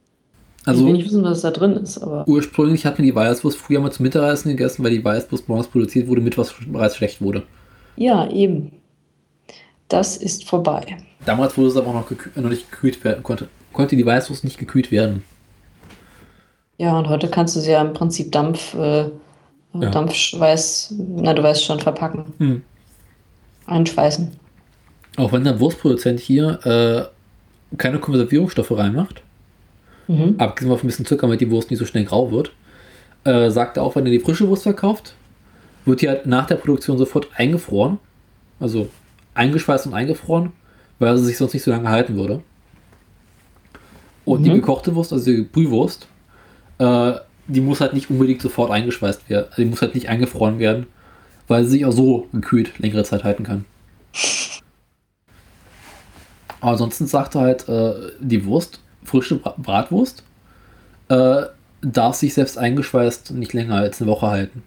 Speaker 1: Also
Speaker 2: ich will nicht wissen, was da drin ist, aber
Speaker 1: ursprünglich hatten wir die Weißwurst früher mal zum Mittagessen gegessen, weil die Weißwurst morgens produziert wurde, mit was bereits schlecht wurde.
Speaker 2: ja, eben. Das ist vorbei.
Speaker 1: Damals wurde es aber noch, gekühlt, noch nicht gekühlt werden, konnte, konnte die Weißwurst nicht gekühlt werden.
Speaker 2: Ja, und heute kannst du sie ja im Prinzip Dampf, äh,
Speaker 1: Ja.
Speaker 2: Dampfschweiß, na, du weißt schon, verpacken,
Speaker 1: Hm.
Speaker 2: einschweißen.
Speaker 1: Auch wenn der Wurstproduzent hier äh, keine Konservierungsstoffe reinmacht,
Speaker 2: Mhm.
Speaker 1: abgesehen von ein bisschen Zucker, damit die Wurst nicht so schnell grau wird, äh, sagt er auch, wenn er die frische Wurst verkauft, wird die halt nach der Produktion sofort eingefroren. Also eingeschweißt und eingefroren, weil sie sich sonst nicht so lange halten würde. Und die
Speaker 2: Mhm.
Speaker 1: gekochte Wurst, also die Brühwurst, äh, die muss halt nicht unbedingt sofort eingeschweißt werden. Also die muss halt nicht eingefroren werden, weil sie sich auch so gekühlt längere Zeit halten kann. Aber ansonsten sagt er halt, äh, die Wurst, frische Bra Bratwurst, äh, darf sich selbst eingeschweißt nicht länger als eine Woche halten.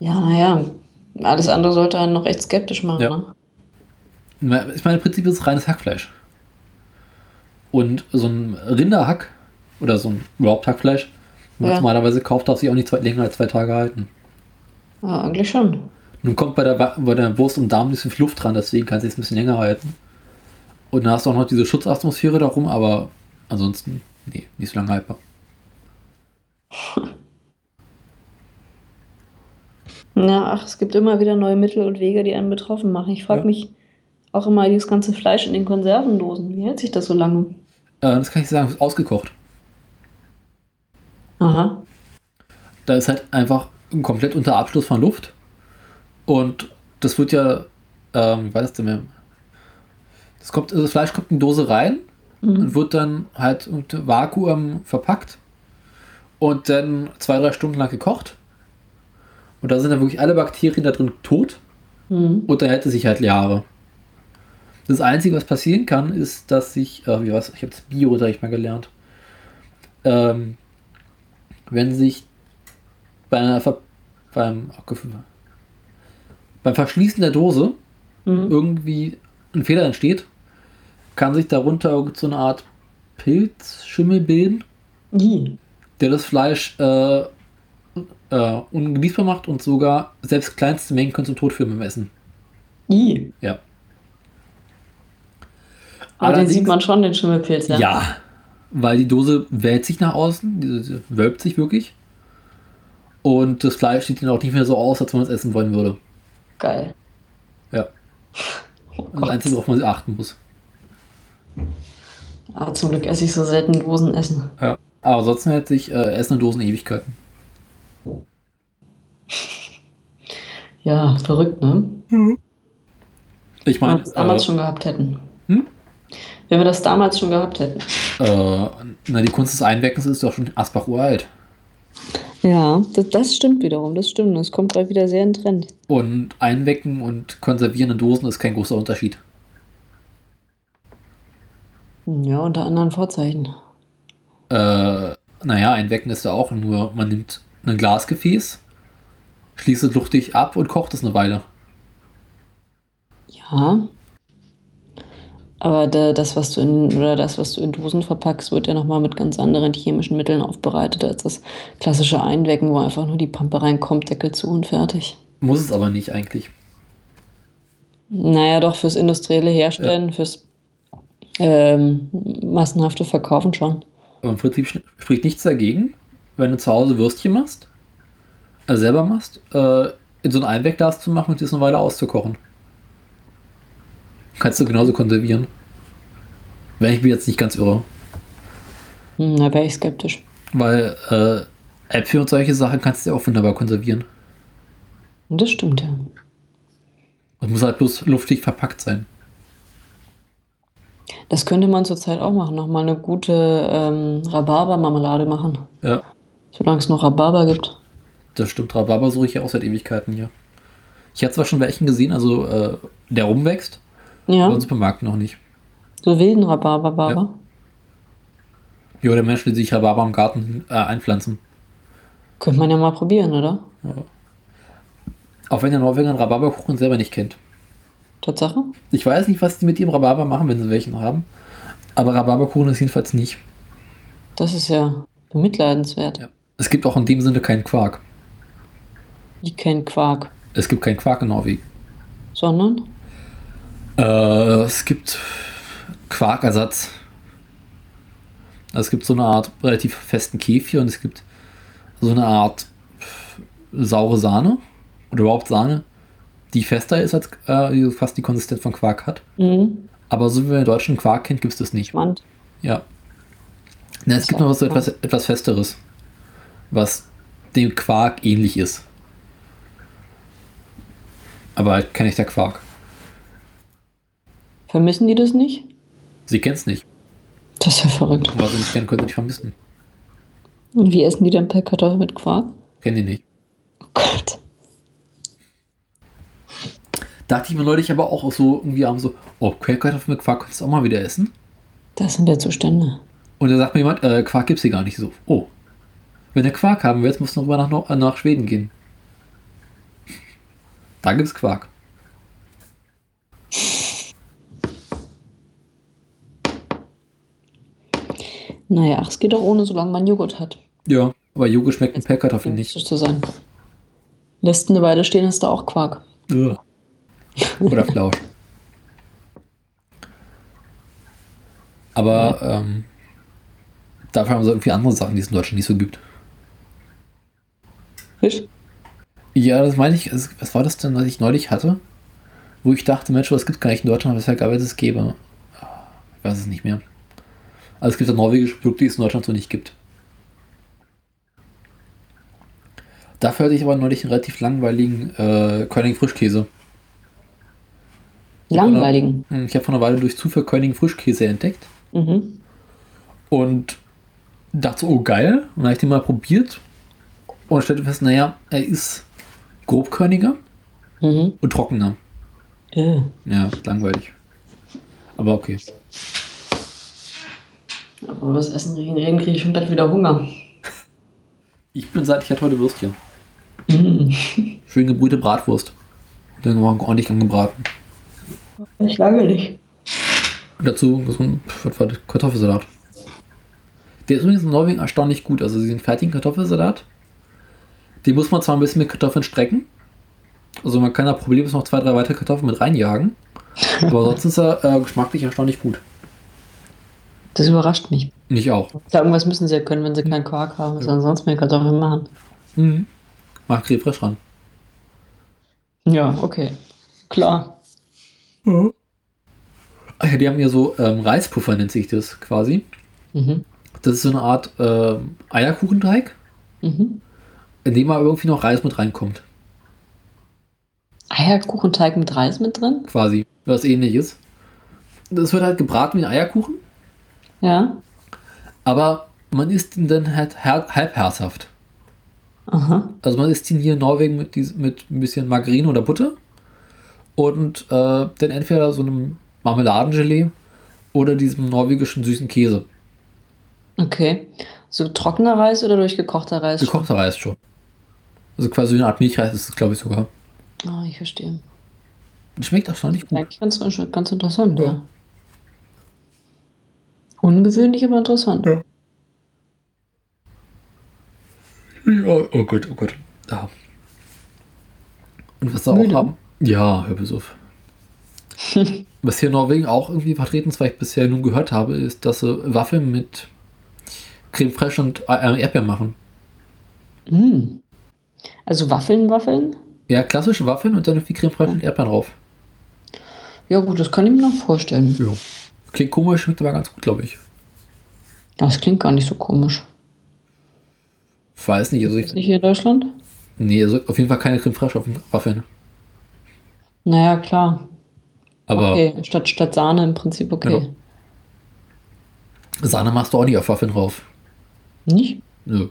Speaker 2: Ja, naja, alles andere sollte einen noch echt skeptisch machen.
Speaker 1: Ja.
Speaker 2: Ne?
Speaker 1: Ich meine, im Prinzip ist es reines Hackfleisch. Und so ein Rinderhack oder so ein überhaupt Hackfleisch, wenn man
Speaker 2: Ja.
Speaker 1: normalerweise kauft, darf sich auch nicht zwei, länger als zwei Tage halten.
Speaker 2: Ja, eigentlich schon.
Speaker 1: Nun kommt bei der, bei der Wurst und Darm nicht so viel Luft dran, deswegen kann es sich ein bisschen länger halten. Und dann hast du auch noch diese Schutzatmosphäre darum, aber ansonsten, nee, nicht so lange haltbar.
Speaker 2: Ja, ach, es gibt immer wieder neue Mittel und Wege, die einen betroffen machen. Ich frage
Speaker 1: Ja.
Speaker 2: mich auch immer, dieses ganze Fleisch in den Konservendosen, wie hält sich das so lange?
Speaker 1: Äh, das kann ich sagen, ist ausgekocht.
Speaker 2: Aha.
Speaker 1: Da ist halt einfach komplett unter Abschluss von Luft. Und das wird ja, ähm, wie war das denn mehr? Das, kommt, also das Fleisch kommt in die Dose rein
Speaker 2: Mhm.
Speaker 1: und wird dann halt unter Vakuum verpackt und dann zwei, drei Stunden lang gekocht. Und da sind dann wirklich alle Bakterien da drin tot
Speaker 2: Mhm.
Speaker 1: und dann hält es sich halt Jahre. Das Einzige, was passieren kann, ist, dass sich, äh, wie was, ich habe das Bio, sag ich mal, gelernt. Ähm, wenn sich bei einer Ver beim, oh beim Verschließen der Dose
Speaker 2: Mhm.
Speaker 1: irgendwie ein Fehler entsteht, kann sich darunter so eine Art Pilzschimmel bilden,
Speaker 2: I.
Speaker 1: der das Fleisch äh, äh, ungenießbar macht und sogar selbst kleinste Mengen können zum Tod führen beim Essen.
Speaker 2: I.
Speaker 1: Ja.
Speaker 2: Aber den
Speaker 1: Allerdings-
Speaker 2: sieht man schon, den Schimmelpilz, ja?
Speaker 1: Ja, weil die Dose wälzt sich nach außen, die wölbt sich wirklich. Und das Fleisch sieht dann auch nicht mehr so aus, als wenn man es essen wollen würde.
Speaker 2: Geil.
Speaker 1: Ja.
Speaker 2: Oh
Speaker 1: Das. Einzige, worauf man achten muss.
Speaker 2: Aber zum Glück esse ich so selten Dosen essen.
Speaker 1: Ja. Aber ansonsten hält sich äh, Essen in Dosen Ewigkeiten. [laughs]
Speaker 2: Ja, verrückt, ne?
Speaker 1: Ich
Speaker 2: Wenn wir
Speaker 1: meine,
Speaker 2: das damals
Speaker 1: äh,
Speaker 2: schon gehabt hätten.
Speaker 1: Hm?
Speaker 2: Wenn wir das damals schon gehabt hätten.
Speaker 1: äh, na, die Kunst des Einweckens ist doch schon Asbach uralt.
Speaker 2: Ja, das, das stimmt wiederum, das stimmt. Das kommt gerade wieder sehr in Trend.
Speaker 1: Und Einwecken und Konservieren in Dosen ist kein großer Unterschied.
Speaker 2: Ja, unter anderen Vorzeichen.
Speaker 1: Äh, naja, Einwecken ist ja auch nur, man nimmt ein Glasgefäß, schließt es luchtig ab und kocht es eine Weile.
Speaker 2: Ja. Aber da, das, was du in, oder das, was du in Dosen verpackst, wird ja nochmal mit ganz anderen chemischen Mitteln aufbereitet als das klassische Einwecken, wo einfach nur die Pampe reinkommt, Deckel zu und fertig.
Speaker 1: Muss es aber nicht eigentlich.
Speaker 2: Naja, doch fürs industrielle Herstellen, fürs ähm, massenhafte Verkaufen schon.
Speaker 1: Aber im Prinzip spricht nichts dagegen, wenn du zu Hause Würstchen machst, äh, selber machst, äh, in so ein Einwegglas zu machen und das eine Weile auszukochen. Kannst du genauso konservieren. Wenn ich mich jetzt nicht ganz irre.
Speaker 2: Hm, da wäre ich skeptisch.
Speaker 1: Weil äh, Äpfel und solche Sachen kannst du ja auch wunderbar konservieren.
Speaker 2: Das stimmt ja.
Speaker 1: Und muss halt bloß luftig verpackt sein.
Speaker 2: Das könnte man zurzeit auch machen. Nochmal eine gute ähm, Rhabarber-Marmelade machen.
Speaker 1: Ja,
Speaker 2: Solange es noch Rhabarber gibt.
Speaker 1: das stimmt. Rhabarber suche ich ja auch seit Ewigkeiten hier. Ich habe zwar schon welchen gesehen, also äh, der rumwächst,
Speaker 2: Ja,
Speaker 1: im Supermarkt noch nicht.
Speaker 2: so wilden Rhabarber-Barber.
Speaker 1: Ja, der Mensch will sich Rhabarber im Garten äh, einpflanzen.
Speaker 2: Könnte man ja mal probieren, oder?
Speaker 1: Auch wenn der Norweger einen Rhabarberkuchen selber nicht kennt.
Speaker 2: Tatsache?
Speaker 1: Ich weiß nicht, was die mit ihrem Rhabarber machen, wenn sie welchen haben. Aber Rhabarberkuchen ist jedenfalls nicht.
Speaker 2: Das ist ja bemitleidenswert.
Speaker 1: Ja. Es gibt auch in dem Sinne keinen Quark.
Speaker 2: Wie kein Quark.
Speaker 1: Es gibt keinen Quark in Norwegen.
Speaker 2: Sondern?
Speaker 1: Äh, es gibt Quarkersatz. Also es gibt so eine Art relativ festen Kefir und es gibt so eine Art saure Sahne oder überhaupt Sahne, die fester ist als äh, fast die Konsistenz von Quark hat.
Speaker 2: Mhm.
Speaker 1: Aber so wie man in Deutschland Quark kennt, gibt es das nicht.
Speaker 2: Spannend.
Speaker 1: Ja. Na, es gibt noch was so etwas, etwas Festeres, was dem Quark ähnlich ist. Aber halt kein echter Quark.
Speaker 2: Vermissen die das nicht?
Speaker 1: Sie kennt es nicht.
Speaker 2: Das ist ja verrückt.
Speaker 1: Aber sie nicht kennen, können sie nicht vermissen.
Speaker 2: Und wie essen die dann per Kartoffel mit Quark?
Speaker 1: Kennen die nicht.
Speaker 2: Oh Gott.
Speaker 1: Dachte ich mir neulich aber auch so irgendwie abends so, oh, Quellkartoffeln mit Quark könntest du auch mal wieder essen.
Speaker 2: Das sind ja Zustände.
Speaker 1: Und da sagt mir jemand, äh, Quark gibt's hier gar nicht so. Oh. Wenn du Quark haben willst, musst du noch mal nach, nach Schweden gehen. Da gibt's Quark.
Speaker 2: Naja, ach, es geht doch ohne, solange man Joghurt hat.
Speaker 1: Ja. Aber Joghurt schmeckt mit Pellkartoffeln nicht.
Speaker 2: Zu sein. Lässt eine Weile stehen, hast du auch Quark.
Speaker 1: Ugh. Oder Flausch. Aber ähm, dafür haben sie irgendwie andere Sachen, die es in Deutschland nicht so gibt.
Speaker 2: Fisch?
Speaker 1: Ja, das meine ich. Was war das denn, was ich neulich hatte? Wo ich dachte, Mensch, was gibt gar nicht in Deutschland, aber es ja geil, wenn es gäbe. Ich weiß es nicht mehr. Also es gibt ja norwegische Produkte, die es in Deutschland so nicht gibt. Dafür hatte ich aber neulich einen relativ langweiligen äh, Körning Frischkäse.
Speaker 2: Langweiligen.
Speaker 1: Hm, Ich habe vor einer Weile durch Zufall Körning Frischkäse entdeckt
Speaker 2: Mhm.
Speaker 1: und dachte so, oh geil. Und dann habe ich den mal probiert und stellte fest, naja, er ist grobkörniger
Speaker 2: Mhm.
Speaker 1: und trockener.
Speaker 2: Äh.
Speaker 1: Ja, langweilig. Aber okay.
Speaker 2: Aber über das Essen reden, reden kriege ich schon bald wieder Hunger.
Speaker 1: Ich bin satt, ich hatte heute Würstchen.
Speaker 2: Mhm.
Speaker 1: Schön gebrühte Bratwurst. Dann war ordentlich angebraten.
Speaker 2: Ich lange nicht.
Speaker 1: Und dazu so ein was war das? Kartoffelsalat. Der ist übrigens in Norwegen erstaunlich gut. Also diesen fertigen Kartoffelsalat, den muss man zwar ein bisschen mit Kartoffeln strecken. Also man kann da problemlos noch zwei, drei weitere Kartoffeln mit reinjagen. Aber sonst ist er äh, geschmacklich erstaunlich gut.
Speaker 2: Das überrascht mich.
Speaker 1: Nicht auch.
Speaker 2: Ja, irgendwas müssen sie ja können, wenn sie keinen Quark haben. Was sollen sie sonst mit Kartoffeln machen?
Speaker 1: Mhm. Mach Creme ran.
Speaker 2: Ja, okay. Klar.
Speaker 1: Ach ja, die haben ja so ähm, Reispuffer, nennt sich das quasi.
Speaker 2: Mhm.
Speaker 1: Das ist so eine Art ähm, Eierkuchenteig,
Speaker 2: Mhm.
Speaker 1: in dem aber irgendwie noch Reis mit reinkommt.
Speaker 2: Eierkuchenteig mit Reis mit drin?
Speaker 1: Quasi. Was ähnliches. Das wird halt gebraten wie ein Eierkuchen,
Speaker 2: Ja.
Speaker 1: aber man isst ihn dann halt her halb herzhaft.
Speaker 2: Aha.
Speaker 1: Also man isst ihn hier in Norwegen mit, dies, mit ein bisschen Margarine oder Butter und äh, dann entweder so einem Marmeladengelee oder diesem norwegischen süßen Käse.
Speaker 2: Okay. So trockener Reis oder durchgekochter Reis?
Speaker 1: Gekochter Reis schon. Also quasi eine Art Milchreis ist es, glaube ich, sogar.
Speaker 2: Ah, ich verstehe.
Speaker 1: Schmeckt erstaunlich gut.
Speaker 2: Eigentlich ganz, ganz interessant, ja.
Speaker 1: Ja.
Speaker 2: Ungewöhnlich, aber interessant.
Speaker 1: Ja. Oh, oh Gott, oh Gott. Ja. Und was sie auch haben? Ja, hör bis auf. [laughs] was hier in Norwegen auch irgendwie vertreten ist, was ich bisher nun gehört habe, ist, dass sie Waffeln mit Creme fraiche und äh, Erdbeeren machen.
Speaker 2: Mm. Also Waffeln, Waffeln?
Speaker 1: Ja, klassische Waffeln und dann irgendwie Creme fraiche und Erdbeeren drauf.
Speaker 2: Ja gut, das kann ich mir noch vorstellen.
Speaker 1: Ja. Klingt komisch, schmeckt aber ganz gut, glaube ich.
Speaker 2: Das klingt gar nicht so komisch.
Speaker 1: Ich weiß nicht, also
Speaker 2: Ist
Speaker 1: ich,
Speaker 2: nicht hier in Deutschland?
Speaker 1: nee, also auf jeden Fall keine Creme fraiche auf Waffeln.
Speaker 2: Naja, klar.
Speaker 1: Aber
Speaker 2: Okay, statt, statt Sahne im Prinzip okay.
Speaker 1: Genau. Sahne machst du auch nicht auf Waffeln drauf.
Speaker 2: Nicht?
Speaker 1: Nö.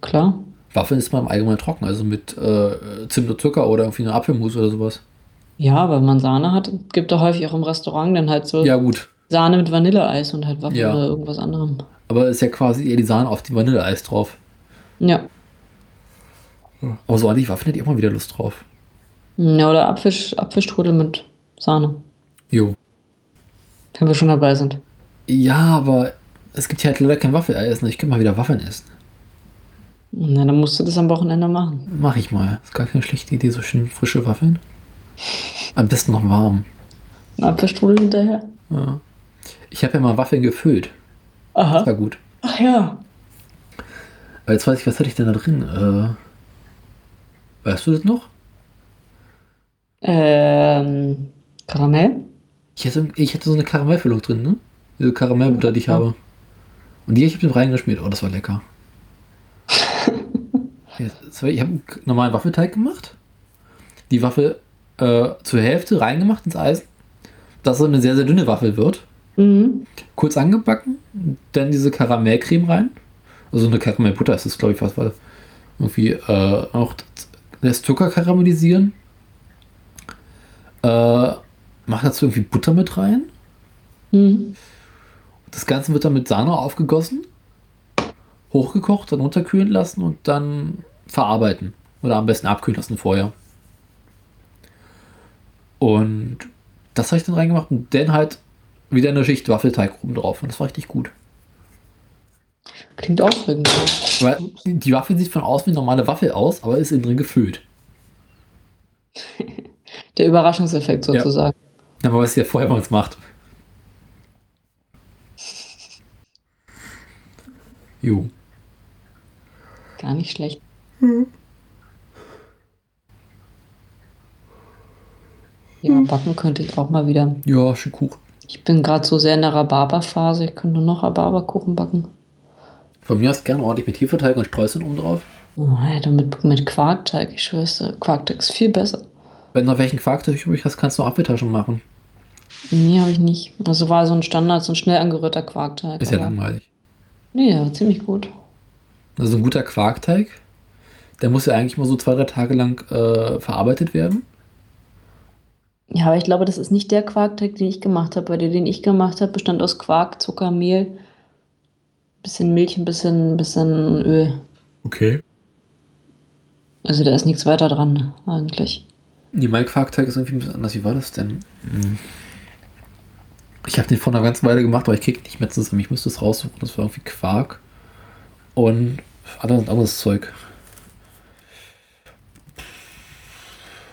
Speaker 2: Klar.
Speaker 1: Waffeln ist mal im Allgemeinen trocken, also mit äh, Zimt und Zucker oder irgendwie eine Apfelmus oder sowas.
Speaker 2: Ja, wenn man Sahne hat, gibt da häufig auch im Restaurant dann halt so
Speaker 1: Ja, gut.
Speaker 2: Sahne mit Vanilleeis und halt Waffeln
Speaker 1: Ja.
Speaker 2: oder irgendwas anderem.
Speaker 1: Aber ist ja quasi eher die Sahne auf die Vanilleeis drauf.
Speaker 2: Ja.
Speaker 1: Aber so an die Waffeln hätte ich auch mal wieder Lust drauf.
Speaker 2: Ja, oder Apfisch, Apfelstrudel mit Sahne,
Speaker 1: Jo.
Speaker 2: wenn wir schon dabei sind.
Speaker 1: Ja, aber es gibt hier halt leider kein Waffelei essen. Ich könnte mal wieder Waffeln essen.
Speaker 2: Na, dann musst du das am Wochenende machen.
Speaker 1: Mach ich mal. Ist gar keine schlechte Idee, so schön frische Waffeln. Am besten noch warm.
Speaker 2: Ein Apfelstrudel hinterher.
Speaker 1: Ja. Ich habe ja mal Waffeln gefüllt. Das war
Speaker 2: Aha.
Speaker 1: gut.
Speaker 2: Ach ja.
Speaker 1: Aber jetzt weiß ich, was hatte ich denn da drin? Äh, weißt du das noch?
Speaker 2: Ähm, Karamell?
Speaker 1: Ich hatte, ich hatte so eine Karamellfüllung drin, ne? Diese Karamellbutter, die ich
Speaker 2: Ja.
Speaker 1: habe. Und die habe ich mit reingeschmiert. Oh, das war lecker. [laughs] Ich habe einen normalen Waffelteig gemacht. Die Waffel äh, zur Hälfte reingemacht ins Eisen. Dass so eine sehr, sehr dünne Waffel wird.
Speaker 2: Mhm.
Speaker 1: Kurz angebacken. Dann diese Karamellcreme rein. Also eine Karamellbutter ist das, glaube ich, fast, weil irgendwie äh, auch das Zucker karamellisieren. Äh, mach dazu irgendwie Butter mit rein.
Speaker 2: Mhm.
Speaker 1: Das Ganze wird dann mit Sahne aufgegossen, hochgekocht, dann unterkühlen lassen und dann verarbeiten. Oder am besten abkühlen lassen vorher. Und das habe ich dann reingemacht und dann halt wieder eine Schicht Waffelteig oben drauf. Und das war richtig gut.
Speaker 2: Klingt aufregend.
Speaker 1: Weil die Waffel sieht von außen wie eine normale Waffel aus, aber ist innen drin gefüllt. [laughs]
Speaker 2: Der Überraschungseffekt sozusagen.
Speaker 1: Aber was ihr vorher bei uns macht. Jo.
Speaker 2: Gar nicht schlecht. Ja, backen könnte ich auch mal wieder.
Speaker 1: Ja, schön Kuchen.
Speaker 2: Ich bin gerade so sehr in der Rhabarberphase. Ich könnte noch Rhabarberkuchen backen.
Speaker 1: Von mir aus gerne ordentlich mit Hefeteig und Streuseln oben drauf.
Speaker 2: Oh, Alter, mit, mit Quarkteig. Ich schwör's dir, Quarkteig ist viel besser.
Speaker 1: Wenn du noch welchen Quarkteig übrig hast, kannst du Apfeltaschen machen.
Speaker 2: Nee, habe ich nicht. Also war so ein Standard, so ein schnell angerührter Quarkteig.
Speaker 1: Ist ja langweilig.
Speaker 2: Nee, ja, ziemlich gut.
Speaker 1: Also ein guter Quarkteig, der muss ja eigentlich mal so zwei, drei Tage lang äh, verarbeitet werden.
Speaker 2: Ja, aber ich glaube, das ist nicht der Quarkteig, den ich gemacht habe. Weil der, den ich gemacht habe, bestand aus Quark, Zucker, Mehl, bisschen Milch, ein bisschen, bisschen Öl.
Speaker 1: Okay.
Speaker 2: Also da ist nichts weiter dran, eigentlich.
Speaker 1: Nee, mein Quarkteig ist irgendwie ein bisschen anders. Wie war das denn? Hm. Ich habe den vor einer ganzen Weile gemacht, aber ich krieg nicht mehr zusammen. Ich müsste es raussuchen. Das war irgendwie Quark und anderes, anderes Zeug.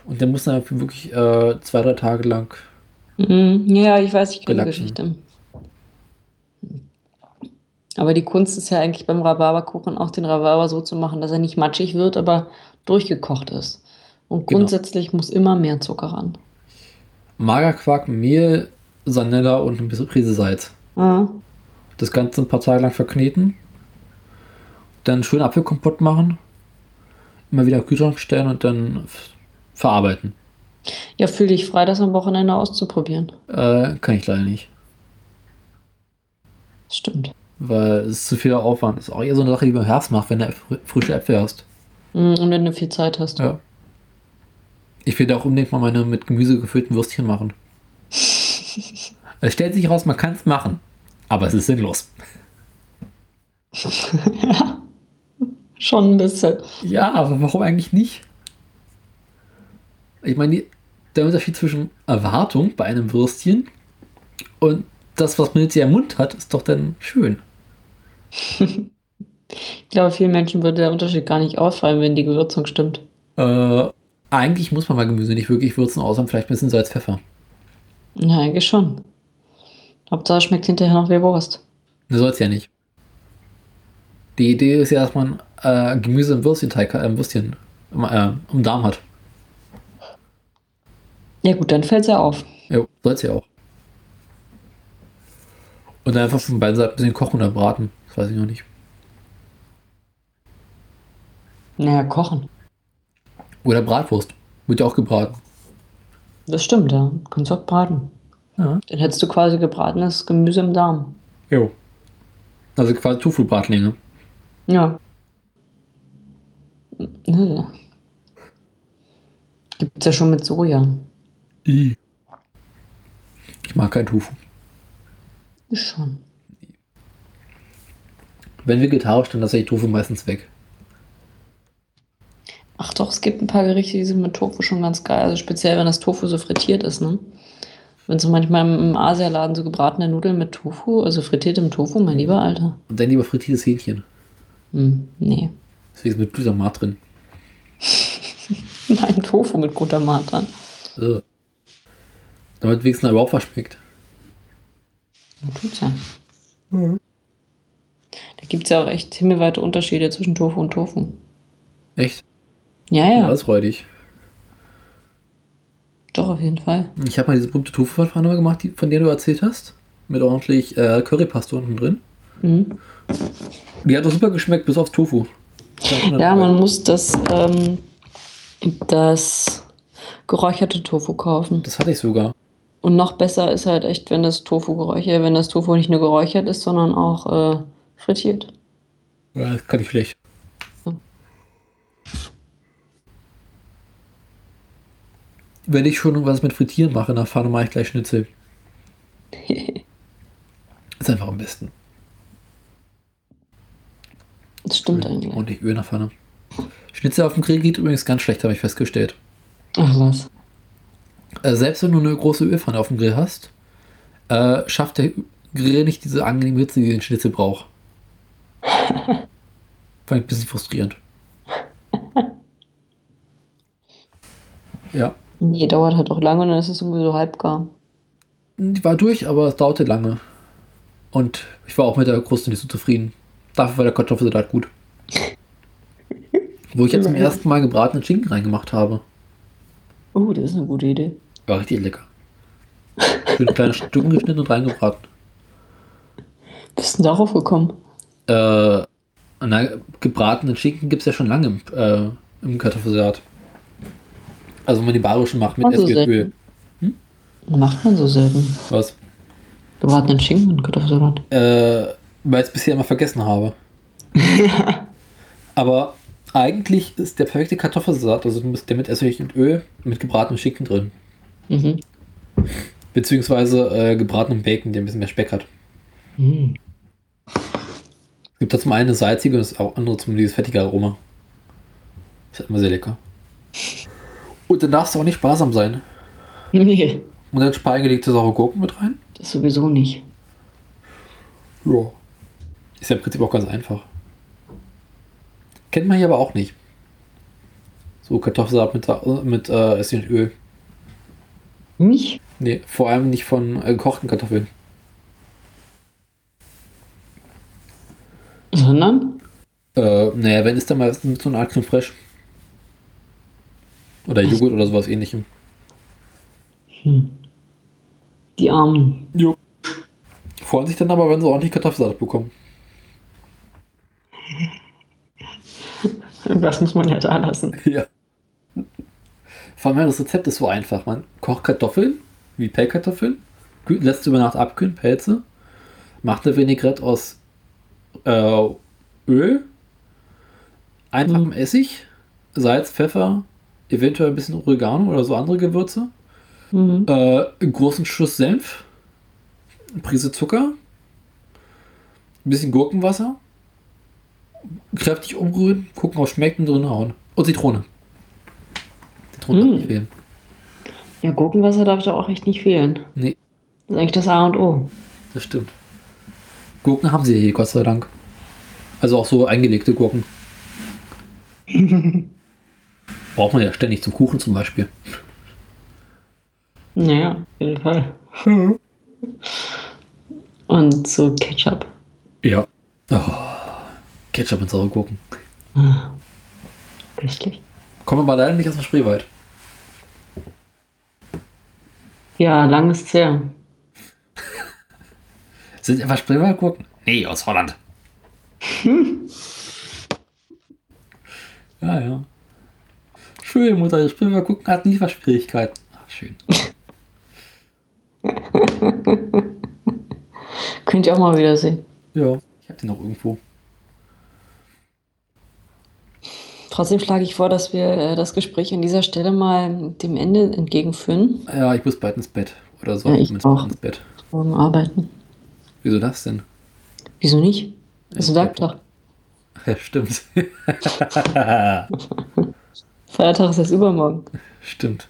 Speaker 1: Und der muss dann wirklich äh, zwei, drei Tage lang.
Speaker 2: Mhm. Ja, ich weiß, ich kenne die. Geschichte. Aber die Kunst ist ja eigentlich beim Rhabarberkuchen auch den Rhabarber so zu machen, dass er nicht matschig wird, aber durchgekocht ist. Und
Speaker 1: Genau.
Speaker 2: grundsätzlich muss immer mehr Zucker ran.
Speaker 1: Magerquark, Mehl, Sanella und ein bisschen Prise Salz.
Speaker 2: Ah,
Speaker 1: Das Ganze ein paar Tage lang verkneten. Dann schön Apfelkompott machen. Immer wieder Kühlschrank stellen und dann verarbeiten.
Speaker 2: Ja, fühl dich frei, das am Wochenende auszuprobieren.
Speaker 1: Äh, kann ich leider nicht.
Speaker 2: Stimmt.
Speaker 1: Weil es ist zu viel Aufwand. Das ist auch eher so eine Sache, die man im Herbst macht, wenn du fr frische Äpfel hast.
Speaker 2: Mhm, Und wenn du viel Zeit hast.
Speaker 1: Ja. Ich will da auch unbedingt mal meine mit Gemüse gefüllten Würstchen machen. [laughs] Es stellt sich raus, man kann es machen. Aber es ist sinnlos. [laughs]
Speaker 2: ja. Schon ein bisschen.
Speaker 1: Ja, aber warum eigentlich nicht? Ich meine, der Unterschied zwischen Erwartung bei einem Würstchen und das, was man jetzt hier im Mund hat, ist doch dann schön.
Speaker 2: Ich glaube, vielen Menschen würde der Unterschied gar nicht auffallen, wenn die Gewürzung stimmt.
Speaker 1: Äh, eigentlich muss man mal Gemüse nicht wirklich würzen, außer vielleicht ein bisschen Salz, Pfeffer.
Speaker 2: Ja, eigentlich schon. Hauptsache schmeckt hinterher noch wie Wurst.
Speaker 1: Das soll es ja nicht. Die Idee ist ja, dass man äh, Gemüse im Würstchenteig, äh, im Würstchen im, äh, im Darm hat.
Speaker 2: Ja gut, dann fällt es ja auf.
Speaker 1: Ja, soll es ja auch. Und dann einfach von beiden Seiten ein bisschen kochen oder braten. Das weiß ich noch nicht.
Speaker 2: Naja, kochen.
Speaker 1: Oder Bratwurst. Wird ja auch gebraten.
Speaker 2: Das stimmt, ja. Kannst auch braten.
Speaker 1: Ja.
Speaker 2: Dann hättest du quasi gebratenes Gemüse im Darm.
Speaker 1: Jo. Also quasi Tofu-Bratlinge.
Speaker 2: Ja. Äh. Gibt's ja schon mit Soja.
Speaker 1: Ich mag kein Tofu.
Speaker 2: Ist schon.
Speaker 1: Wenn vegetarisch, dann lasse ich Tofu meistens weg.
Speaker 2: Ach doch, es gibt ein paar Gerichte, die sind mit Tofu schon ganz geil. Also speziell, wenn das Tofu so frittiert ist, ne? Wenn so manchmal im Asialaden so gebratene Nudeln mit Tofu, also frittiertem Tofu, mein lieber Alter.
Speaker 1: Und dann lieber frittiertes Hähnchen.
Speaker 2: Hm, nee.
Speaker 1: Deswegen ist mit Glutamat drin. [laughs]
Speaker 2: Nein, Tofu mit Glutamat dran.
Speaker 1: Ugh. Damit wenigstens überhaupt was schmeckt.
Speaker 2: Tut's ja. Da gibt es ja auch echt himmelweite Unterschiede zwischen Tofu und Tofu.
Speaker 1: Echt?
Speaker 2: Ja,
Speaker 1: Ja,
Speaker 2: ja,
Speaker 1: das freut dich.
Speaker 2: doch, auf jeden Fall.
Speaker 1: Ich habe mal diese berühmte Tofu-Pfanne gemacht, die, von der du erzählt hast. Mit ordentlich äh, Currypaste unten drin.
Speaker 2: Mhm.
Speaker 1: Die hat doch super geschmeckt, bis auf Tofu.
Speaker 2: Ja, man muss das, ähm, das geräucherte Tofu kaufen.
Speaker 1: Das hatte ich sogar.
Speaker 2: Und noch besser ist halt echt, wenn das Tofu geräuchert, wenn das Tofu nicht nur geräuchert ist, sondern auch äh, frittiert.
Speaker 1: Ja, das kann ich schlecht.
Speaker 2: Hm.
Speaker 1: Wenn ich schon was mit Frittieren mache, der Pfanne mache ich gleich Schnitzel. [laughs] Ist einfach am besten.
Speaker 2: Das stimmt eigentlich.
Speaker 1: Und ich Öl der Pfanne. Schnitzel auf dem Grill geht übrigens ganz schlecht, habe ich festgestellt.
Speaker 2: Ach was.
Speaker 1: Äh, selbst wenn du eine große Ölpfanne auf dem Grill hast, äh, schafft der Grill nicht diese angenehme Hitze, die den Schnitzel braucht. [laughs] Fand ich ein bisschen frustrierend. Ja,
Speaker 2: Nee, dauert halt auch lange und dann ist es irgendwie so halbgar.
Speaker 1: die war durch, aber es dauerte lange. Und ich war auch mit der Kruste nicht so zufrieden. Dafür war der Kartoffelsalat gut. Wo ich jetzt zum ersten Mal gebratenen Schinken reingemacht habe.
Speaker 2: Oh, das ist eine gute Idee.
Speaker 1: War richtig lecker. Schön kleine Stücken geschnitten und reingebraten.
Speaker 2: Bist du darauf gekommen?
Speaker 1: Äh, na, gebratenen Schinken gibt es ja schon lange im, äh, im Kartoffelsalat. Also wenn man die bayerischen macht mit
Speaker 2: Also
Speaker 1: Essig und Öl.
Speaker 2: Macht man so selten.
Speaker 1: Was?
Speaker 2: Gebratenen Schinken und Kartoffelsalat.
Speaker 1: Äh, weil ich es bisher immer vergessen habe. [laughs] Aber eigentlich ist der perfekte Kartoffelsalat, also der mit Essig und Öl, mit gebratenem Schinken drin.
Speaker 2: Mhm.
Speaker 1: Beziehungsweise äh, gebratenem Bacon, der ein bisschen mehr Speck hat.
Speaker 2: Mhm.
Speaker 1: Es gibt da zum einen eine salzige und das andere zum dieses fettige Aroma. Ist halt immer sehr lecker. Und dann darfst du auch nicht sparsam sein.
Speaker 2: Nee,
Speaker 1: Und dann eingelegte saure Gurken mit rein.
Speaker 2: das sowieso nicht.
Speaker 1: Ja. Ist ja im Prinzip auch ganz einfach. Kennt man hier aber auch nicht. So Kartoffelsalat mit, mit äh, Essig und Öl.
Speaker 2: Nicht?
Speaker 1: Nee, vor allem nicht von äh, gekochten Kartoffeln.
Speaker 2: Sondern?
Speaker 1: Äh, naja, wenn ist dann meistens mit so einer Art Creme Fraiche. Oder Joghurt oder sowas ähnlichem.
Speaker 2: Hm. Die Armen.
Speaker 1: Jo. Freuen sich dann aber, wenn sie ordentlich Kartoffelsalat bekommen. [laughs]
Speaker 2: Das muss man ja da lassen.
Speaker 1: Ja. Vor allem das Rezept ist so einfach. Man kocht Kartoffeln, wie Pellkartoffeln, lässt über Nacht abkühlen, Pelze, macht eine Vinaigrette aus äh, Öl, einfachem
Speaker 2: Mhm.
Speaker 1: Essig, Salz, Pfeffer, eventuell ein bisschen Oregano oder so andere Gewürze,
Speaker 2: Mhm.
Speaker 1: äh, einen großen Schuss Senf, eine Prise Zucker, ein bisschen Gurkenwasser, kräftig umrühren, gucken, ob es schmeckt und drin hauen. Und Zitrone. Zitrone darf
Speaker 2: Mm.
Speaker 1: nicht fehlen.
Speaker 2: Ja, Gurkenwasser darf da auch echt nicht fehlen.
Speaker 1: Nee,
Speaker 2: Das ist eigentlich das A und O.
Speaker 1: das stimmt. Gurken haben sie hier, Gott sei Dank. Also auch so eingelegte Gurken. [laughs] Braucht man ja ständig zum Kuchen zum Beispiel.
Speaker 2: Naja, auf jeden Fall. [laughs] Und so Ketchup.
Speaker 1: Ja. Oh, Ketchup und saure Gurken.
Speaker 2: Köstlich.
Speaker 1: Kommen wir aber leider nicht aus dem Spreewald.
Speaker 2: Ja, lang ist's her. [laughs]
Speaker 1: Sind einfach Spreewaldgurken? Nee, aus Holland. [laughs] ja, ja. Schön, Mutter. Spreewaldgurken hat nie was Schwierigkeiten. Ach, schön. [laughs]
Speaker 2: Könnt ihr auch mal wieder sehen.
Speaker 1: Ja, ich hab den noch irgendwo.
Speaker 2: Trotzdem schlage ich vor, dass wir äh, das Gespräch an dieser Stelle mal dem Ende entgegenführen.
Speaker 1: Ja, ich muss bald ins Bett. Oder so.
Speaker 2: Ja, ich
Speaker 1: zumindest
Speaker 2: auch.
Speaker 1: ins Bett.
Speaker 2: Morgen arbeiten.
Speaker 1: Wieso das denn?
Speaker 2: Wieso nicht? Das ist
Speaker 1: Ich-
Speaker 2: Werktag. [laughs]
Speaker 1: Ja, stimmt. [laughs]
Speaker 2: Feiertag ist erst übermorgen.
Speaker 1: stimmt.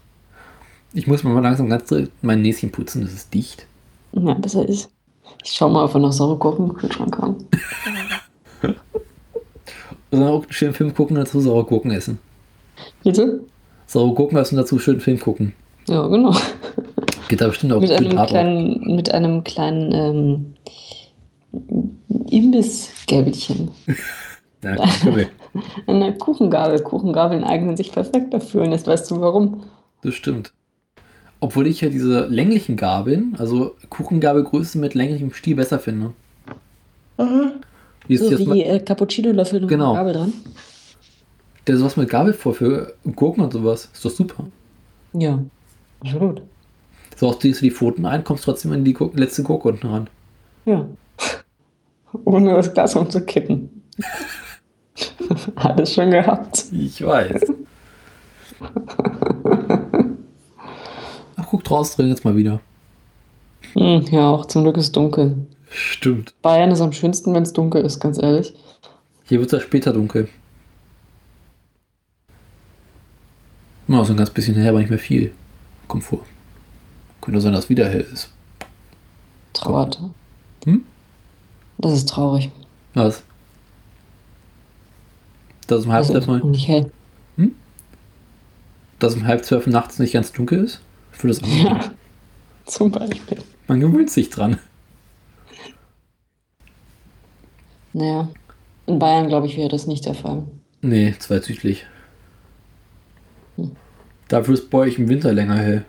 Speaker 1: Ich muss mal langsam ganz mein Näschen putzen, das ist dicht.
Speaker 2: Ja, besser ist. Ich schau mal, ob wir noch saure Gurken im Kühlschrank haben. [laughs]
Speaker 1: Oder auch einen schönen Film gucken und dazu saure Gurken essen.
Speaker 2: Bitte?
Speaker 1: Saure Gurken essen und dazu einen schönen Film gucken.
Speaker 2: Ja, genau.
Speaker 1: Geht da bestimmt auch
Speaker 2: Mit
Speaker 1: gut
Speaker 2: einem kleinen, mit einem kleinen ähm, [laughs]
Speaker 1: Problem. [laughs]
Speaker 2: Eine Kuchengabel. Kuchengabeln eignen sich perfekt dafür. Und jetzt weißt du warum.
Speaker 1: Das stimmt. Obwohl ich ja diese länglichen Gabeln, also Kuchengabelgröße mit länglichem Stiel besser finde. Wie ist
Speaker 2: So wie äh, Cappuccino-Löffel und
Speaker 1: Genau.
Speaker 2: Gabel dran.
Speaker 1: der sowas mit Gabel vor für Gurken und sowas. Ist doch super.
Speaker 2: Ja, absolut.
Speaker 1: So auch ziehst du die Pfoten ein, kommst trotzdem in die Gur letzte Gurke unten ran.
Speaker 2: Ja. Ohne das Glas umzukippen. [laughs] Alles schon gehabt.
Speaker 1: Ich weiß. Ach, guck draußen drin jetzt mal wieder.
Speaker 2: Hm, ja, auch zum Glück ist es dunkel.
Speaker 1: Stimmt.
Speaker 2: Bayern ist am schönsten, wenn es dunkel ist, ganz ehrlich.
Speaker 1: Hier wird es ja später dunkel. Mal so ein ganz bisschen her, aber nicht mehr viel. Kommt vor. Könnte sein, dass es wieder hell ist.
Speaker 2: Trauert.
Speaker 1: Hm?
Speaker 2: Das ist traurig.
Speaker 1: Was? Dass es um halb
Speaker 2: Also,
Speaker 1: zwölf,
Speaker 2: nicht hell.
Speaker 1: dass es um halb zwölf nachts nicht ganz dunkel ist? Für das andere.
Speaker 2: Ja, zum Beispiel.
Speaker 1: Man gewöhnt sich dran.
Speaker 2: Naja, in Bayern, glaube ich, wäre das nicht der Fall.
Speaker 1: Nee, zweizüglich.
Speaker 2: Hm.
Speaker 1: Dafür ist bei euch im Winter länger hell.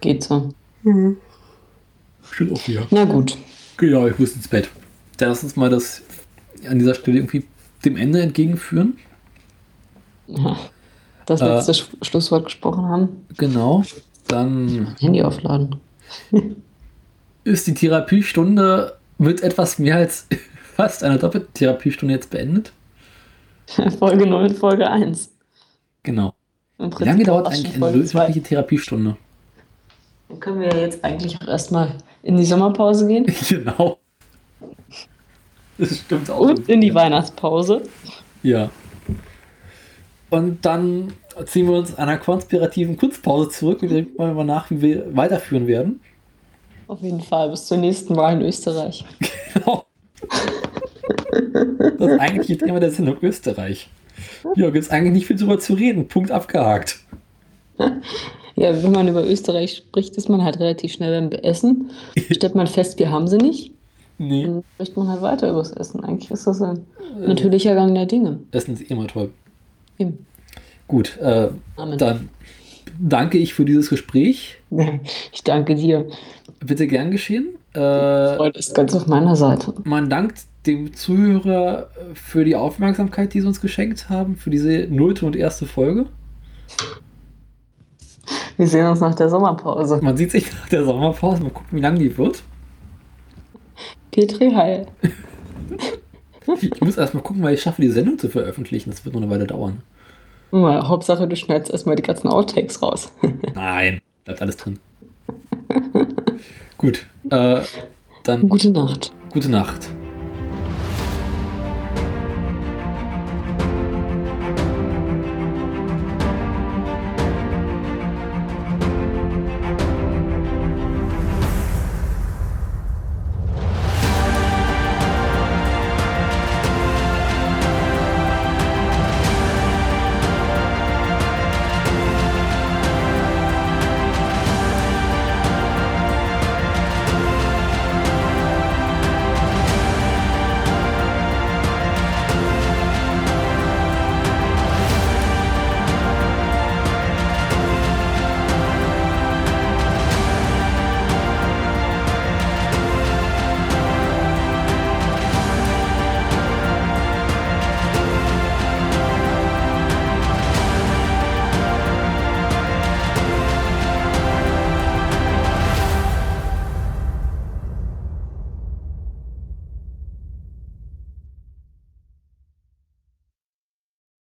Speaker 2: Geht so.
Speaker 1: Stimmt auch wieder.
Speaker 2: Na gut.
Speaker 1: Genau, ich muss ins Bett. Dann lass uns mal das an dieser Stelle irgendwie dem Ende entgegenführen.
Speaker 2: Ja. Das
Speaker 1: Äh.
Speaker 2: letzte Sch Schlusswort gesprochen haben.
Speaker 1: Genau. Dann
Speaker 2: Handy aufladen. [laughs]
Speaker 1: ist die Therapiestunde mit etwas mehr als [laughs] fast einer doppelten Therapiestunde jetzt beendet. [laughs]
Speaker 2: Folge 0 und Folge 1.
Speaker 1: Genau. Wie lange dauert eigentlich eine wirkliche Therapiestunde?
Speaker 2: Dann können wir jetzt eigentlich auch erstmal in die Sommerpause gehen [laughs]
Speaker 1: genau. Das stimmt auch.
Speaker 2: und in die Weihnachtspause.
Speaker 1: Ja. Und dann ziehen wir uns einer konspirativen Kunstpause zurück und denken wir mal nach, wie wir weiterführen werden.
Speaker 2: Auf jeden Fall bis zur nächsten Wahl in Österreich.
Speaker 1: Genau. Das eigentliche Thema der Sendung Österreich. Ja, gibt es eigentlich nicht viel drüber zu reden. Punkt abgehakt.
Speaker 2: Ja, wenn man über Österreich spricht, ist man halt relativ schnell beim Essen. Stellt man fest, wir haben sie nicht,
Speaker 1: Nee,
Speaker 2: dann spricht man halt weiter über das Essen. Eigentlich ist das ein natürlicher Gang der Dinge.
Speaker 1: Essen ist immer toll.
Speaker 2: Eben.
Speaker 1: Gut, äh,
Speaker 2: Amen.
Speaker 1: dann danke ich für dieses Gespräch. [laughs]
Speaker 2: Ich danke dir.
Speaker 1: Bitte gern geschehen. Äh,
Speaker 2: Freude ist ganz auf meiner Seite.
Speaker 1: man dankt dem Zuhörer für die Aufmerksamkeit, die sie uns geschenkt haben, für diese nullte und erste Folge.
Speaker 2: Wir sehen uns nach der Sommerpause.
Speaker 1: Man sieht sich nach der Sommerpause, mal gucken, wie lang die wird.
Speaker 2: Petri Heil.
Speaker 1: Ich muss erstmal gucken, weil ich schaffe, die Sendung zu veröffentlichen. Das wird noch eine Weile dauern.
Speaker 2: Hauptsache, du schneidest erstmal die ganzen Outtakes raus.
Speaker 1: Nein, bleibt alles drin. [laughs] Gut, äh, dann
Speaker 2: Gute Nacht.
Speaker 1: gute Nacht.